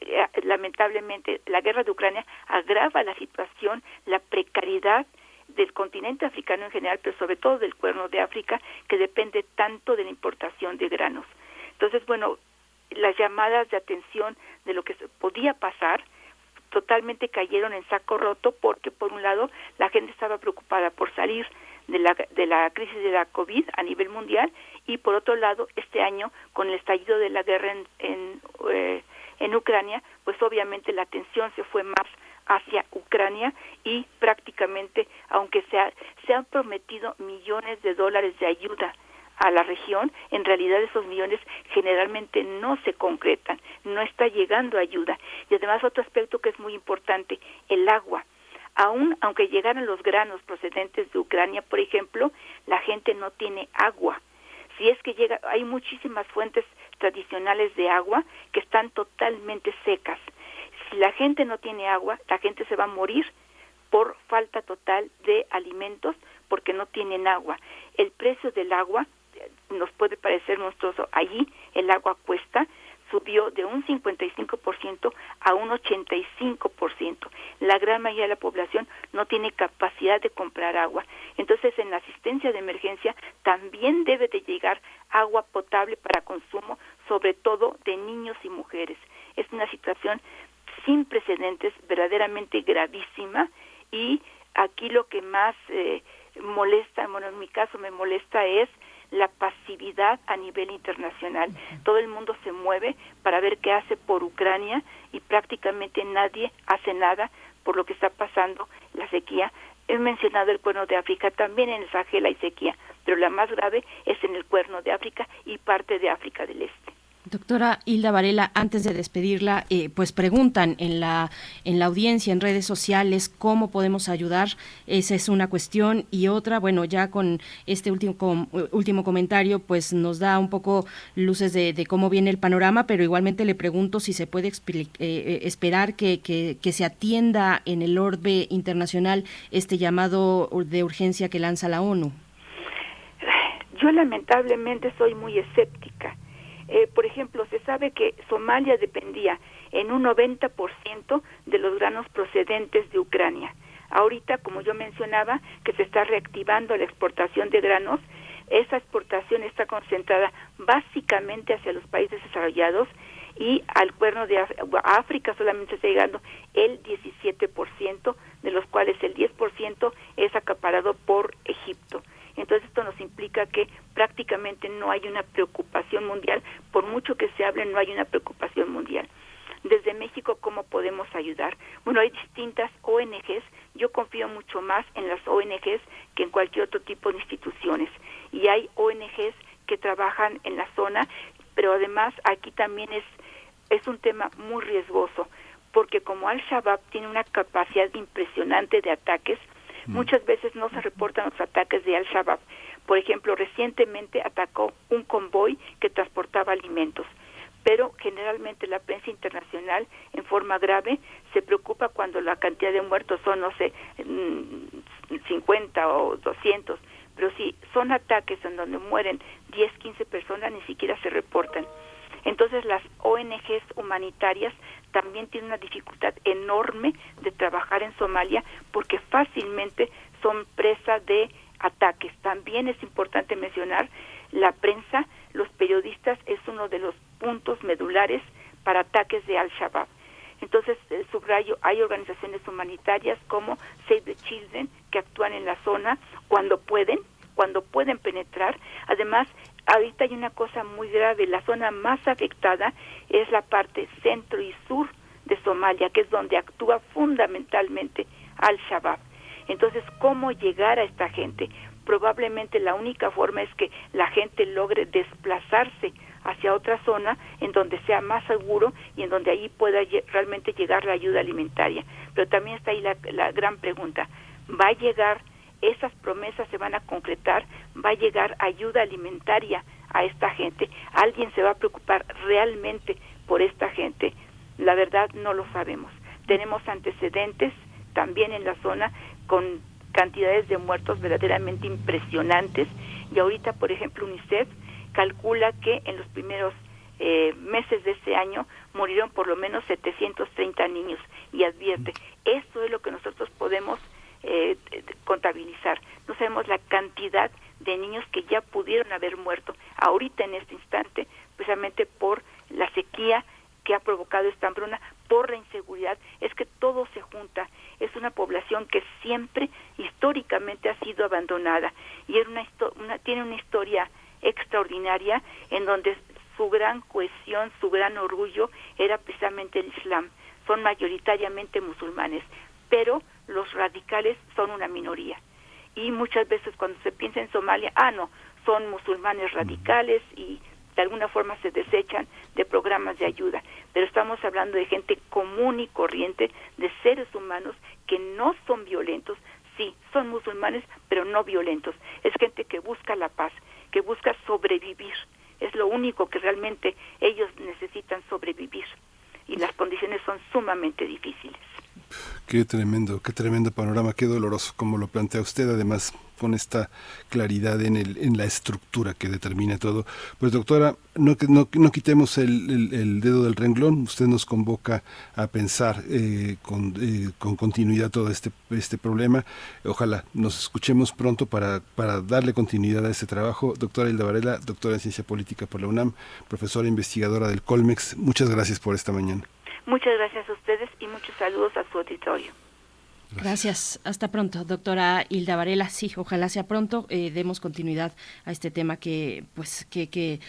eh, lamentablemente la guerra de Ucrania agrava la situación, la precariedad del continente africano en general, pero sobre todo del cuerno de África, que depende tanto de la importación de granos. Entonces, bueno, las llamadas de atención de lo que podía pasar totalmente cayeron en saco roto porque por un lado la gente estaba preocupada por salir de la, de la crisis de la COVID a nivel mundial y por otro lado este año con el estallido de la guerra en, en, eh, en Ucrania pues obviamente la atención se fue más hacia Ucrania y prácticamente, aunque se, se han prometido millones de dólares de ayuda a la región, en realidad esos millones generalmente no se concretan, no está llegando ayuda. Y además otro aspecto que es muy importante, el agua. Aún aunque llegaran los granos procedentes de Ucrania, por ejemplo, la gente no tiene agua. Si es que llega, hay muchísimas fuentes tradicionales de agua que están totalmente secas si la gente no tiene agua, la gente se va a morir por falta total de alimentos porque no tienen agua. El precio del agua eh, nos puede parecer monstruoso. Allí el agua cuesta subió de un 55% a un 85%. La gran mayoría de la población no tiene capacidad de comprar agua. Entonces, en la asistencia de emergencia también debe de llegar agua potable para consumo, sobre todo de niños y mujeres. Es una situación sin precedentes, verdaderamente gravísima y aquí lo que más eh, molesta, bueno, en mi caso me molesta es la pasividad a nivel internacional. Todo el mundo se mueve para ver qué hace por Ucrania y prácticamente nadie hace nada por lo que está pasando la sequía. He mencionado el cuerno de África, también en el Sahel hay sequía, pero la más grave es en el cuerno de África y parte de África del Este. Doctora Hilda Varela, antes de despedirla, eh, pues preguntan en la en la audiencia, en redes sociales, cómo podemos ayudar. Esa es una cuestión y otra, bueno, ya con este último último comentario, pues nos da un poco luces de, cómo viene el panorama, pero igualmente le pregunto si se puede eh, eh, esperar que, que, que se atienda en el orbe internacional este llamado de urgencia que lanza la ONU. Yo lamentablemente soy muy escéptica eh, por ejemplo, se sabe que Somalia dependía en un 90% de los granos procedentes de Ucrania. Ahorita, como yo mencionaba, que se está reactivando la exportación de granos, esa exportación está concentrada básicamente hacia los países desarrollados y al cuerno de África solamente está llegando el 17%, de los cuales el 10% es acaparado por Egipto. Entonces esto nos implica que prácticamente no hay una preocupación mundial, por mucho que se hable no hay una preocupación mundial. Desde México, ¿cómo podemos ayudar? Bueno, hay distintas ONGs, yo confío mucho más en las ONGs que en cualquier otro tipo de instituciones. Y hay ONGs que trabajan en la zona, pero además aquí también es, es un tema muy riesgoso, porque como Al-Shabaab tiene una capacidad impresionante de ataques. Muchas veces no se reportan los ataques de Al-Shabaab. Por ejemplo, recientemente atacó un convoy que transportaba alimentos pero generalmente la prensa internacional en forma grave se preocupa cuando la cantidad de muertos son, no sé, 50 mm, o 200, pero si son ataques en donde mueren 10, 15 personas, ni siquiera se reportan. Entonces las ONGs humanitarias también tienen una dificultad enorme de trabajar en Somalia porque fácilmente son presa de ataques. También es importante mencionar la prensa, los periodistas es uno de los puntos medulares para ataques de Al-Shabaab. Entonces, eh, subrayo, hay organizaciones humanitarias como Save the Children que actúan en la zona cuando pueden, cuando pueden penetrar. Además, ahorita hay una cosa muy grave, la zona más afectada es la parte centro y sur de Somalia, que es donde actúa fundamentalmente Al-Shabaab. Entonces, ¿cómo llegar a esta gente? Probablemente la única forma es que la gente logre desplazarse hacia otra zona en donde sea más seguro y en donde allí pueda realmente llegar la ayuda alimentaria. Pero también está ahí la, la gran pregunta, ¿va a llegar, esas promesas se van a concretar, va a llegar ayuda alimentaria a esta gente? ¿Alguien se va a preocupar realmente por esta gente? La verdad no lo sabemos. Tenemos antecedentes también en la zona con cantidades de muertos verdaderamente impresionantes y ahorita, por ejemplo, UNICEF calcula que en los primeros eh, meses de este año murieron por lo menos 730 niños y advierte, eso es lo que nosotros podemos eh, contabilizar. No sabemos la cantidad de niños que ya pudieron haber muerto ahorita en este instante, precisamente por la sequía que ha provocado esta hambruna, por la inseguridad, es que todo se junta. Es una población que siempre históricamente ha sido abandonada y una, una, tiene una historia extraordinaria en donde su gran cohesión, su gran orgullo era precisamente el Islam. Son mayoritariamente musulmanes, pero los radicales son una minoría. Y muchas veces cuando se piensa en Somalia, ah, no, son musulmanes radicales y de alguna forma se desechan de programas de ayuda. Pero estamos hablando de gente común y corriente, de seres humanos que no son violentos, sí, son musulmanes, pero no violentos. Es gente que busca la paz, que busca sobrevivir. Es lo único que realmente ellos necesitan sobrevivir. Y las condiciones son sumamente difíciles. Qué tremendo, qué tremendo panorama, qué doloroso como lo plantea usted, además con esta claridad en, el, en la estructura que determina todo. Pues doctora, no, no, no quitemos el, el, dedo del renglón, usted nos convoca a pensar eh, con, eh, con, continuidad todo este, este problema. Ojalá nos escuchemos pronto para, para darle continuidad a este trabajo. Doctora Hilda Varela, doctora en Ciencia Política por la UNAM, profesora investigadora del Colmex, muchas gracias por esta mañana. Muchas gracias a ustedes y muchos saludos a su auditorio. Gracias. Hasta pronto, doctora Hilda Varela. Sí, ojalá sea pronto. Eh, demos continuidad a este tema que, pues, que, que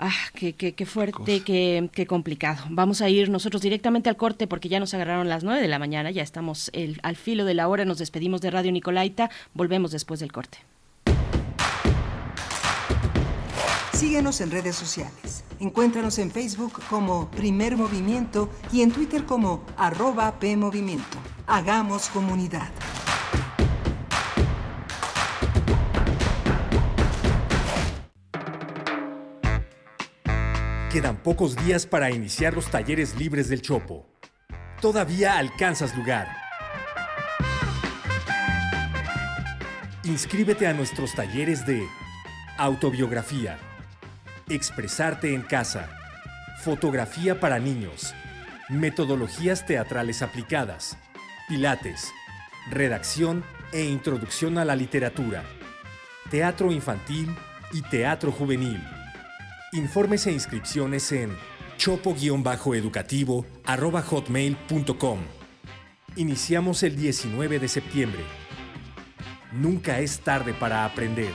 Ah, qué, qué, qué fuerte, qué, qué, complicado. Vamos a ir nosotros directamente al corte porque ya nos agarraron las nueve de la mañana, ya estamos el, al filo de la hora, nos despedimos de Radio Nicolaita, volvemos después del corte. Síguenos en redes sociales. Encuéntranos en Facebook como Primer Movimiento y en Twitter como arroba PMovimiento. Hagamos comunidad. Quedan pocos días para iniciar los talleres libres del Chopo. Todavía alcanzas lugar. Inscríbete a nuestros talleres de autobiografía Expresarte en casa. Fotografía para niños. Metodologías teatrales aplicadas. Pilates. Redacción e introducción a la literatura. Teatro infantil y teatro juvenil. Informes e inscripciones en chopo-educativo hotmail.com. Iniciamos el 19 de septiembre. Nunca es tarde para aprender.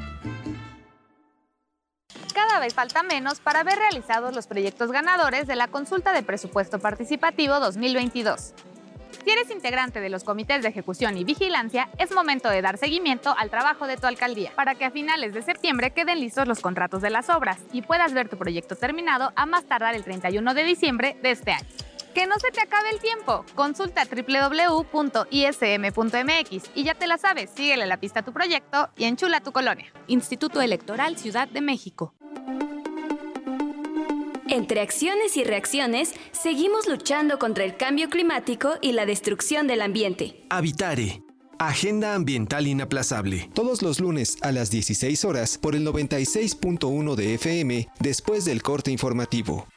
cada vez falta menos para haber realizados los proyectos ganadores de la consulta de presupuesto participativo 2022. Si eres integrante de los comités de ejecución y vigilancia, es momento de dar seguimiento al trabajo de tu alcaldía para que a finales de septiembre queden listos los contratos de las obras y puedas ver tu proyecto terminado a más tardar el 31 de diciembre de este año. Que no se te acabe el tiempo. Consulta www.ism.mx y ya te la sabes, síguele la pista a tu proyecto y enchula tu colonia. Instituto Electoral Ciudad de México. Entre acciones y reacciones, seguimos luchando contra el cambio climático y la destrucción del ambiente. Habitare. Agenda Ambiental Inaplazable. Todos los lunes a las 16 horas por el 96.1 de FM después del corte informativo.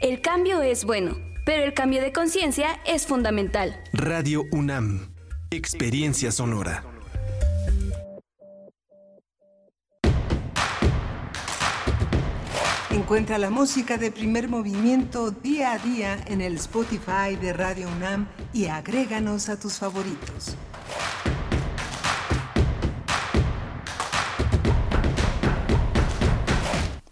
El cambio es bueno, pero el cambio de conciencia es fundamental. Radio UNAM. Experiencia sonora. Encuentra la música de primer movimiento día a día en el Spotify de Radio UNAM y agréganos a tus favoritos.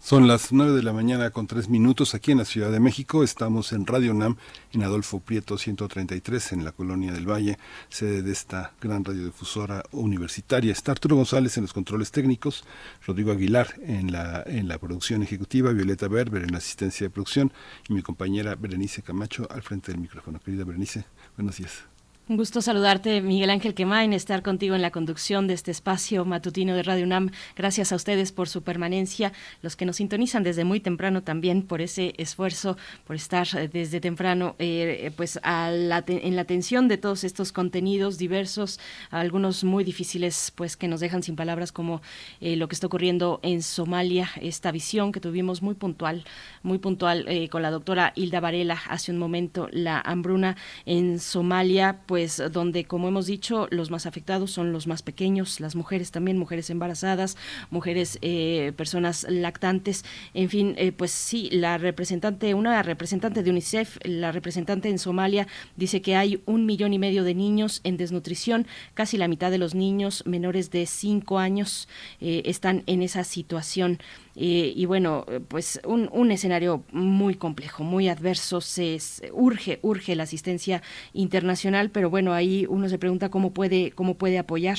Son las 9 de la mañana con 3 minutos aquí en la Ciudad de México. Estamos en Radio UNAM en Adolfo Prieto 133 en la Colonia del Valle, sede de esta gran radiodifusora universitaria. Está Arturo González en los controles técnicos, Rodrigo Aguilar en la, en la producción ejecutiva, Violeta Berber en la asistencia de producción y mi compañera Berenice Camacho al frente del micrófono. Querida Berenice, buenos días. Un gusto saludarte, Miguel Ángel Quemain, estar contigo en la conducción de este espacio matutino de Radio UNAM. Gracias a ustedes por su permanencia, los que nos sintonizan desde muy temprano también por ese esfuerzo, por estar desde temprano eh, pues a la en la atención de todos estos contenidos diversos, algunos muy difíciles pues que nos dejan sin palabras como eh, lo que está ocurriendo en Somalia, esta visión que tuvimos muy puntual, muy puntual eh, con la doctora Hilda Varela hace un momento, la hambruna en Somalia, pues pues donde, como hemos dicho, los más afectados son los más pequeños, las mujeres también, mujeres embarazadas, mujeres, eh, personas lactantes, en fin, eh, pues sí, la representante, una representante de UNICEF, la representante en Somalia, dice que hay un millón y medio de niños en desnutrición, casi la mitad de los niños menores de cinco años eh, están en esa situación. Eh, y bueno, pues un, un, escenario muy complejo, muy adverso, se, urge, urge la asistencia internacional, pero bueno, ahí uno se pregunta cómo puede, cómo puede apoyar,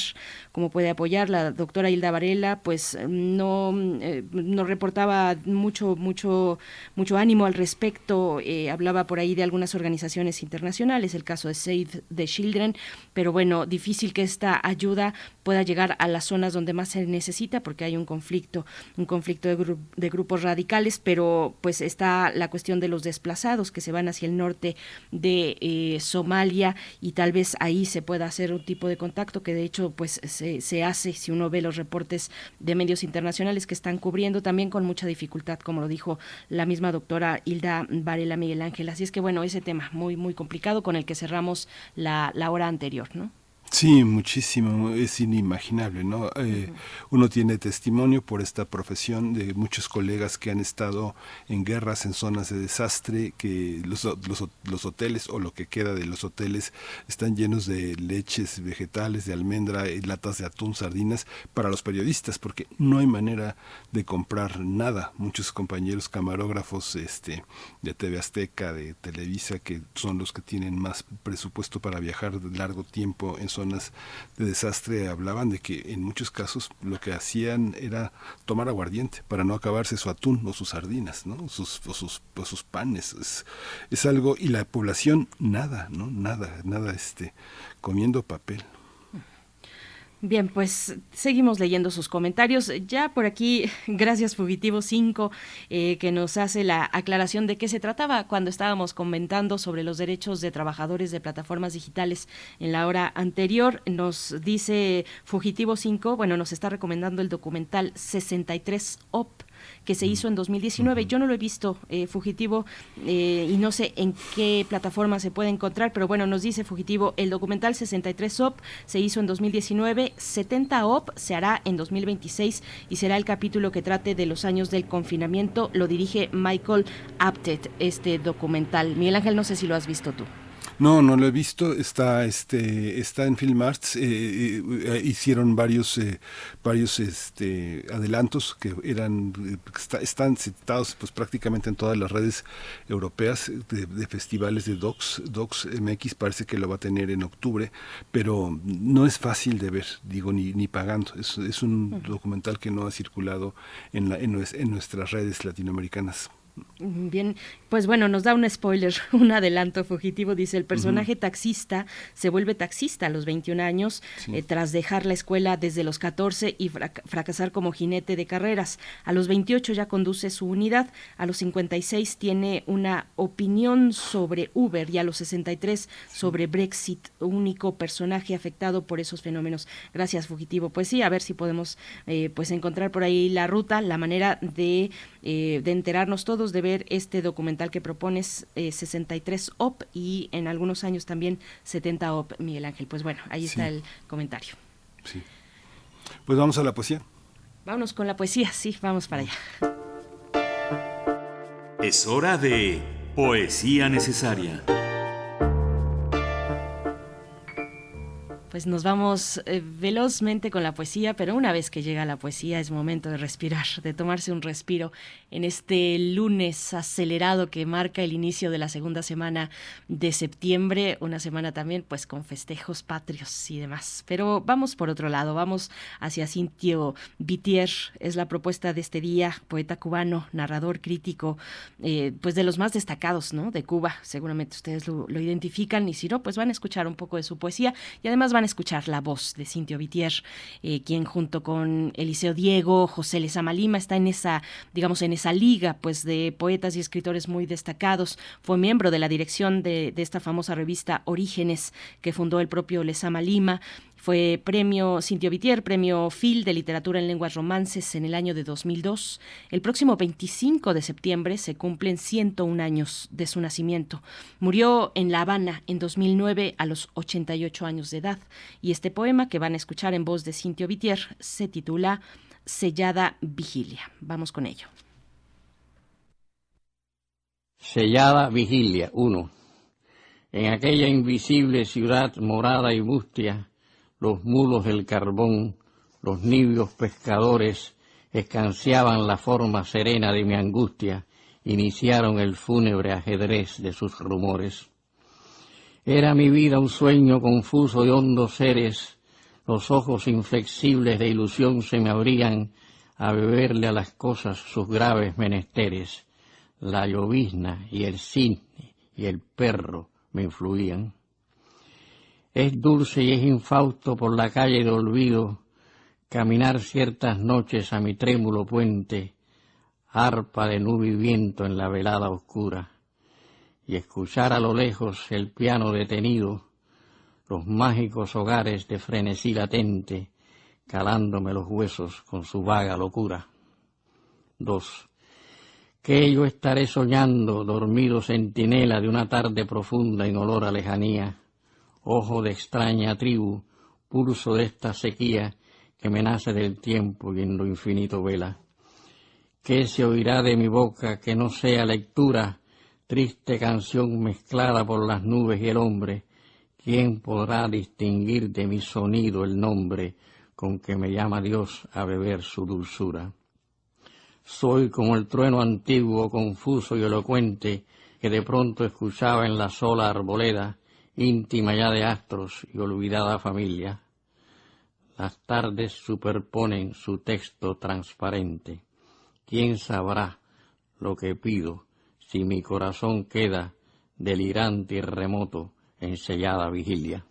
cómo puede apoyar. La doctora Hilda Varela, pues no, eh, no reportaba mucho, mucho, mucho ánimo al respecto, eh, hablaba por ahí de algunas organizaciones internacionales, el caso de Save the Children, pero bueno, difícil que esta ayuda pueda llegar a las zonas donde más se necesita porque hay un conflicto, un conflicto de, grupos radicales, pero pues está la cuestión de los desplazados que se van hacia el norte de eh, Somalia y tal vez ahí se pueda hacer un tipo de contacto que de hecho pues se, se hace si uno ve los reportes de medios internacionales que están cubriendo también con mucha dificultad, como lo dijo la misma doctora Hilda Varela Miguel Ángel. Así es que bueno, ese tema muy, muy complicado con el que cerramos la, la hora anterior, ¿no? Sí, muchísimo, es inimaginable, ¿no? Eh, uno tiene testimonio por esta profesión de muchos colegas que han estado en guerras, en zonas de desastre, que los, los, los, hoteles o lo que queda de los hoteles están llenos de leches vegetales, de almendra, y latas de atún, sardinas, para los periodistas, porque no hay manera de comprar nada. Muchos compañeros camarógrafos este, de TV Azteca, de Televisa, que son los que tienen más presupuesto para viajar largo tiempo en zonas de desastre hablaban de que en muchos casos lo que hacían era tomar aguardiente para no acabarse su atún o sus sardinas, ¿no? sus, o sus, sus panes. Es, es algo, y la población nada, ¿no? Nada, nada, este, comiendo papel. Bien, pues seguimos leyendo sus comentarios. Ya por aquí, gracias Fugitivo 5, eh, que nos hace la aclaración de qué se trataba cuando estábamos comentando sobre los derechos de trabajadores de plataformas digitales en la hora anterior. Nos dice Fugitivo 5, bueno, nos está recomendando el documental 63 OP que se hizo en 2019. Yo no lo he visto, eh, Fugitivo, eh, y no sé en qué plataforma se puede encontrar, pero bueno, nos dice Fugitivo, el documental 63 OP se hizo en 2019, 70 OP se hará en 2026 y será el capítulo que trate de los años del confinamiento. Lo dirige Michael Apted, este documental. Miguel Ángel, no sé si lo has visto tú. No, no lo he visto. Está, este, está en Film Arts. Eh, eh, hicieron varios, eh, varios, este, adelantos que eran, están citados, pues prácticamente en todas las redes europeas de, festivales de Docs. Docs MX parece que lo va a tener en octubre, pero no es fácil de ver, digo, ni, ni pagando. Es, es un documental que no ha circulado en, la, en, en nuestras redes latinoamericanas. Bien, pues bueno, nos da un spoiler, un adelanto fugitivo. Dice, el personaje taxista se vuelve taxista a los 21 años eh, tras dejar la escuela desde los 14 y fracasar como jinete de carreras. A los 28 ya conduce su unidad, a los 56 tiene una opinión sobre Uber y a los 63 sobre Brexit, único personaje afectado por esos fenómenos. Gracias, fugitivo. Pues sí, a ver si podemos eh, pues encontrar por ahí la ruta, la manera de, eh, de enterarnos todos, de ver este documental que propones, 63 eh, OP y en algunos años también 70 OP, Miguel Ángel. Pues bueno, ahí está el comentario. Sí. Pues vamos a la poesía. Vámonos con la poesía, sí, vamos para allá. Es hora de poesía necesaria. Pues nos vamos eh, velozmente con la poesía, pero una vez que llega la poesía es momento de respirar, de tomarse un respiro en este lunes acelerado que marca el inicio de la segunda semana de septiembre, una semana también pues con festejos patrios y demás. Pero vamos por otro lado, vamos hacia Cintio Vitier, es la propuesta de este día, poeta cubano, narrador crítico, eh, pues de los más destacados, ¿no? De Cuba, seguramente ustedes lo, lo identifican y si no, pues van a escuchar un poco de su poesía y además van a escuchar la voz de Cintio Vitier, eh, quien junto con Eliseo Diego, José Lezama Lima está en esa, digamos, en esa liga pues de poetas y escritores muy destacados. Fue miembro de la dirección de, de esta famosa revista Orígenes que fundó el propio Lezama Lima. Fue premio Cintio Vitier, premio Phil de literatura en lenguas romances en el año de 2002. El próximo 25 de septiembre se cumplen 101 años de su nacimiento. Murió en La Habana en 2009 a los 88 años de edad. Y este poema que van a escuchar en voz de Cintio Vitier se titula Sellada Vigilia. Vamos con ello. Sellada Vigilia 1. En aquella invisible ciudad morada y mustia, los mulos del carbón, los nibios pescadores, escanciaban la forma serena de mi angustia, iniciaron el fúnebre ajedrez de sus rumores. Era mi vida un sueño confuso de hondos seres, los ojos inflexibles de ilusión se me abrían a beberle a las cosas sus graves menesteres. La llovizna y el cisne y el perro me influían. Es dulce y es infausto por la calle de olvido caminar ciertas noches a mi trémulo puente, arpa de nube y viento en la velada oscura, y escuchar a lo lejos el piano detenido, los mágicos hogares de frenesí latente, calándome los huesos con su vaga locura. 2. Que yo estaré soñando, dormido centinela de una tarde profunda en olor a lejanía, ojo de extraña tribu, pulso de esta sequía que me nace del tiempo y en lo infinito vela. ¿Qué se oirá de mi boca que no sea lectura, triste canción mezclada por las nubes y el hombre? ¿Quién podrá distinguir de mi sonido el nombre con que me llama Dios a beber su dulzura? Soy como el trueno antiguo, confuso y elocuente que de pronto escuchaba en la sola arboleda, íntima ya de astros y olvidada familia. Las tardes superponen su texto transparente. ¿Quién sabrá lo que pido si mi corazón queda delirante y remoto en sellada vigilia?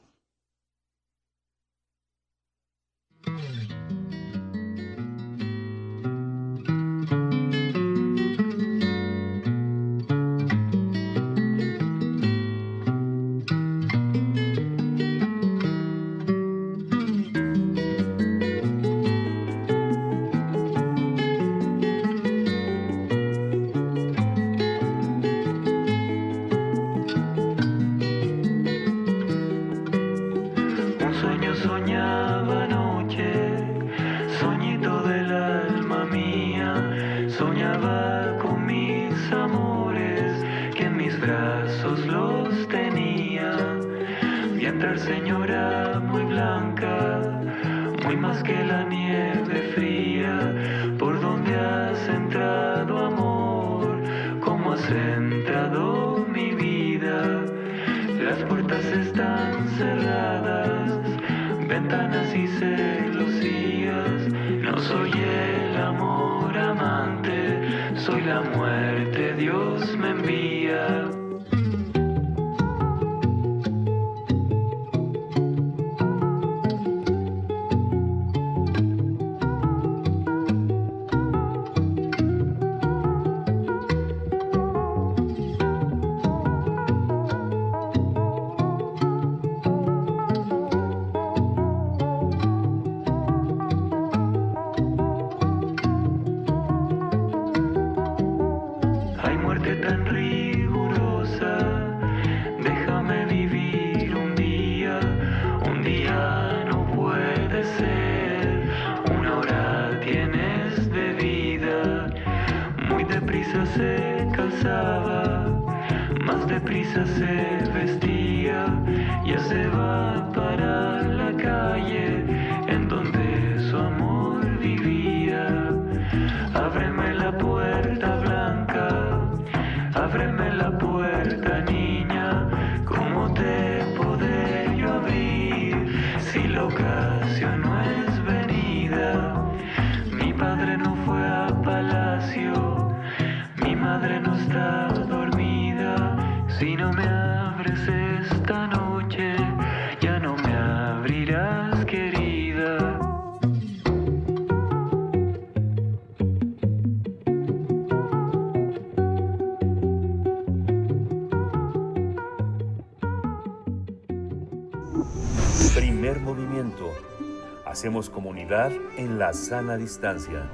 En la sana distancia.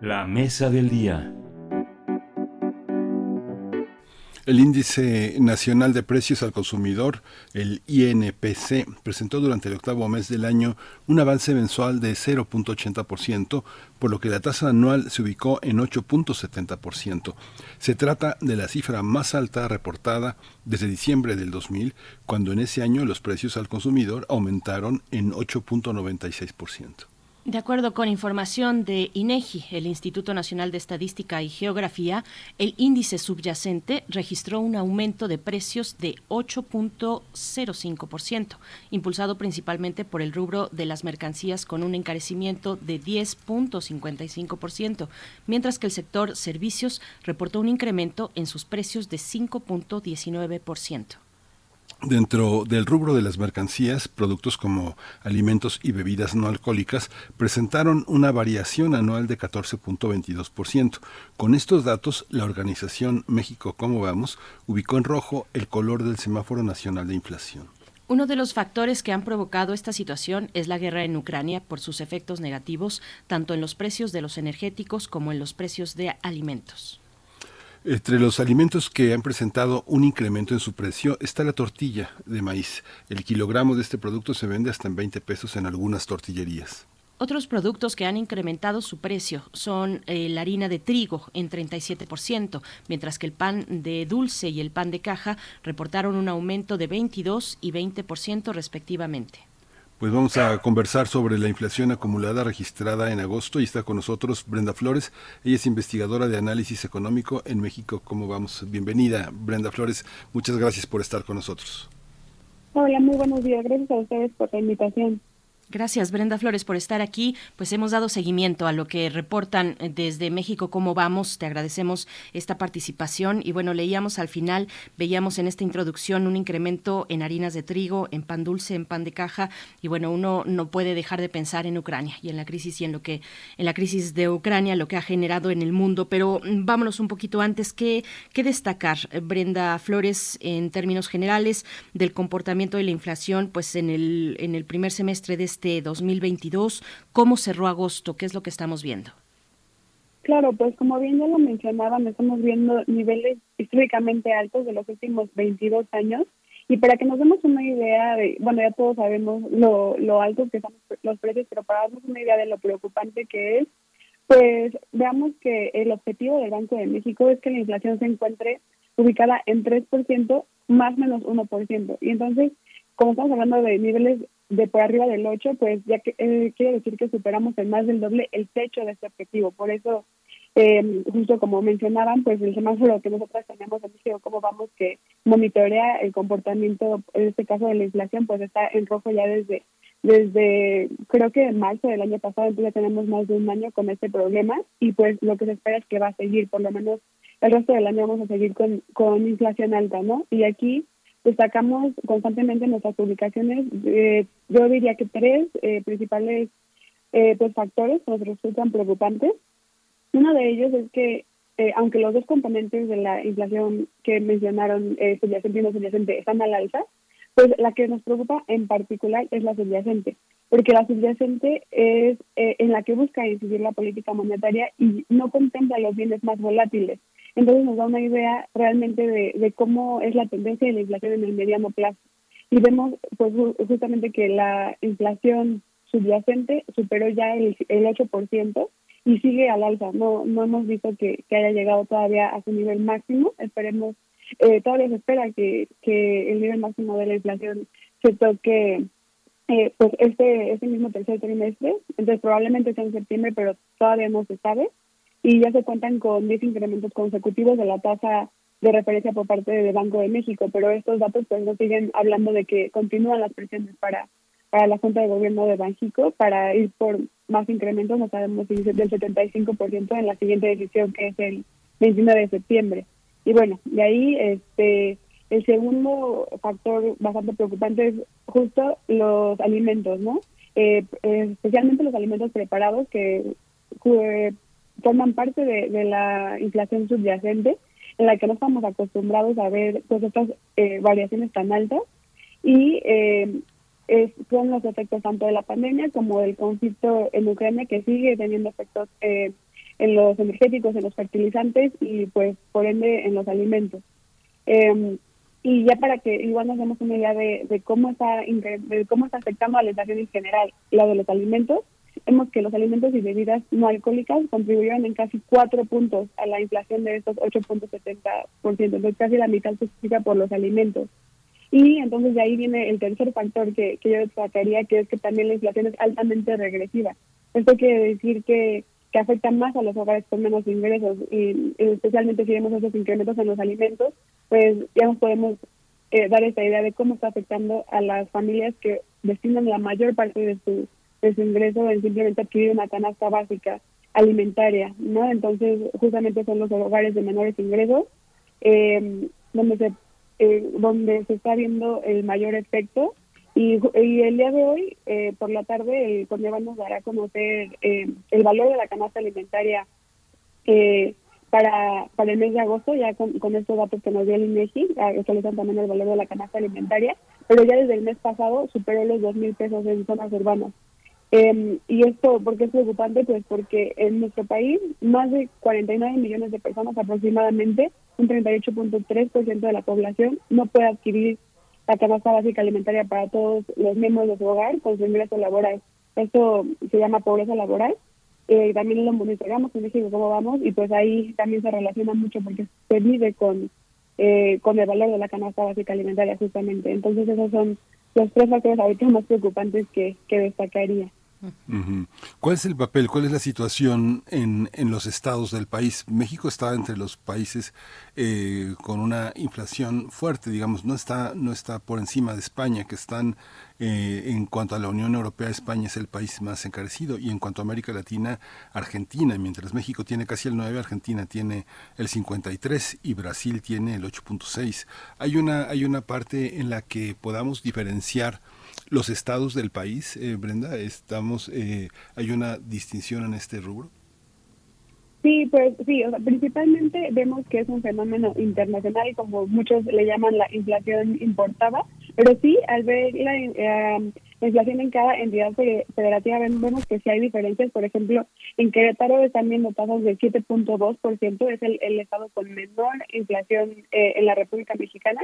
La mesa del día. El Índice Nacional de Precios al Consumidor, el INPC, presentó durante el octavo mes del año un avance mensual de 0.80%, por lo que la tasa anual se ubicó en 8.70%. Se trata de la cifra más alta reportada desde diciembre del 2000, cuando en ese año los precios al consumidor aumentaron en 8.96%. De acuerdo con información de INEGI, el Instituto Nacional de Estadística y Geografía, el índice subyacente registró un aumento de precios de 8.05%, impulsado principalmente por el rubro de las mercancías con un encarecimiento de 10.55%, mientras que el sector servicios reportó un incremento en sus precios de 5.19%. Dentro del rubro de las mercancías, productos como alimentos y bebidas no alcohólicas presentaron una variación anual de 14.22%. Con estos datos, la organización México Cómo Vamos ubicó en rojo el color del semáforo nacional de inflación. Uno de los factores que han provocado esta situación es la guerra en Ucrania por sus efectos negativos tanto en los precios de los energéticos como en los precios de alimentos. Entre los alimentos que han presentado un incremento en su precio está la tortilla de maíz. El kilogramo de este producto se vende hasta en 20 pesos en algunas tortillerías. Otros productos que han incrementado su precio son eh, la harina de trigo en 37%, mientras que el pan de dulce y el pan de caja reportaron un aumento de 22 y 20% respectivamente. Pues vamos a conversar sobre la inflación acumulada registrada en agosto y está con nosotros Brenda Flores. Ella es investigadora de análisis económico en México. ¿Cómo vamos? Bienvenida, Brenda Flores. Muchas gracias por estar con nosotros. Hola, muy buenos días. Gracias a ustedes por la invitación. Gracias, Brenda Flores, por estar aquí. Pues hemos dado seguimiento a lo que reportan desde México, cómo vamos. Te agradecemos esta participación. Y bueno, leíamos al final, veíamos en esta introducción un incremento en harinas de trigo, en pan dulce, en pan de caja. Y bueno, uno no puede dejar de pensar en Ucrania y en la crisis y en lo que, en la crisis de Ucrania, lo que ha generado en el mundo. Pero mm, vámonos un poquito antes. ¿Qué, qué destacar, Brenda Flores, en términos generales del comportamiento de la inflación? Pues en el, en el primer semestre de este 2022. ¿Cómo cerró agosto? ¿Qué es lo que estamos viendo? Claro, pues como bien ya lo mencionaban, estamos viendo niveles históricamente altos de los últimos 22 años. Y para que nos demos una idea de, bueno, ya todos sabemos lo, lo altos que son los precios, pero para darnos una idea de lo preocupante que es, pues veamos que el objetivo del Banco de México es que la inflación se encuentre ubicada en 3% más menos 1%. Y entonces, como estamos hablando de niveles de por arriba del 8, pues ya que eh, quiere decir que superamos en más del doble el techo de este objetivo. Por eso, eh, justo como mencionaban, pues el semáforo que nosotros tenemos en México, cómo vamos que monitorea el comportamiento, en este caso de la inflación, pues está en rojo ya desde desde creo que en marzo del año pasado, entonces tenemos más de un año con este problema y pues lo que se espera es que va a seguir, por lo menos el resto del año vamos a seguir con, con inflación alta, ¿no? Y aquí destacamos constantemente en nuestras publicaciones, eh, yo diría que tres eh, principales eh, pues factores nos resultan preocupantes. Uno de ellos es que aunque los dos componentes de la inflación que mencionaron, subyacente y no subyacente, están al alza, pues la que nos preocupa en particular es la subyacente, porque la subyacente es eh, en la que busca incidir la política monetaria y no contempla los bienes más volátiles. Entonces nos da una idea realmente de, cómo es la tendencia de la inflación en el mediano plazo. Y vemos pues justamente que la inflación subyacente superó ya el, el 8% y sigue al alza. No, no hemos visto que, que haya llegado todavía a su nivel máximo. Esperemos eh, todavía se espera que, que el nivel máximo de la inflación se toque eh, pues este, este mismo tercer trimestre, entonces probablemente sea en septiembre, pero todavía no se sabe, y ya se cuentan con 10 incrementos consecutivos de la tasa de referencia por parte del Banco de México, pero estos datos pues nos siguen hablando de que continúan las presiones para, para la Junta de Gobierno de Banxico para ir por más incrementos, no sabemos si del 75% en la siguiente decisión que es el 29 de septiembre. Y bueno, de ahí este el segundo factor bastante preocupante es justo los alimentos, ¿no? Eh, especialmente los alimentos preparados que forman parte de, la inflación subyacente, en la que no estamos acostumbrados a ver pues estas eh, variaciones tan altas y eh, son los efectos tanto de la pandemia como del conflicto en Ucrania que sigue teniendo efectos eh, en los energéticos, en los fertilizantes y pues por ende en los alimentos. Em, y ya para que igual nos demos una idea de, cómo está de cómo está afectando a la inflación en general la de los alimentos, vemos que los alimentos y bebidas no alcohólicas contribuyeron en casi cuatro puntos a la inflación de estos 8.70%, entonces casi la mitad se explica por los alimentos. Y entonces de ahí viene el tercer factor que, que yo destacaría, que es que también la inflación es altamente regresiva. Esto quiere decir que que afectan más a los hogares con menos ingresos y, especialmente si vemos esos incrementos en los alimentos, pues ya nos podemos eh, dar esta idea de cómo está afectando a las familias que destinan la mayor parte de su, de su ingreso en simplemente adquirir una canasta básica alimentaria, ¿no? Entonces, justamente son los hogares de menores ingresos eh, donde se eh, donde se está viendo el mayor efecto y, el día de hoy, eh, por la tarde, el CONEVA nos dará a conocer eh, el valor de la canasta alimentaria eh, para, para el mes de agosto, ya con, estos datos que nos dio el INEGI, actualizan también el valor de la canasta alimentaria, pero ya desde el mes pasado superó los dos mil pesos en zonas urbanas. Em, y esto, ¿por qué es preocupante? Pues porque en nuestro país más de 49 millones de personas aproximadamente, un 38.3% de la población, no puede adquirir la canasta básica alimentaria para todos los miembros de su hogar con su ingreso laboral. Esto se llama pobreza laboral. Eh, también lo monitoreamos en México cómo vamos y pues ahí también se relaciona mucho porque se vive con, eh, con el valor de la canasta básica alimentaria justamente. Entonces esos son los tres factores ahorita más preocupantes que destacaría. ¿Cuál es el papel, cuál es la situación en, en los estados del país? México está entre los países eh, con una inflación fuerte, digamos, no está, no está por encima de España, que están eh, en cuanto a la Unión Europea, España es el país más encarecido y en cuanto a América Latina, Argentina, mientras México tiene casi el 9, Argentina tiene el 53 y Brasil tiene el 8.6. Hay una, hay una parte en la que podamos diferenciar los estados del país, eh, Brenda? Estamos, eh, ¿Hay una distinción en este rubro? Sí, pues sí, principalmente vemos que es un fenómeno internacional, como muchos le llaman la inflación importada, pero sí, al ver la, eh, inflación en cada entidad federativa vemos que sí hay diferencias. Por ejemplo, en Querétaro están viendo tasas de 7.2%, es el, el estado con menor inflación en la República Mexicana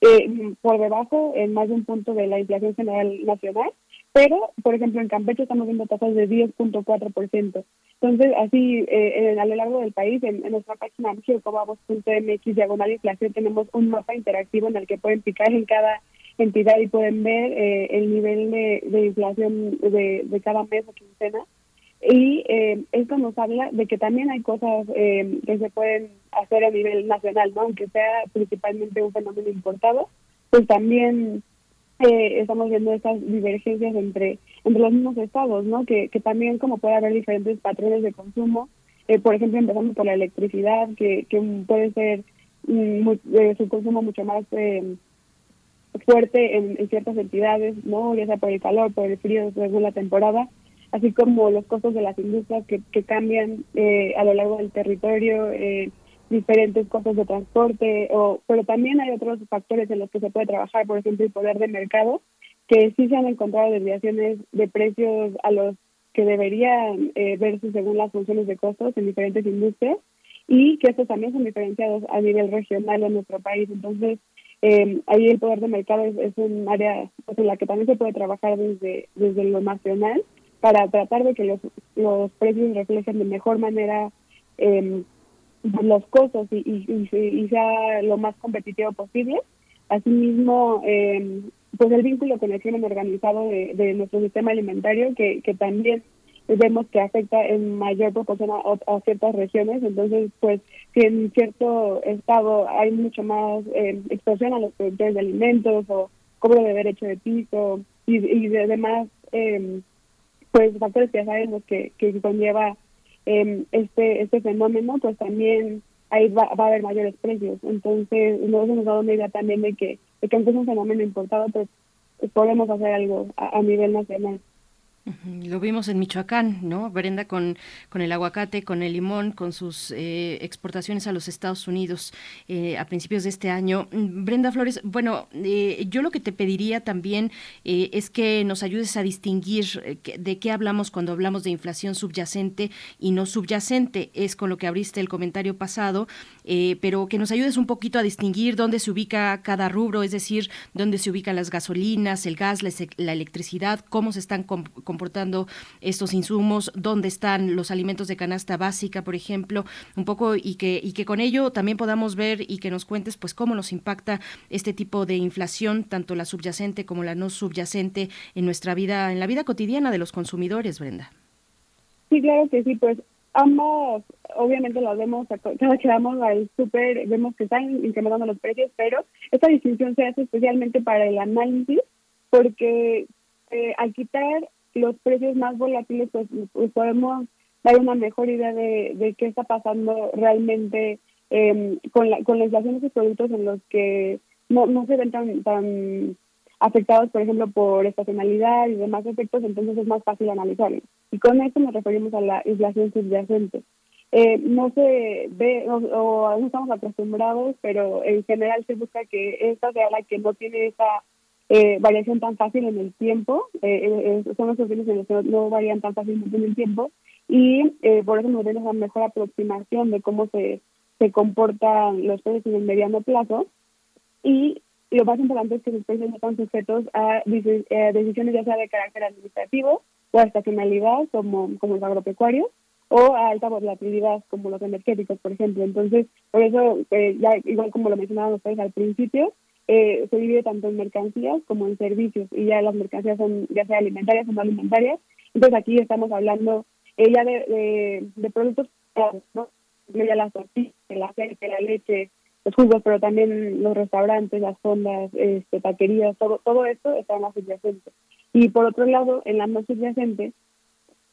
eh, por debajo en más de un punto de la inflación general nacional, pero, por ejemplo, en Campeche estamos viendo tasas de 10.4%. Entonces, así, eh, a lo largo del país, en, nuestra página mx diagonal inflación, tenemos un mapa interactivo en el que pueden picar en cada entidad y pueden ver eh, el nivel de, de inflación de, de cada mes o quincena y eh, esto nos habla de que también hay cosas eh, que se pueden hacer a nivel nacional, ¿no? aunque sea principalmente un fenómeno importado, pues también eh, estamos viendo estas divergencias entre, entre los mismos estados, ¿no? Que, que también como puede haber diferentes patrones de consumo, eh, por ejemplo, empezando por la electricidad, que, que puede ser mm, eh, su consumo mucho más fuerte en, ciertas entidades, ¿no? Ya sea por el calor, por el frío, según la temporada, así como los costos de las industrias que, que cambian eh, a lo largo del territorio, eh, diferentes costos de transporte, o, pero también hay otros factores en los que se puede trabajar, por ejemplo, el poder de mercado, que sí se han encontrado desviaciones de precios a los que deberían eh, verse según las funciones de costos en diferentes industrias y que estos también son diferenciados a nivel regional en nuestro país. Entonces, eh, ahí el poder de mercado es, un área pues, en la que también se puede trabajar desde, desde lo nacional para tratar de que los, los precios reflejen de mejor manera eh, los costos y, y, y, sea lo más competitivo posible. Asimismo, eh, pues el vínculo con el crimen organizado de, de nuestro sistema alimentario, que, que también vemos que afecta en mayor proporción a, ciertas regiones. Entonces, pues, si en cierto estado hay mucho más eh, extorsión a los productores de alimentos o cobro de derecho de piso y, y de demás, eh, pues, factores que ya sabemos que, que conlleva eh, este este fenómeno, pues también ahí va, va, a haber mayores precios. Entonces, nos hemos dado una idea también de que, de que aunque es un fenómeno importado, pues podemos hacer algo a nivel nacional. Lo vimos en Michoacán, ¿no? Brenda con, con el aguacate, con el limón, con sus eh, exportaciones a los Estados Unidos eh, a principios de este año. Mm, Brenda Flores, bueno, eh, yo lo que te pediría también es que nos ayudes a distinguir de qué hablamos cuando hablamos de inflación subyacente y no subyacente. Es con lo que abriste el comentario pasado, pero que nos ayudes un poquito a distinguir dónde se ubica cada rubro, es decir, dónde se ubican las gasolinas, el gas, la, electricidad, cómo se están comportando estos insumos, dónde están los alimentos de canasta básica, por ejemplo, un poco y que y que con ello también podamos ver y que nos cuentes pues cómo nos impacta este tipo de inflación, tanto la subyacente como la no subyacente en nuestra vida, en la vida cotidiana de los consumidores, Brenda. Sí, claro que sí, pues ambas obviamente las vemos, cada que vamos al súper vemos que están incrementando los precios, pero esta distinción se hace especialmente para el análisis porque eh, al quitar los precios más volátiles, pues, pues, podemos dar una mejor idea de, de qué está pasando realmente eh, con, la, con la inflación de esos productos en los que no, no se ven tan, tan afectados, por ejemplo, por estacionalidad y demás efectos, entonces es más fácil analizarlo. Y con esto nos referimos a la inflación subyacente. Eh, no se ve o, o, no estamos acostumbrados, pero en general se busca que esta sea la que no tiene esa eh, variación tan fácil en el tiempo, eh, eh son los los que no varían tan fácilmente en el tiempo. Y eh, por eso nos den una mejor aproximación de cómo se, se comportan los precios en el mediano plazo. Y lo más importante es que los precios no están sujetos a decisiones ya sea de carácter administrativo o a estacionalidad como, como los agropecuarios o a alta volatilidad como los energéticos, por ejemplo. Entonces, por eso, ya igual como lo mencionaban ustedes al principio, eh, se divide tanto en mercancías como en servicios y ya las mercancías son ya sea alimentarias o no alimentarias. Entonces aquí estamos hablando eh, ya de, de, productos, ¿no? ya las tortillas, el aceite, la leche, los jugos, pero también los restaurantes, las fondas, este, taquerías, todo, todo esto está en la subyacente. Y por otro lado, en la no subyacente,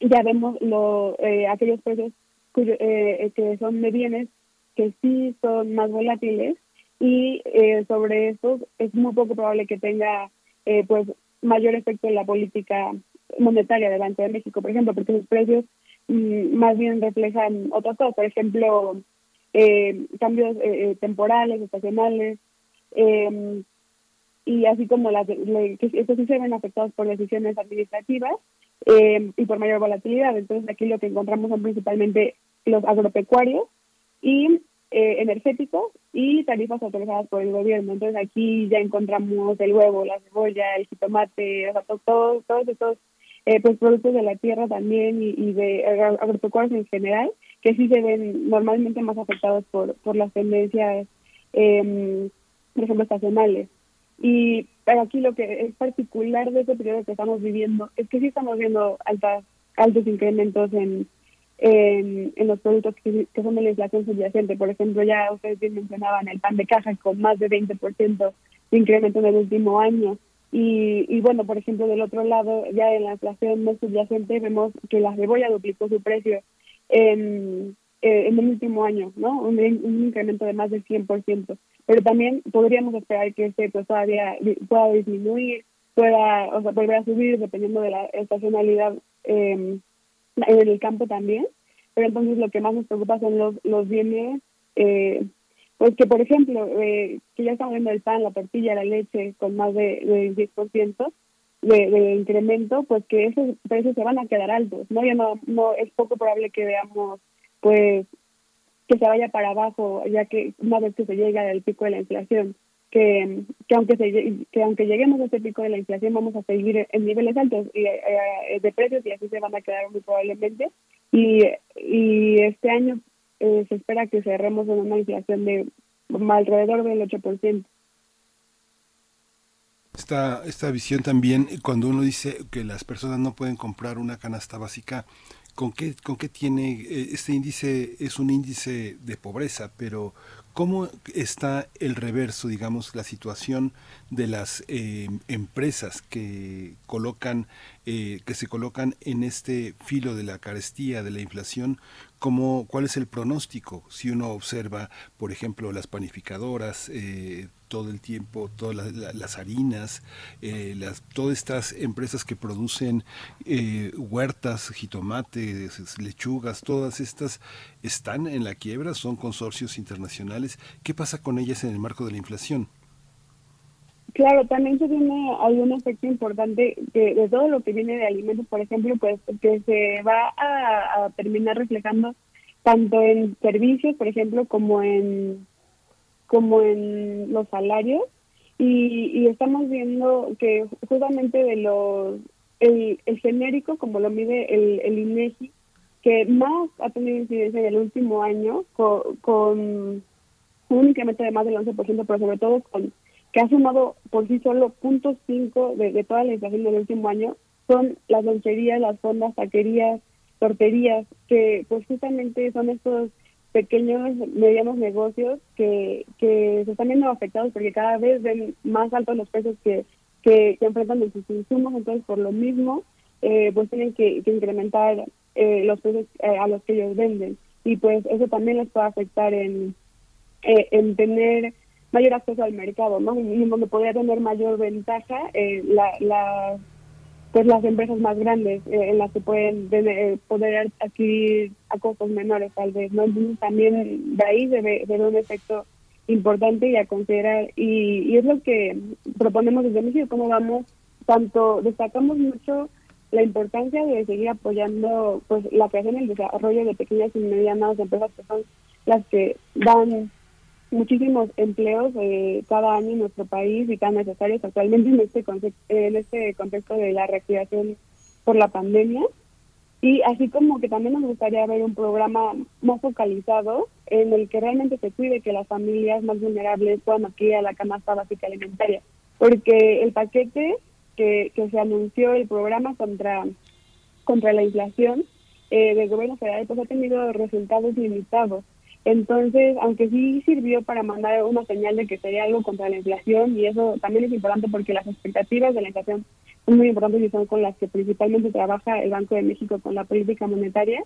ya vemos lo, eh, aquellos precios eh, que son de bienes que sí son más volátiles y eh, sobre eso es muy poco probable que tenga eh, pues mayor efecto en la política monetaria del Banco de México, por ejemplo, porque sus precios mm, más bien reflejan otras cosas, por ejemplo, eh, cambios eh, temporales, estacionales, y así como las que estos sí se ven afectados por decisiones administrativas y por mayor volatilidad. Entonces aquí lo que encontramos son principalmente los agropecuarios y eh, energéticos y tarifas autorizadas por el gobierno. Entonces aquí ya encontramos el huevo, la cebolla, el jitomate, o sea, todos, todos estos eh, pues, productos de la tierra también y, de agropecuarios en general, que sí se ven normalmente más afectados por, por las tendencias, eh, estacionales. Y aquí lo que es particular de este periodo que estamos viviendo es que sí estamos viendo altas, altos incrementos en en, en los productos que, son de la inflación subyacente. Por ejemplo, ya ustedes bien mencionaban el pan de caja con más de 20% de incremento en el último año. y, y bueno, por ejemplo, del otro lado, ya en la inflación no subyacente vemos que la cebolla duplicó su precio en, eh, en el último año, ¿no? Un, un, incremento de más del 100%. Pero también podríamos esperar que este pues todavía pueda disminuir, pueda o sea, volver a subir dependiendo de la estacionalidad eh, en el campo también. Pero entonces lo que más nos preocupa son los, los bienes, eh, pues que por ejemplo, eh, que ya estamos viendo el pan, la tortilla, la leche con más de, de 10%, de, de, incremento, pues que esos precios se van a quedar altos, ¿no? Ya no, no es poco probable que veamos, pues, que se vaya para abajo, ya que una vez que se llega al pico de la inflación, que, que aunque se, que aunque lleguemos a ese pico de la inflación vamos a seguir en niveles altos y, eh, de precios y así se van a quedar muy probablemente y, y este año eh, se espera que cerremos en una inflación de alrededor del 8%. Esta, esta visión también, cuando uno dice que las personas no pueden comprar una canasta básica, ¿con qué, con qué tiene eh, este índice? Es un índice de pobreza, pero ¿cómo está el reverso, digamos, la situación de las eh, empresas que colocan, eh, que se colocan en este filo de la carestía, de la inflación? ¿Cómo, ¿Cuál es el pronóstico? Si uno observa, por ejemplo, las panificadoras, eh, todo el tiempo, todas las, harinas, eh, las, todas estas empresas que producen eh, huertas, jitomates, lechugas, todas estas están en la quiebra, son consorcios internacionales. ¿Qué pasa con ellas en el marco de la inflación? Claro, también se tiene hay un efecto importante que de todo lo que viene de alimentos, por ejemplo, pues que se va a, a terminar reflejando tanto en servicios, por ejemplo, como en como en los salarios. Y, y estamos viendo que justamente de los el, el genérico como lo mide el, el INEGI que más ha tenido incidencia en el último año con, con un incremento de más del 11%, pero sobre todo con que ha sumado por sí solo 0.5 de, de toda la inflación del último año, son las loncherías, las fondas, taquerías, torterías, que pues justamente son estos pequeños, medianos negocios que, que se están viendo afectados porque cada vez ven más altos los precios que, que, enfrentan de sus insumos, entonces por lo mismo eh, pues tienen que, incrementar eh, los precios eh, a los que ellos venden. Y pues eso también les puede afectar en, en tener mayor acceso al mercado, ¿no? Y donde podría tener mayor ventaja la, la pues las empresas más grandes eh, en las que pueden eh, poder adquirir a costos menores tal vez no también de ahí debe, debe un efecto importante y a considerar y, y es lo que proponemos desde México cómo vamos tanto destacamos mucho la importancia de seguir apoyando pues la creación y el desarrollo de pequeñas y medianas empresas que son las que dan muchísimos empleos eh, cada año en nuestro país y tan necesarios actualmente en este, en este contexto de la reactivación por la pandemia. Y así como que también nos gustaría ver un programa más focalizado en el que realmente se cuide que las familias más vulnerables puedan adquirir a la canasta básica alimentaria. Porque el paquete que, que se anunció, el programa contra, contra la inflación eh, del gobierno federal, pues ha tenido resultados limitados entonces, aunque sí sirvió para mandar una señal de que sería algo contra la inflación, y eso también es importante porque las expectativas de la inflación son muy importantes y son con las que principalmente trabaja el Banco de México con la política monetaria.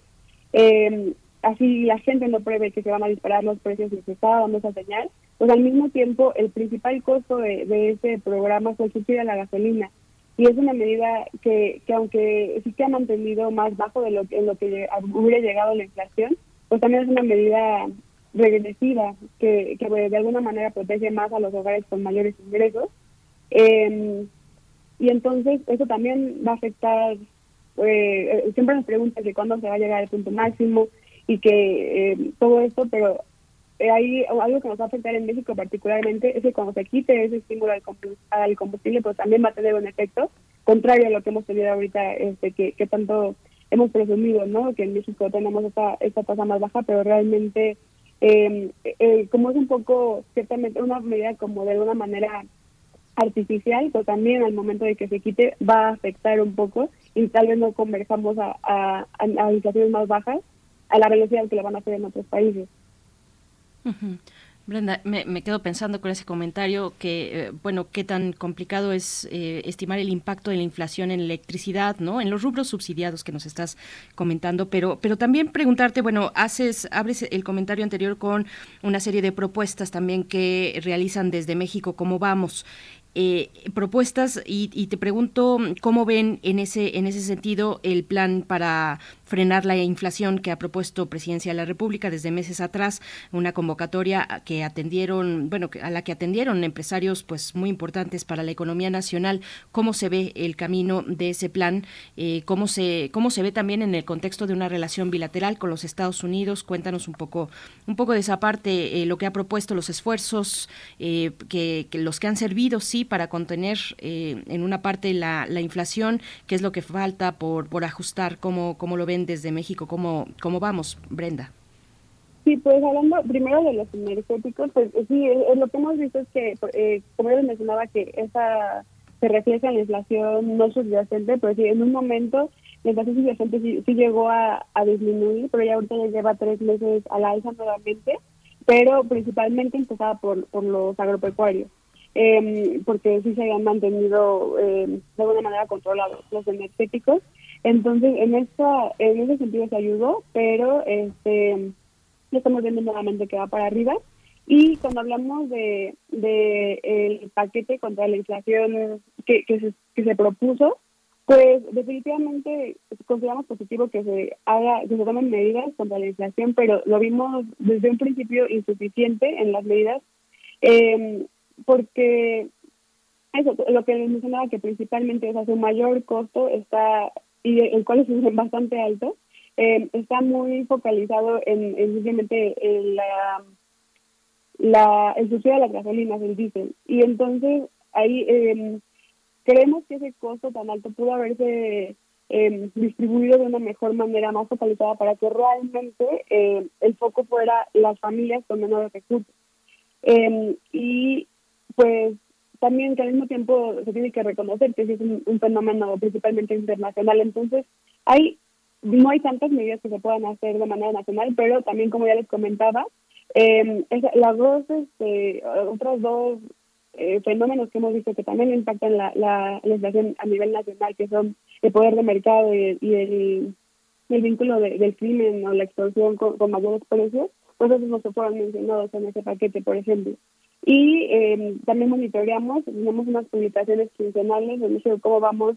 Eh, así la gente no prevé que se van a disparar los precios y se está dando esa señal, pues al mismo tiempo el principal costo de, de ese programa fue el a la gasolina. Y es una medida que, que aunque sí que ha mantenido más bajo de lo, en lo que hubiera llegado la inflación, pues también es una medida regresiva que, que de alguna manera protege más a los hogares con mayores ingresos. Eh, y entonces eso también va a afectar, eh, siempre nos preguntan que cuándo se va a llegar al punto máximo y que eh, todo esto, pero hay algo que nos va a afectar en México particularmente es que cuando se quite ese estímulo al combustible, pues también va a tener un efecto contrario a lo que hemos tenido ahorita, este que tanto hemos presumido, ¿no? Que en México tenemos esta, esta tasa más baja, pero realmente, eh, eh, como es un poco, ciertamente, una medida como de alguna manera artificial, pues también al momento de que se quite va a afectar un poco y tal vez no conversamos a, a, a, más bajas a la velocidad que lo van a hacer en otros países. Brenda, me, quedo pensando con ese comentario que, eh, bueno, qué tan complicado es eh, estimar el impacto de la inflación en electricidad, ¿no? En los rubros subsidiados que nos estás comentando, pero, pero también preguntarte, bueno, haces, abres el comentario anterior con una serie de propuestas también que realizan desde México, ¿cómo vamos? Eh, propuestas y, y, te pregunto cómo ven en ese en ese sentido el plan para frenar la inflación que ha propuesto Presidencia de la República desde meses atrás, una convocatoria que atendieron, bueno, a la que atendieron empresarios pues muy importantes para la economía nacional. ¿Cómo se ve el camino de ese plan? Eh, ¿Cómo se cómo se ve también en el contexto de una relación bilateral con los Estados Unidos? Cuéntanos un poco un poco de esa parte, eh, lo que ha propuesto, los esfuerzos eh, que, los que han servido sí para contener en una parte la, la inflación, qué es lo que falta por por ajustar, cómo cómo lo ven desde México. ¿Cómo, cómo vamos, Brenda? Sí, pues hablando primero de los energéticos, pues sí, lo que hemos visto es que, eh, como les mencionaba, que esa se refiere a la inflación no subyacente, pero sí, en un momento la inflación subyacente sí, llegó a, disminuir, pero ya ahorita ya lleva tres meses a la alza nuevamente, pero principalmente empezaba por, por los agropecuarios, eh, porque sí se habían mantenido eh, de alguna manera controlados los energéticos entonces, en esta, en ese sentido se ayudó, pero este estamos viendo nuevamente que va para arriba. Y cuando hablamos de, de el paquete contra la inflación que, que, se, que se propuso, pues definitivamente consideramos positivo que se haga, que se tomen medidas contra la inflación, pero lo vimos desde un principio insuficiente en las medidas, eh, porque eso, lo que les mencionaba que principalmente es su mayor costo está y el cual es bastante alto, eh, está muy focalizado en, simplemente la, la, el subsidio de las gasolinas, el diésel. Y entonces ahí eh, creemos que ese costo tan alto pudo haberse eh, distribuido de una mejor manera, más focalizada, para que realmente eh, el foco fuera las familias con menores recursos. y pues también que al mismo tiempo se tiene que reconocer que es un, fenómeno principalmente internacional. Entonces, hay no hay tantas medidas que se puedan hacer de manera nacional, pero también, como ya les comentaba, eh, las dos, este, otros dos eh, fenómenos que hemos visto que también impactan la, la legislación a nivel nacional, que son el poder de mercado y, el, el vínculo del crimen o la extorsión con, con mayores precios, pues esos no se fueron mencionados en ese paquete, por ejemplo. Y eh, también monitoreamos, tenemos unas publicaciones quincenales de cómo vamos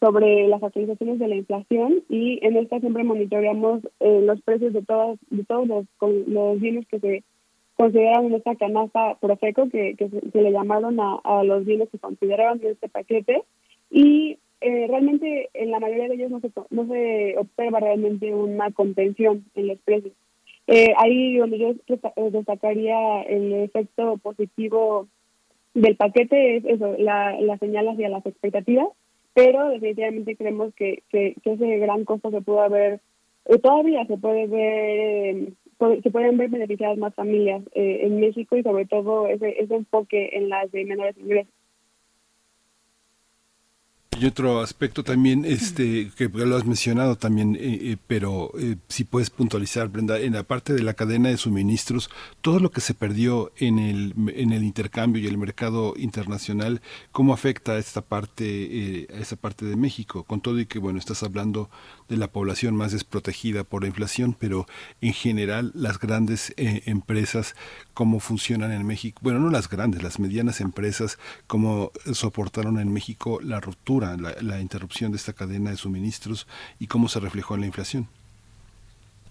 sobre las actualizaciones de la inflación y en esta siempre monitoreamos eh, los precios de todos de todos los, los bienes que se consideran en esta canasta Profeco, que, que se, le llamaron a, a, los bienes que consideraban en este paquete y eh, realmente en la mayoría de ellos no se, no se observa realmente una contención en los precios. Eh, ahí donde yo eh, destacaría el efecto positivo del paquete es eso, la, la señal hacia las expectativas, pero definitivamente creemos que, que, ese gran costo se pudo haber, eh, todavía se puede ver, se pueden ver beneficiadas más familias en México y sobre todo ese, ese enfoque en las de menores ingresos. Y otro aspecto también, este, que lo has mencionado también, eh, eh, pero eh, si puedes puntualizar, Brenda, en la parte de la cadena de suministros, todo lo que se perdió en el, en el intercambio y el mercado internacional, ¿cómo afecta a esta parte, a esta parte de México? Con todo y que, bueno, estás hablando de la población más desprotegida por la inflación, pero en general las grandes empresas, ¿cómo funcionan en México? Bueno, no las grandes, las medianas empresas, ¿cómo soportaron en México la ruptura? La, interrupción de esta cadena de suministros y cómo se reflejó en la inflación.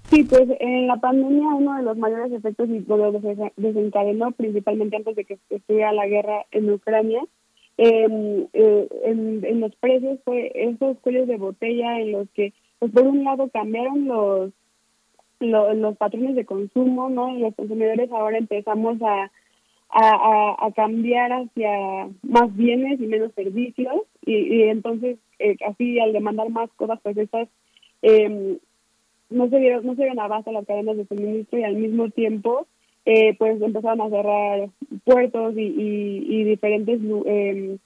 Sí, pues en la pandemia uno de los mayores efectos y lo desencadenó principalmente antes de que estuviera la guerra en Ucrania, em, eh, en, los precios fue esos cuellos de botella en los que, pues por un lado cambiaron los, los, los patrones de consumo, ¿no? Los consumidores ahora empezamos a a, cambiar hacia más bienes y menos servicios. Y, entonces eh, así al demandar más cosas pues estas eh, no se dieron no se dieron abasto las cadenas de suministro y al mismo tiempo eh, pues empezaron a cerrar puertos y, y, diferentes em,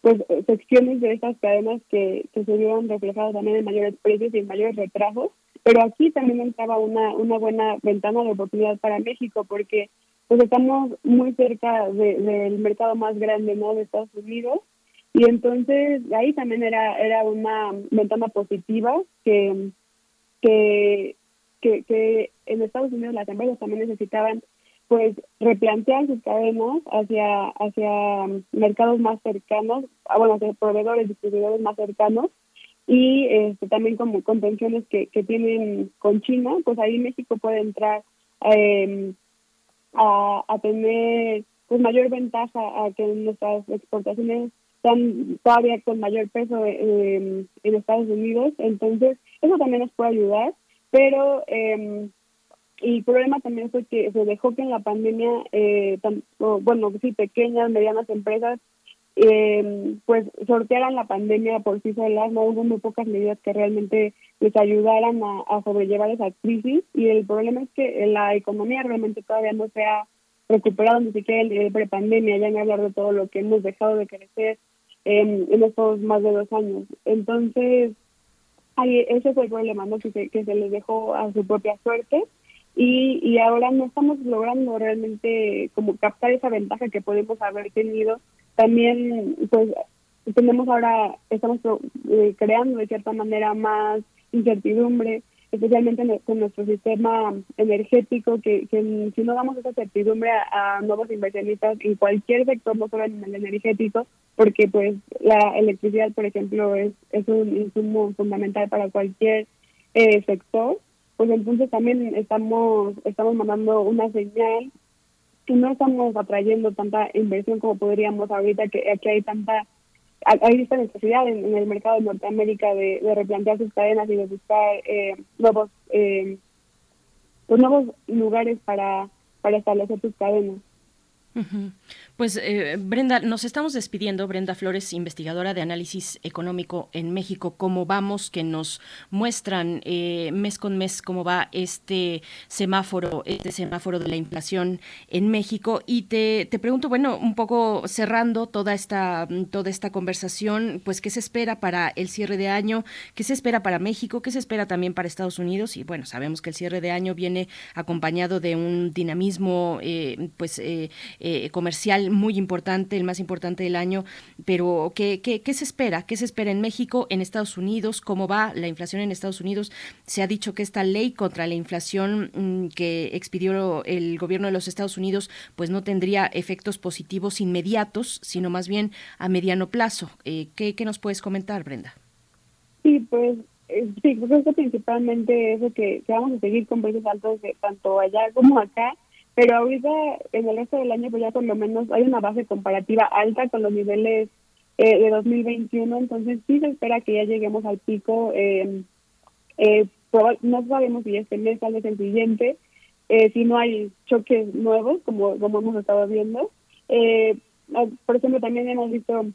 pues secciones de estas cadenas que, que se vieron reflejadas también en mayores precios y en mayores retrasos. Pero aquí también entraba una una buena ventana de oportunidad para México porque pues estamos muy cerca del mercado más grande no de Estados Unidos. Y entonces ahí también era era una ventana positiva que que que, en Estados Unidos las empresas también necesitaban pues replantear sus cadenas hacia hacia mercados más cercanos, ah, bueno, hacia proveedores, distribuidores más cercanos. Y este, también como contenciones que, que tienen con China, pues ahí México puede entrar eh, a, tener pues mayor ventaja a que nuestras exportaciones están todavía con mayor peso en Estados Unidos, entonces eso también nos puede ayudar, pero eh, el problema también fue que se dejó que en la pandemia, eh, bueno, sí, pequeñas, medianas empresas eh, pues sortearan la pandemia por sí solas, no hubo muy pocas medidas que realmente les ayudaran a, sobrellevar esa crisis y el problema es que la economía realmente todavía no se ha recuperado ni siquiera el, prepandemia, ya ni hablar de todo lo que hemos dejado de crecer en estos más de dos años. Entonces, ahí, ese fue el problema, ¿no? que, se, que se les dejó a su propia suerte y, y ahora no estamos logrando realmente como captar esa ventaja que podemos haber tenido también, pues, tenemos ahora, estamos eh, creando de cierta manera más incertidumbre, especialmente con nuestro sistema energético, que, si no damos esa certidumbre a, nuevos inversionistas en cualquier sector, no solo en el energético, porque pues la electricidad, por ejemplo, es, es un insumo fundamental para cualquier eh, sector, pues entonces también estamos, estamos mandando una señal que no estamos atrayendo tanta inversión como podríamos ahorita, que aquí hay tanta hay esta necesidad en, el mercado de Norteamérica de, replantear sus cadenas y de buscar eh, nuevos eh, pues nuevos lugares para, para establecer sus cadenas. Pues eh, Brenda, nos estamos despidiendo. Brenda Flores, investigadora de análisis económico en México. ¿Cómo vamos? Que nos muestran eh, mes con mes cómo va este semáforo, este semáforo de la inflación en México. Y te, te pregunto, bueno, un poco cerrando toda esta, toda esta conversación, pues qué se espera para el cierre de año, qué se espera para México, qué se espera también para Estados Unidos. Y bueno, sabemos que el cierre de año viene acompañado de un dinamismo, eh, pues comercial muy importante, el más importante del año, pero ¿qué, qué, qué se espera? ¿Qué se espera en México, en Estados Unidos? ¿Cómo va la inflación en Estados Unidos? Se ha dicho que esta ley contra la inflación mm, que expidió el gobierno de los Estados Unidos, pues no tendría efectos positivos inmediatos, sino más bien a mediano plazo. Eh, ¿qué, ¿Qué nos puedes comentar, Brenda? Sí, pues eh, sí, creo que principalmente eso que, que, vamos a seguir con precios altos tanto allá como acá pero ahorita en el resto del año pues ya por lo menos hay una base comparativa alta con los niveles eh, de 2021, entonces sí se espera que ya lleguemos al pico. Eh, eh, no sabemos si este mes, tal vez el siguiente, eh, si no hay choques nuevos, como, como hemos estado viendo. Eh, por ejemplo, también hemos visto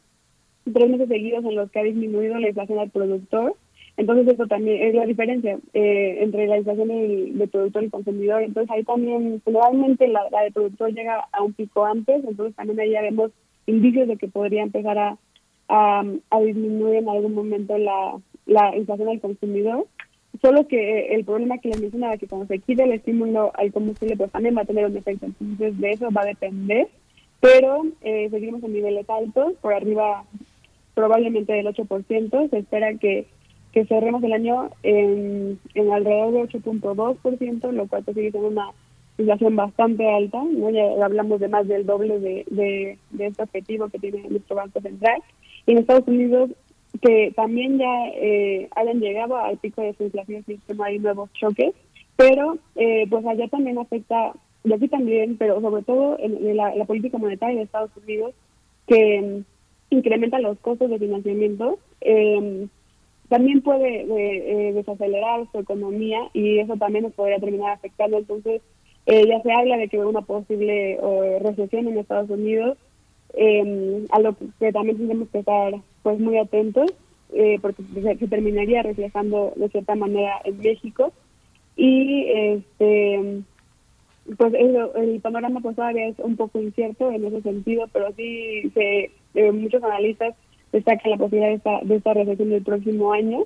tres meses seguidos en los que ha disminuido la inflación al productor. Entonces eso también es la diferencia eh, entre la inflación del, productor y consumidor. Entonces ahí también generalmente la, del productor llega a un pico antes, entonces también ahí ya vemos indicios de que podría empezar a, a, disminuir en algún momento la, la inflación del consumidor. Solo que el problema que les mencionaba, que cuando se quite el estímulo al combustible, pues también va a tener un efecto. Entonces de eso va a depender. Pero eh, seguimos en niveles altos, por arriba probablemente del 8%. Se espera que que cerremos el año en, alrededor de 8.2%, lo cual pues sigue siendo una inflación bastante alta, ¿no? ya hablamos de más del doble de, de, este objetivo que tiene nuestro Banco Central. Y en Estados Unidos, que también ya eh, hayan llegado al pico de su inflación, si no hay nuevos choques, pero eh, pues allá también afecta, y aquí también, pero sobre todo en, la, la, política monetaria de Estados Unidos, que mm, incrementa los costos de financiamiento. Eh, también puede eh, desacelerar su economía y eso también nos podría terminar afectando. Entonces, eh, ya se habla de que una posible recesión en Estados Unidos, em, a lo que también tenemos que estar pues muy atentos, eh, porque se, terminaría reflejando de cierta manera en México. Y este pues el, panorama pues todavía es un poco incierto en ese sentido, pero sí se, muchos analistas destaca la posibilidad de esta, de esta recesión del próximo año,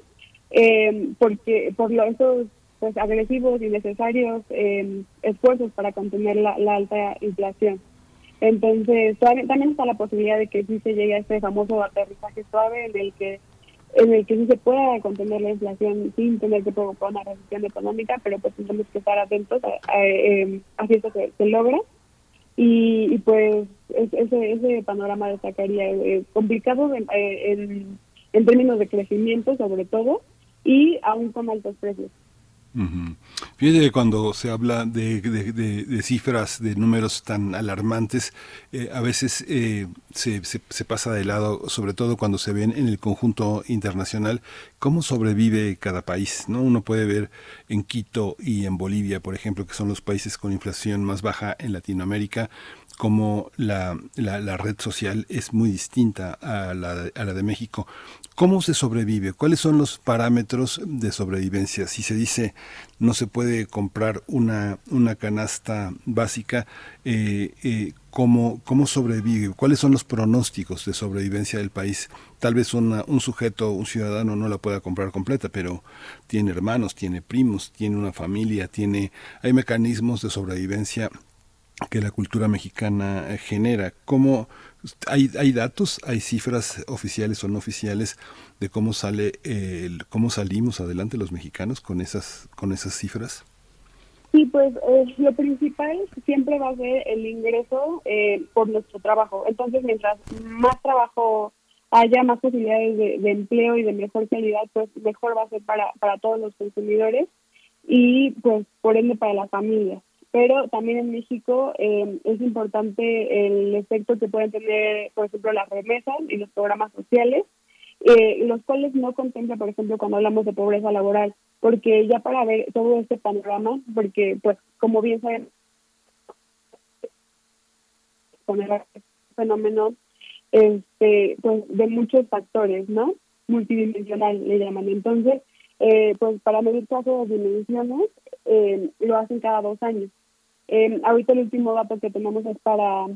eh, porque por lo, esos pues agresivos y necesarios em, esfuerzos para contener la, alta inflación. Entonces, también está la posibilidad de que sí se llegue a este famoso aterrizaje suave en el que en el que sí se pueda contener la inflación sin tener que provocar una recesión económica, pero pues tenemos que estar atentos a, em, si esto se, logra. Y, pues ese, ese panorama destacaría eh, complicado eh, en, en términos de crecimiento sobre todo y aún con altos precios. Fíjate que cuando se habla de, cifras, de números tan alarmantes, eh, a veces eh, se, se, pasa de lado, sobre todo cuando se ven en el conjunto internacional, cómo sobrevive cada país. ¿no? Uno puede ver en Quito y en Bolivia, por ejemplo, que son los países con inflación más baja en Latinoamérica, como la, la, red social es muy distinta a la, a la de México. ¿Cómo se sobrevive? ¿Cuáles son los parámetros de sobrevivencia? Si se dice no se puede comprar una, una canasta básica, eh, eh, ¿cómo, ¿cómo, sobrevive? ¿Cuáles son los pronósticos de sobrevivencia del país? Tal vez una, un sujeto, un ciudadano no la pueda comprar completa, pero tiene hermanos, tiene primos, tiene una familia, tiene, hay mecanismos de sobrevivencia que la cultura mexicana genera. ¿Cómo, hay, hay datos, hay cifras oficiales o no oficiales de cómo sale, el, cómo salimos adelante los mexicanos con esas, con esas cifras. Sí, pues eh, lo principal siempre va a ser el ingreso eh, por nuestro trabajo. Entonces, mientras más trabajo haya, más posibilidades de, de, empleo y de mejor calidad, pues mejor va a ser para, para todos los consumidores y pues por ende para la familia pero también en México eh, es importante el efecto que pueden tener, por ejemplo, las remesas y los programas sociales, eh, los cuales no contempla, por ejemplo, cuando hablamos de pobreza laboral, porque ya para ver todo este panorama, porque, pues, como bien saben, con el fenómeno este, pues, de muchos factores, ¿no? Multidimensional le llaman. Entonces, eh, pues para medir todas las dimensiones, eh, lo hacen cada dos años. Eh, ahorita el último dato que tenemos es para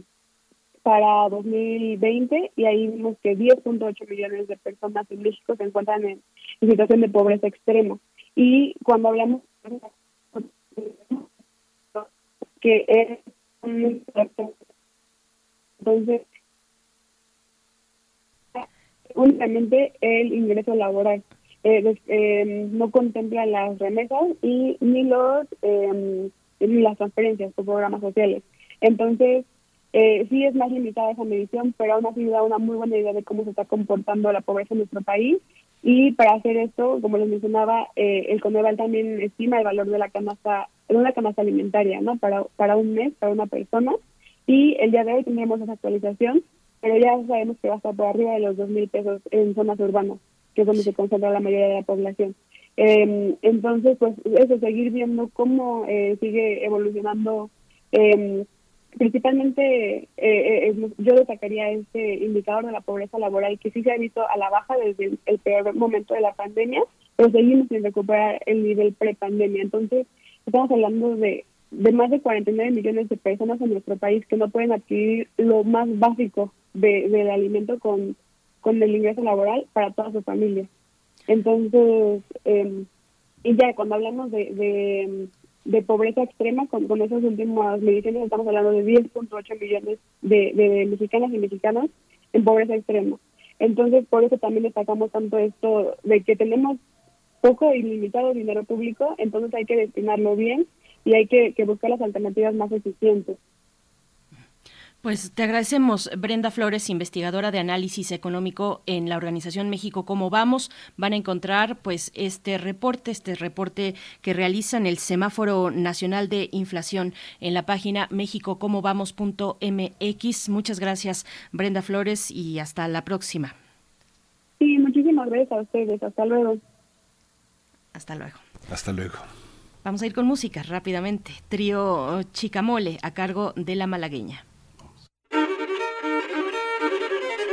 para 2020 y ahí vimos que 10.8 millones de personas en México se encuentran en, situación de pobreza extrema. Y cuando hablamos que es entonces únicamente el ingreso laboral eh, eh, no contempla las remesas y ni los eh, las transferencias por programas sociales. Entonces, eh, sí es más limitada esa medición, pero aún así da una muy buena idea de cómo se está comportando la pobreza en nuestro país. Y para hacer esto, como les mencionaba, eh, el Coneval también estima el valor de la canasta, de una canasta alimentaria, ¿no? Para, para un mes, para una persona. Y el día de hoy tendremos esa actualización, pero ya sabemos que va a estar por arriba de los dos mil pesos en zonas urbanas, que es donde se concentra la mayoría de la población. Eh, entonces, pues eso, seguir viendo cómo eh, sigue evolucionando. Eh, principalmente, eh, yo destacaría este indicador de la pobreza laboral que sí se ha visto a la baja desde el, peor momento de la pandemia, pero seguimos sin recuperar el nivel pre-pandemia. Entonces, estamos hablando de, de más de 49 millones de personas en nuestro país que no pueden adquirir lo más básico de, del alimento con, con el ingreso laboral para toda su familia. Entonces, eh, y ya cuando hablamos de, de, pobreza extrema, con, con esas últimas mediciones estamos hablando de 10.8 millones de, de mexicanas y mexicanos en pobreza extrema. Entonces, por eso también destacamos tanto esto de que tenemos poco y limitado dinero público, entonces hay que destinarlo bien y hay que buscar las alternativas más eficientes. Pues te agradecemos, Brenda Flores, investigadora de análisis económico en la organización México Cómo Vamos. Van a encontrar pues este reporte, este reporte que realizan el Semáforo Nacional de Inflación en la página mexicocomobamos.mx. Muchas gracias, Brenda Flores, y hasta la próxima. Sí, muchísimas gracias a ustedes. Hasta luego. Hasta luego. Hasta luego. Vamos a ir con música rápidamente. Trío Chicamole a cargo de la malagueña.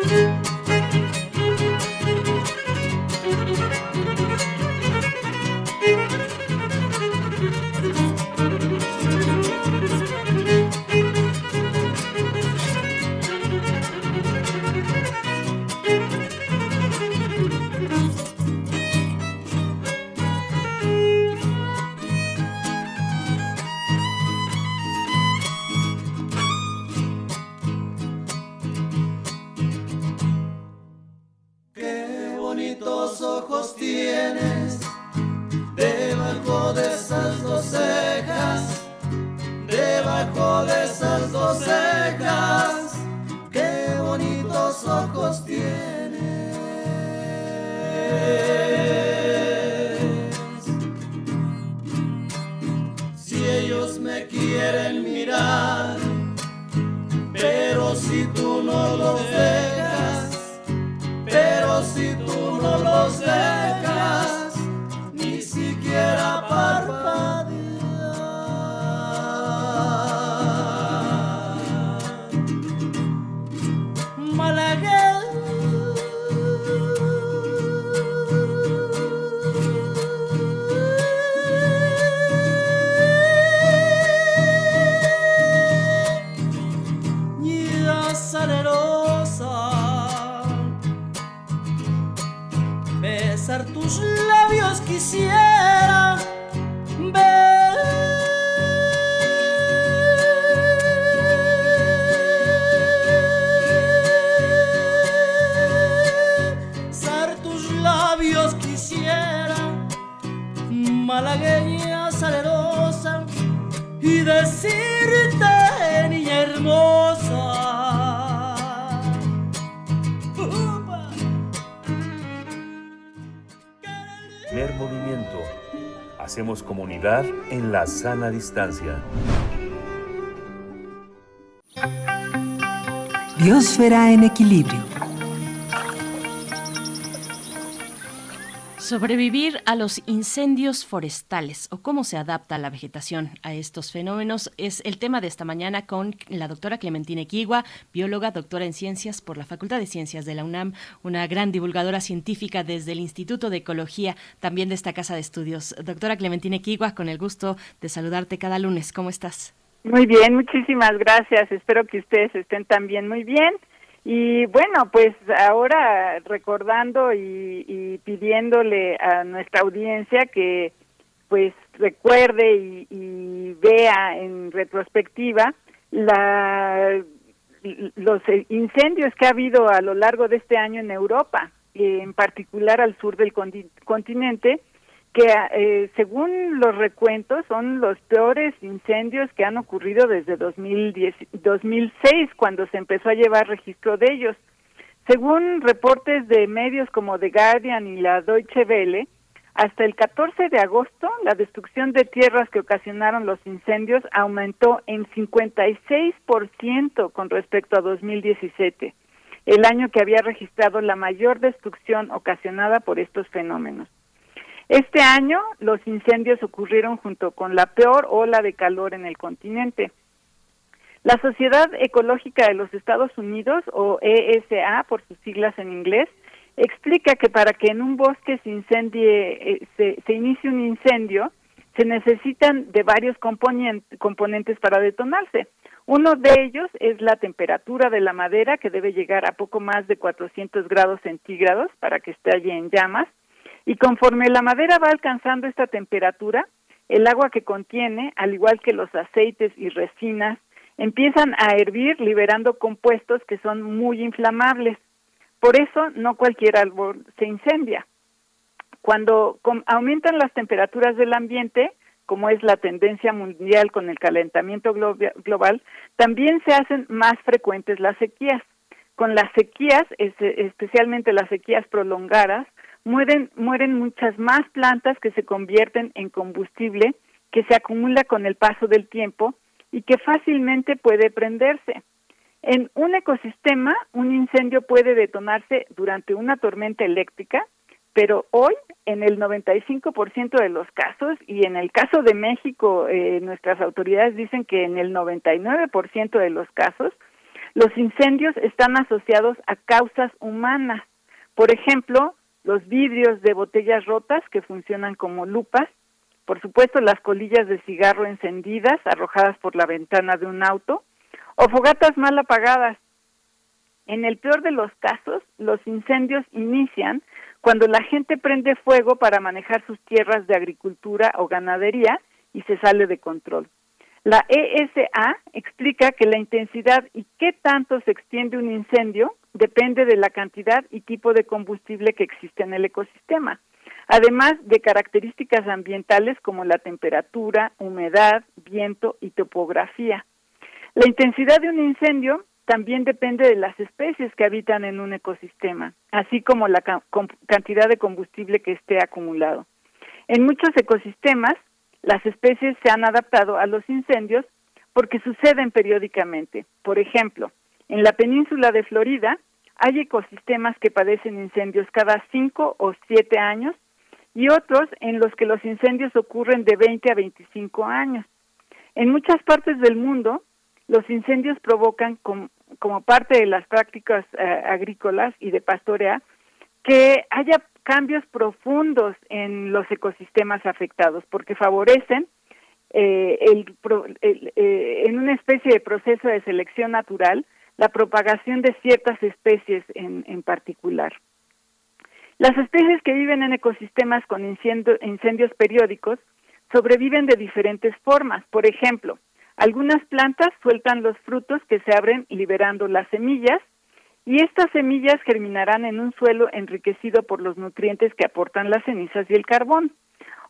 Thank you. Ojos tienes debajo de esas dos cejas? Debajo de esas dos cejas, qué bonitos ojos tienes. Si ellos me quieren mirar, pero si tú no los dejas, pero si tú no los dejas, ni siquiera parpadear. Hacemos comunidad en la sana distancia. Biosfera en equilibrio. Sobrevivir a los incendios forestales o cómo se adapta la vegetación a estos fenómenos es el tema de esta mañana con la doctora Clementina Equigua, bióloga, doctora en ciencias por la Facultad de Ciencias de la UNAM, una gran divulgadora científica desde el Instituto de Ecología, también de esta casa de estudios. Doctora Clementina Equigua, con el gusto de saludarte cada lunes. ¿Cómo estás? Muy bien, muchísimas gracias. Espero que ustedes estén también muy bien. Y bueno, pues ahora recordando y, y pidiéndole a nuestra audiencia que pues recuerde y, vea en retrospectiva la, los incendios que ha habido a lo largo de este año en Europa, en particular al sur del conti- continente, que eh, según los recuentos son los peores incendios que han ocurrido desde 2010, 2006, cuando se empezó a llevar registro de ellos. Según reportes de medios como The Guardian y la Deutsche Welle, hasta el 14 de agosto la destrucción de tierras que ocasionaron los incendios aumentó en 56% con respecto a 2017, el año que había registrado la mayor destrucción ocasionada por estos fenómenos. Este año los incendios ocurrieron junto con la peor ola de calor en el continente. La Sociedad Ecológica de los Estados Unidos, o ESA por sus siglas en inglés, explica que para que en un bosque se incendie, eh, se, inicie un incendio, se necesitan de varios componentes para detonarse. Uno de ellos es la temperatura de la madera, que debe llegar a poco más de 400 grados centígrados para que esté allí en llamas. Y conforme la madera va alcanzando esta temperatura, el agua que contiene, al igual que los aceites y resinas, empiezan a hervir liberando compuestos que son muy inflamables. Por eso no cualquier árbol se incendia. Cuando aumentan las temperaturas del ambiente, como es la tendencia mundial con el calentamiento global, también se hacen más frecuentes las sequías. Con las sequías, es- especialmente las sequías prolongadas, mueren, mueren muchas más plantas que se convierten en combustible que se acumula con el paso del tiempo y que fácilmente puede prenderse. En un ecosistema, un incendio puede detonarse durante una tormenta eléctrica, pero hoy, en el 95% de los casos, y en el caso de México, eh, nuestras autoridades dicen que en el 99% de los casos, los incendios están asociados a causas humanas. Por ejemplo, los vidrios de botellas rotas que funcionan como lupas, por supuesto las colillas de cigarro encendidas arrojadas por la ventana de un auto, o fogatas mal apagadas. En el peor de los casos, los incendios inician cuando la gente prende fuego para manejar sus tierras de agricultura o ganadería y se sale de control. La ESA explica que la intensidad y qué tanto se extiende un incendio depende de la cantidad y tipo de combustible que existe en el ecosistema, además de características ambientales como la temperatura, humedad, viento y topografía. La intensidad de un incendio también depende de las especies que habitan en un ecosistema, así como la cantidad de combustible que esté acumulado. En muchos ecosistemas, las especies se han adaptado a los incendios porque suceden periódicamente. Por ejemplo, en la península de Florida hay ecosistemas que padecen incendios cada cinco o siete años y otros en los que los incendios ocurren de 20 a 25 años. En muchas partes del mundo, los incendios provocan como parte de las prácticas eh, agrícolas y de pastorea que haya cambios profundos en los ecosistemas afectados porque favorecen eh, el, eh, en una especie de proceso de selección natural la propagación de ciertas especies en, en particular. Las especies que viven en ecosistemas con incendios periódicos sobreviven de diferentes formas. Por ejemplo, algunas plantas sueltan los frutos que se abren liberando las semillas y estas semillas germinarán en un suelo enriquecido por los nutrientes que aportan las cenizas y el carbón.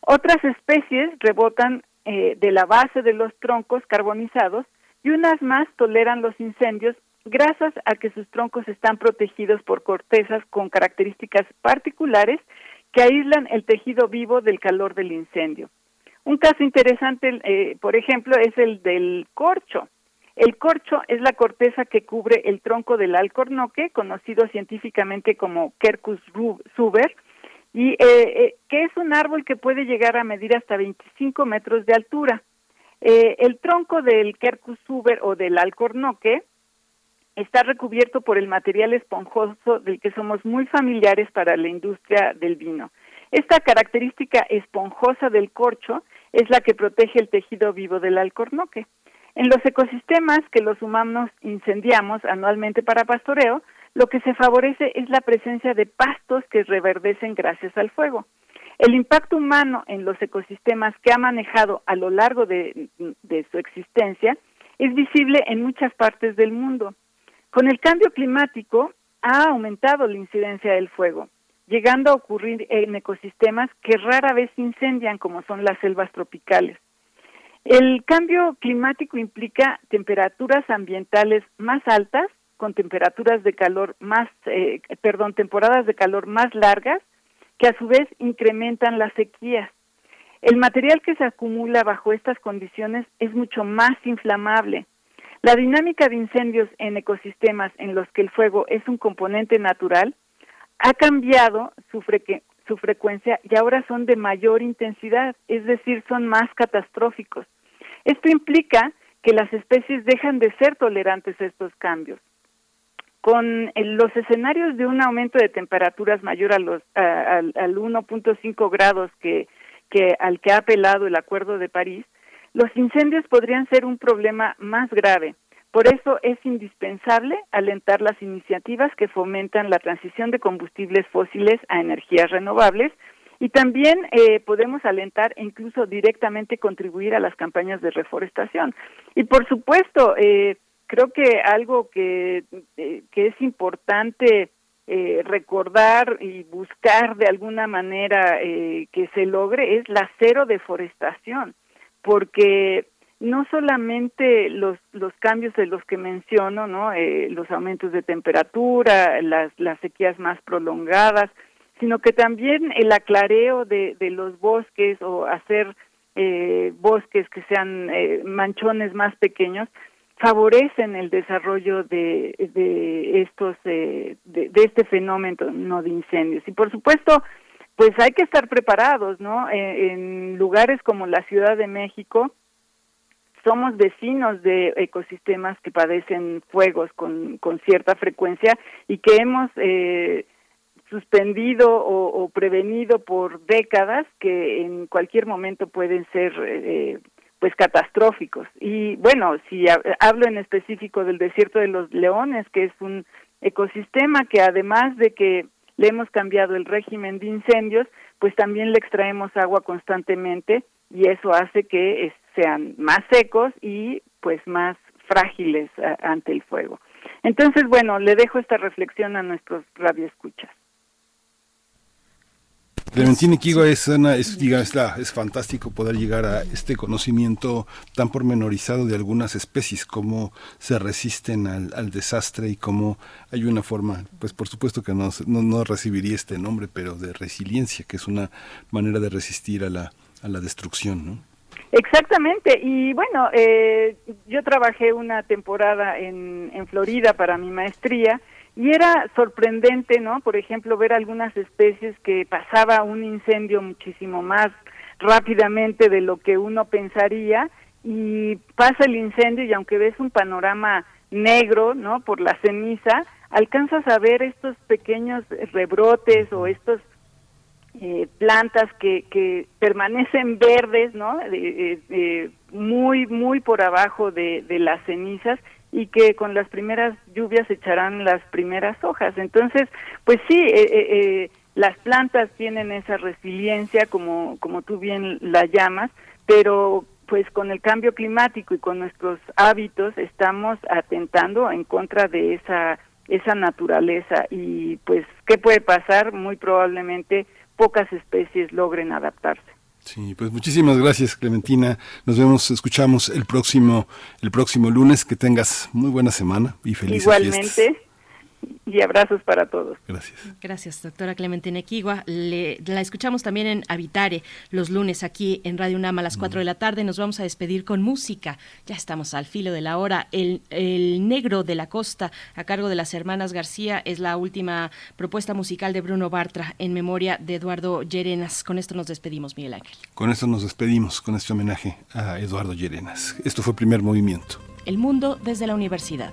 Otras especies rebotan eh, de la base de los troncos carbonizados y unas más toleran los incendios gracias a que sus troncos están protegidos por cortezas con características particulares que aíslan el tejido vivo del calor del incendio. Un caso interesante, eh, por ejemplo, es el del corcho. El corcho es la corteza que cubre el tronco del alcornoque, conocido científicamente como Quercus suber, y eh, eh, que es un árbol que puede llegar a medir hasta 25 metros de altura. el tronco del Quercus suber o del alcornoque está recubierto por el material esponjoso del que somos muy familiares para la industria del vino. Esta característica esponjosa del corcho es la que protege el tejido vivo del alcornoque. En los ecosistemas que los humanos incendiamos anualmente para pastoreo, lo que se favorece es la presencia de pastos que reverdecen gracias al fuego. El impacto humano en los ecosistemas que ha manejado a lo largo de, de, su existencia es visible en muchas partes del mundo. Con el cambio climático ha aumentado la incidencia del fuego llegando a ocurrir en ecosistemas que rara vez incendian, como son las selvas tropicales. El cambio climático implica temperaturas ambientales más altas, con temperaturas de calor más, eh, perdón, temporadas de calor más largas, que a su vez incrementan las sequías. El material que se acumula bajo estas condiciones es mucho más inflamable. La dinámica de incendios en ecosistemas en los que el fuego es un componente natural ha cambiado su, su frecuencia y ahora son de mayor intensidad, es decir, son más catastróficos. Esto implica que las especies dejan de ser tolerantes a estos cambios. Con los escenarios de un aumento de temperaturas mayor a los, al 1.5 grados que, que al que ha apelado el Acuerdo de París, los incendios podrían ser un problema más grave por eso es indispensable alentar las iniciativas que fomentan la transición de combustibles fósiles a energías renovables y también eh, podemos alentar e incluso directamente contribuir a las campañas de reforestación. Y por supuesto, eh, creo que algo que, eh, que es importante recordar y buscar de alguna manera que se logre es la cero deforestación, porque no solamente los, los cambios de los que menciono, ¿no? Eh, los aumentos de temperatura, las, las sequías más prolongadas, sino que también el aclareo de, de los bosques o hacer eh, bosques que sean eh, manchones más pequeños favorecen el desarrollo de, de estos de, de, este fenómeno no de incendios y por supuesto pues hay que estar preparados no en lugares como la Ciudad de México somos vecinos de ecosistemas que padecen fuegos con, con cierta frecuencia y que hemos eh, suspendido o, prevenido por décadas que en cualquier momento pueden ser eh, pues catastróficos. Y bueno, si hablo en específico del desierto de los leones, que es un ecosistema que además de que le hemos cambiado el régimen de incendios, pues también le extraemos agua constantemente y eso hace que sean más secos y pues más frágiles ante el fuego. Entonces, bueno, le dejo esta reflexión a nuestros radioescuchas. Clementina Kigo es, es, es, fantástico poder llegar a este conocimiento tan pormenorizado de algunas especies, cómo se resisten al, desastre y cómo hay una forma, pues por supuesto que no, no, recibiría este nombre, pero de resiliencia, que es una manera de resistir a la, a la destrucción, ¿no? Exactamente, y bueno, eh, yo trabajé una temporada en, en Florida para mi maestría y era sorprendente, ¿no? Por ejemplo, ver algunas especies que pasaba un incendio muchísimo más rápidamente de lo que uno pensaría y pasa el incendio y aunque ves un panorama negro, ¿no? Por la ceniza, alcanzas a ver estos pequeños rebrotes o estos eh, plantas que, que permanecen verdes, ¿no? muy, muy por abajo de, de las cenizas y que con las primeras lluvias echarán las primeras hojas. Entonces, pues sí, eh, eh, eh, las plantas tienen esa resiliencia, como, como tú bien la llamas, pero pues con el cambio climático y con nuestros hábitos estamos atentando en contra de esa esa naturaleza. Y pues qué puede pasar muy probablemente pocas especies logren adaptarse Sí, pues muchísimas gracias Clementina. Nos vemos, escuchamos el próximo, el próximo lunes. Que tengas muy buena semana y felices Igualmente y abrazos para todos. Gracias. Gracias, doctora Clementina Equigua. la escuchamos también en Habitare los lunes aquí en Radio UNAM a las 4 de la tarde. Nos vamos a despedir con música. Ya estamos al filo de la hora. El, el Negro de la Costa, a cargo de las hermanas García, es la última propuesta musical de Bruno Bartra en memoria de Eduardo Llerenas. Con esto nos despedimos, Miguel Ángel. Con esto nos despedimos, con este homenaje a Eduardo Llerenas. Esto fue Primer Movimiento. El mundo desde la universidad.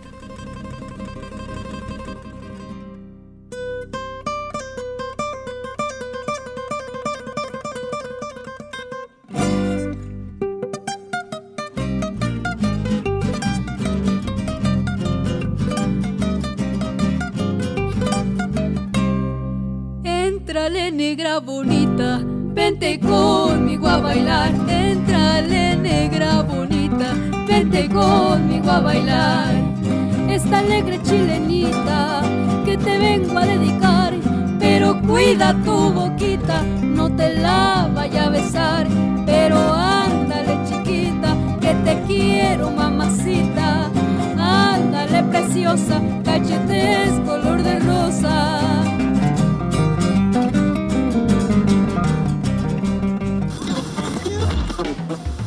Negra bonita, vente conmigo a bailar. Entrale negra bonita, vente conmigo a bailar. Esta alegre chilenita que te vengo a dedicar, pero cuida tu boquita, no te la vaya a besar. Pero ándale chiquita, que te quiero mamacita. Ándale preciosa, cachetes color de rosa.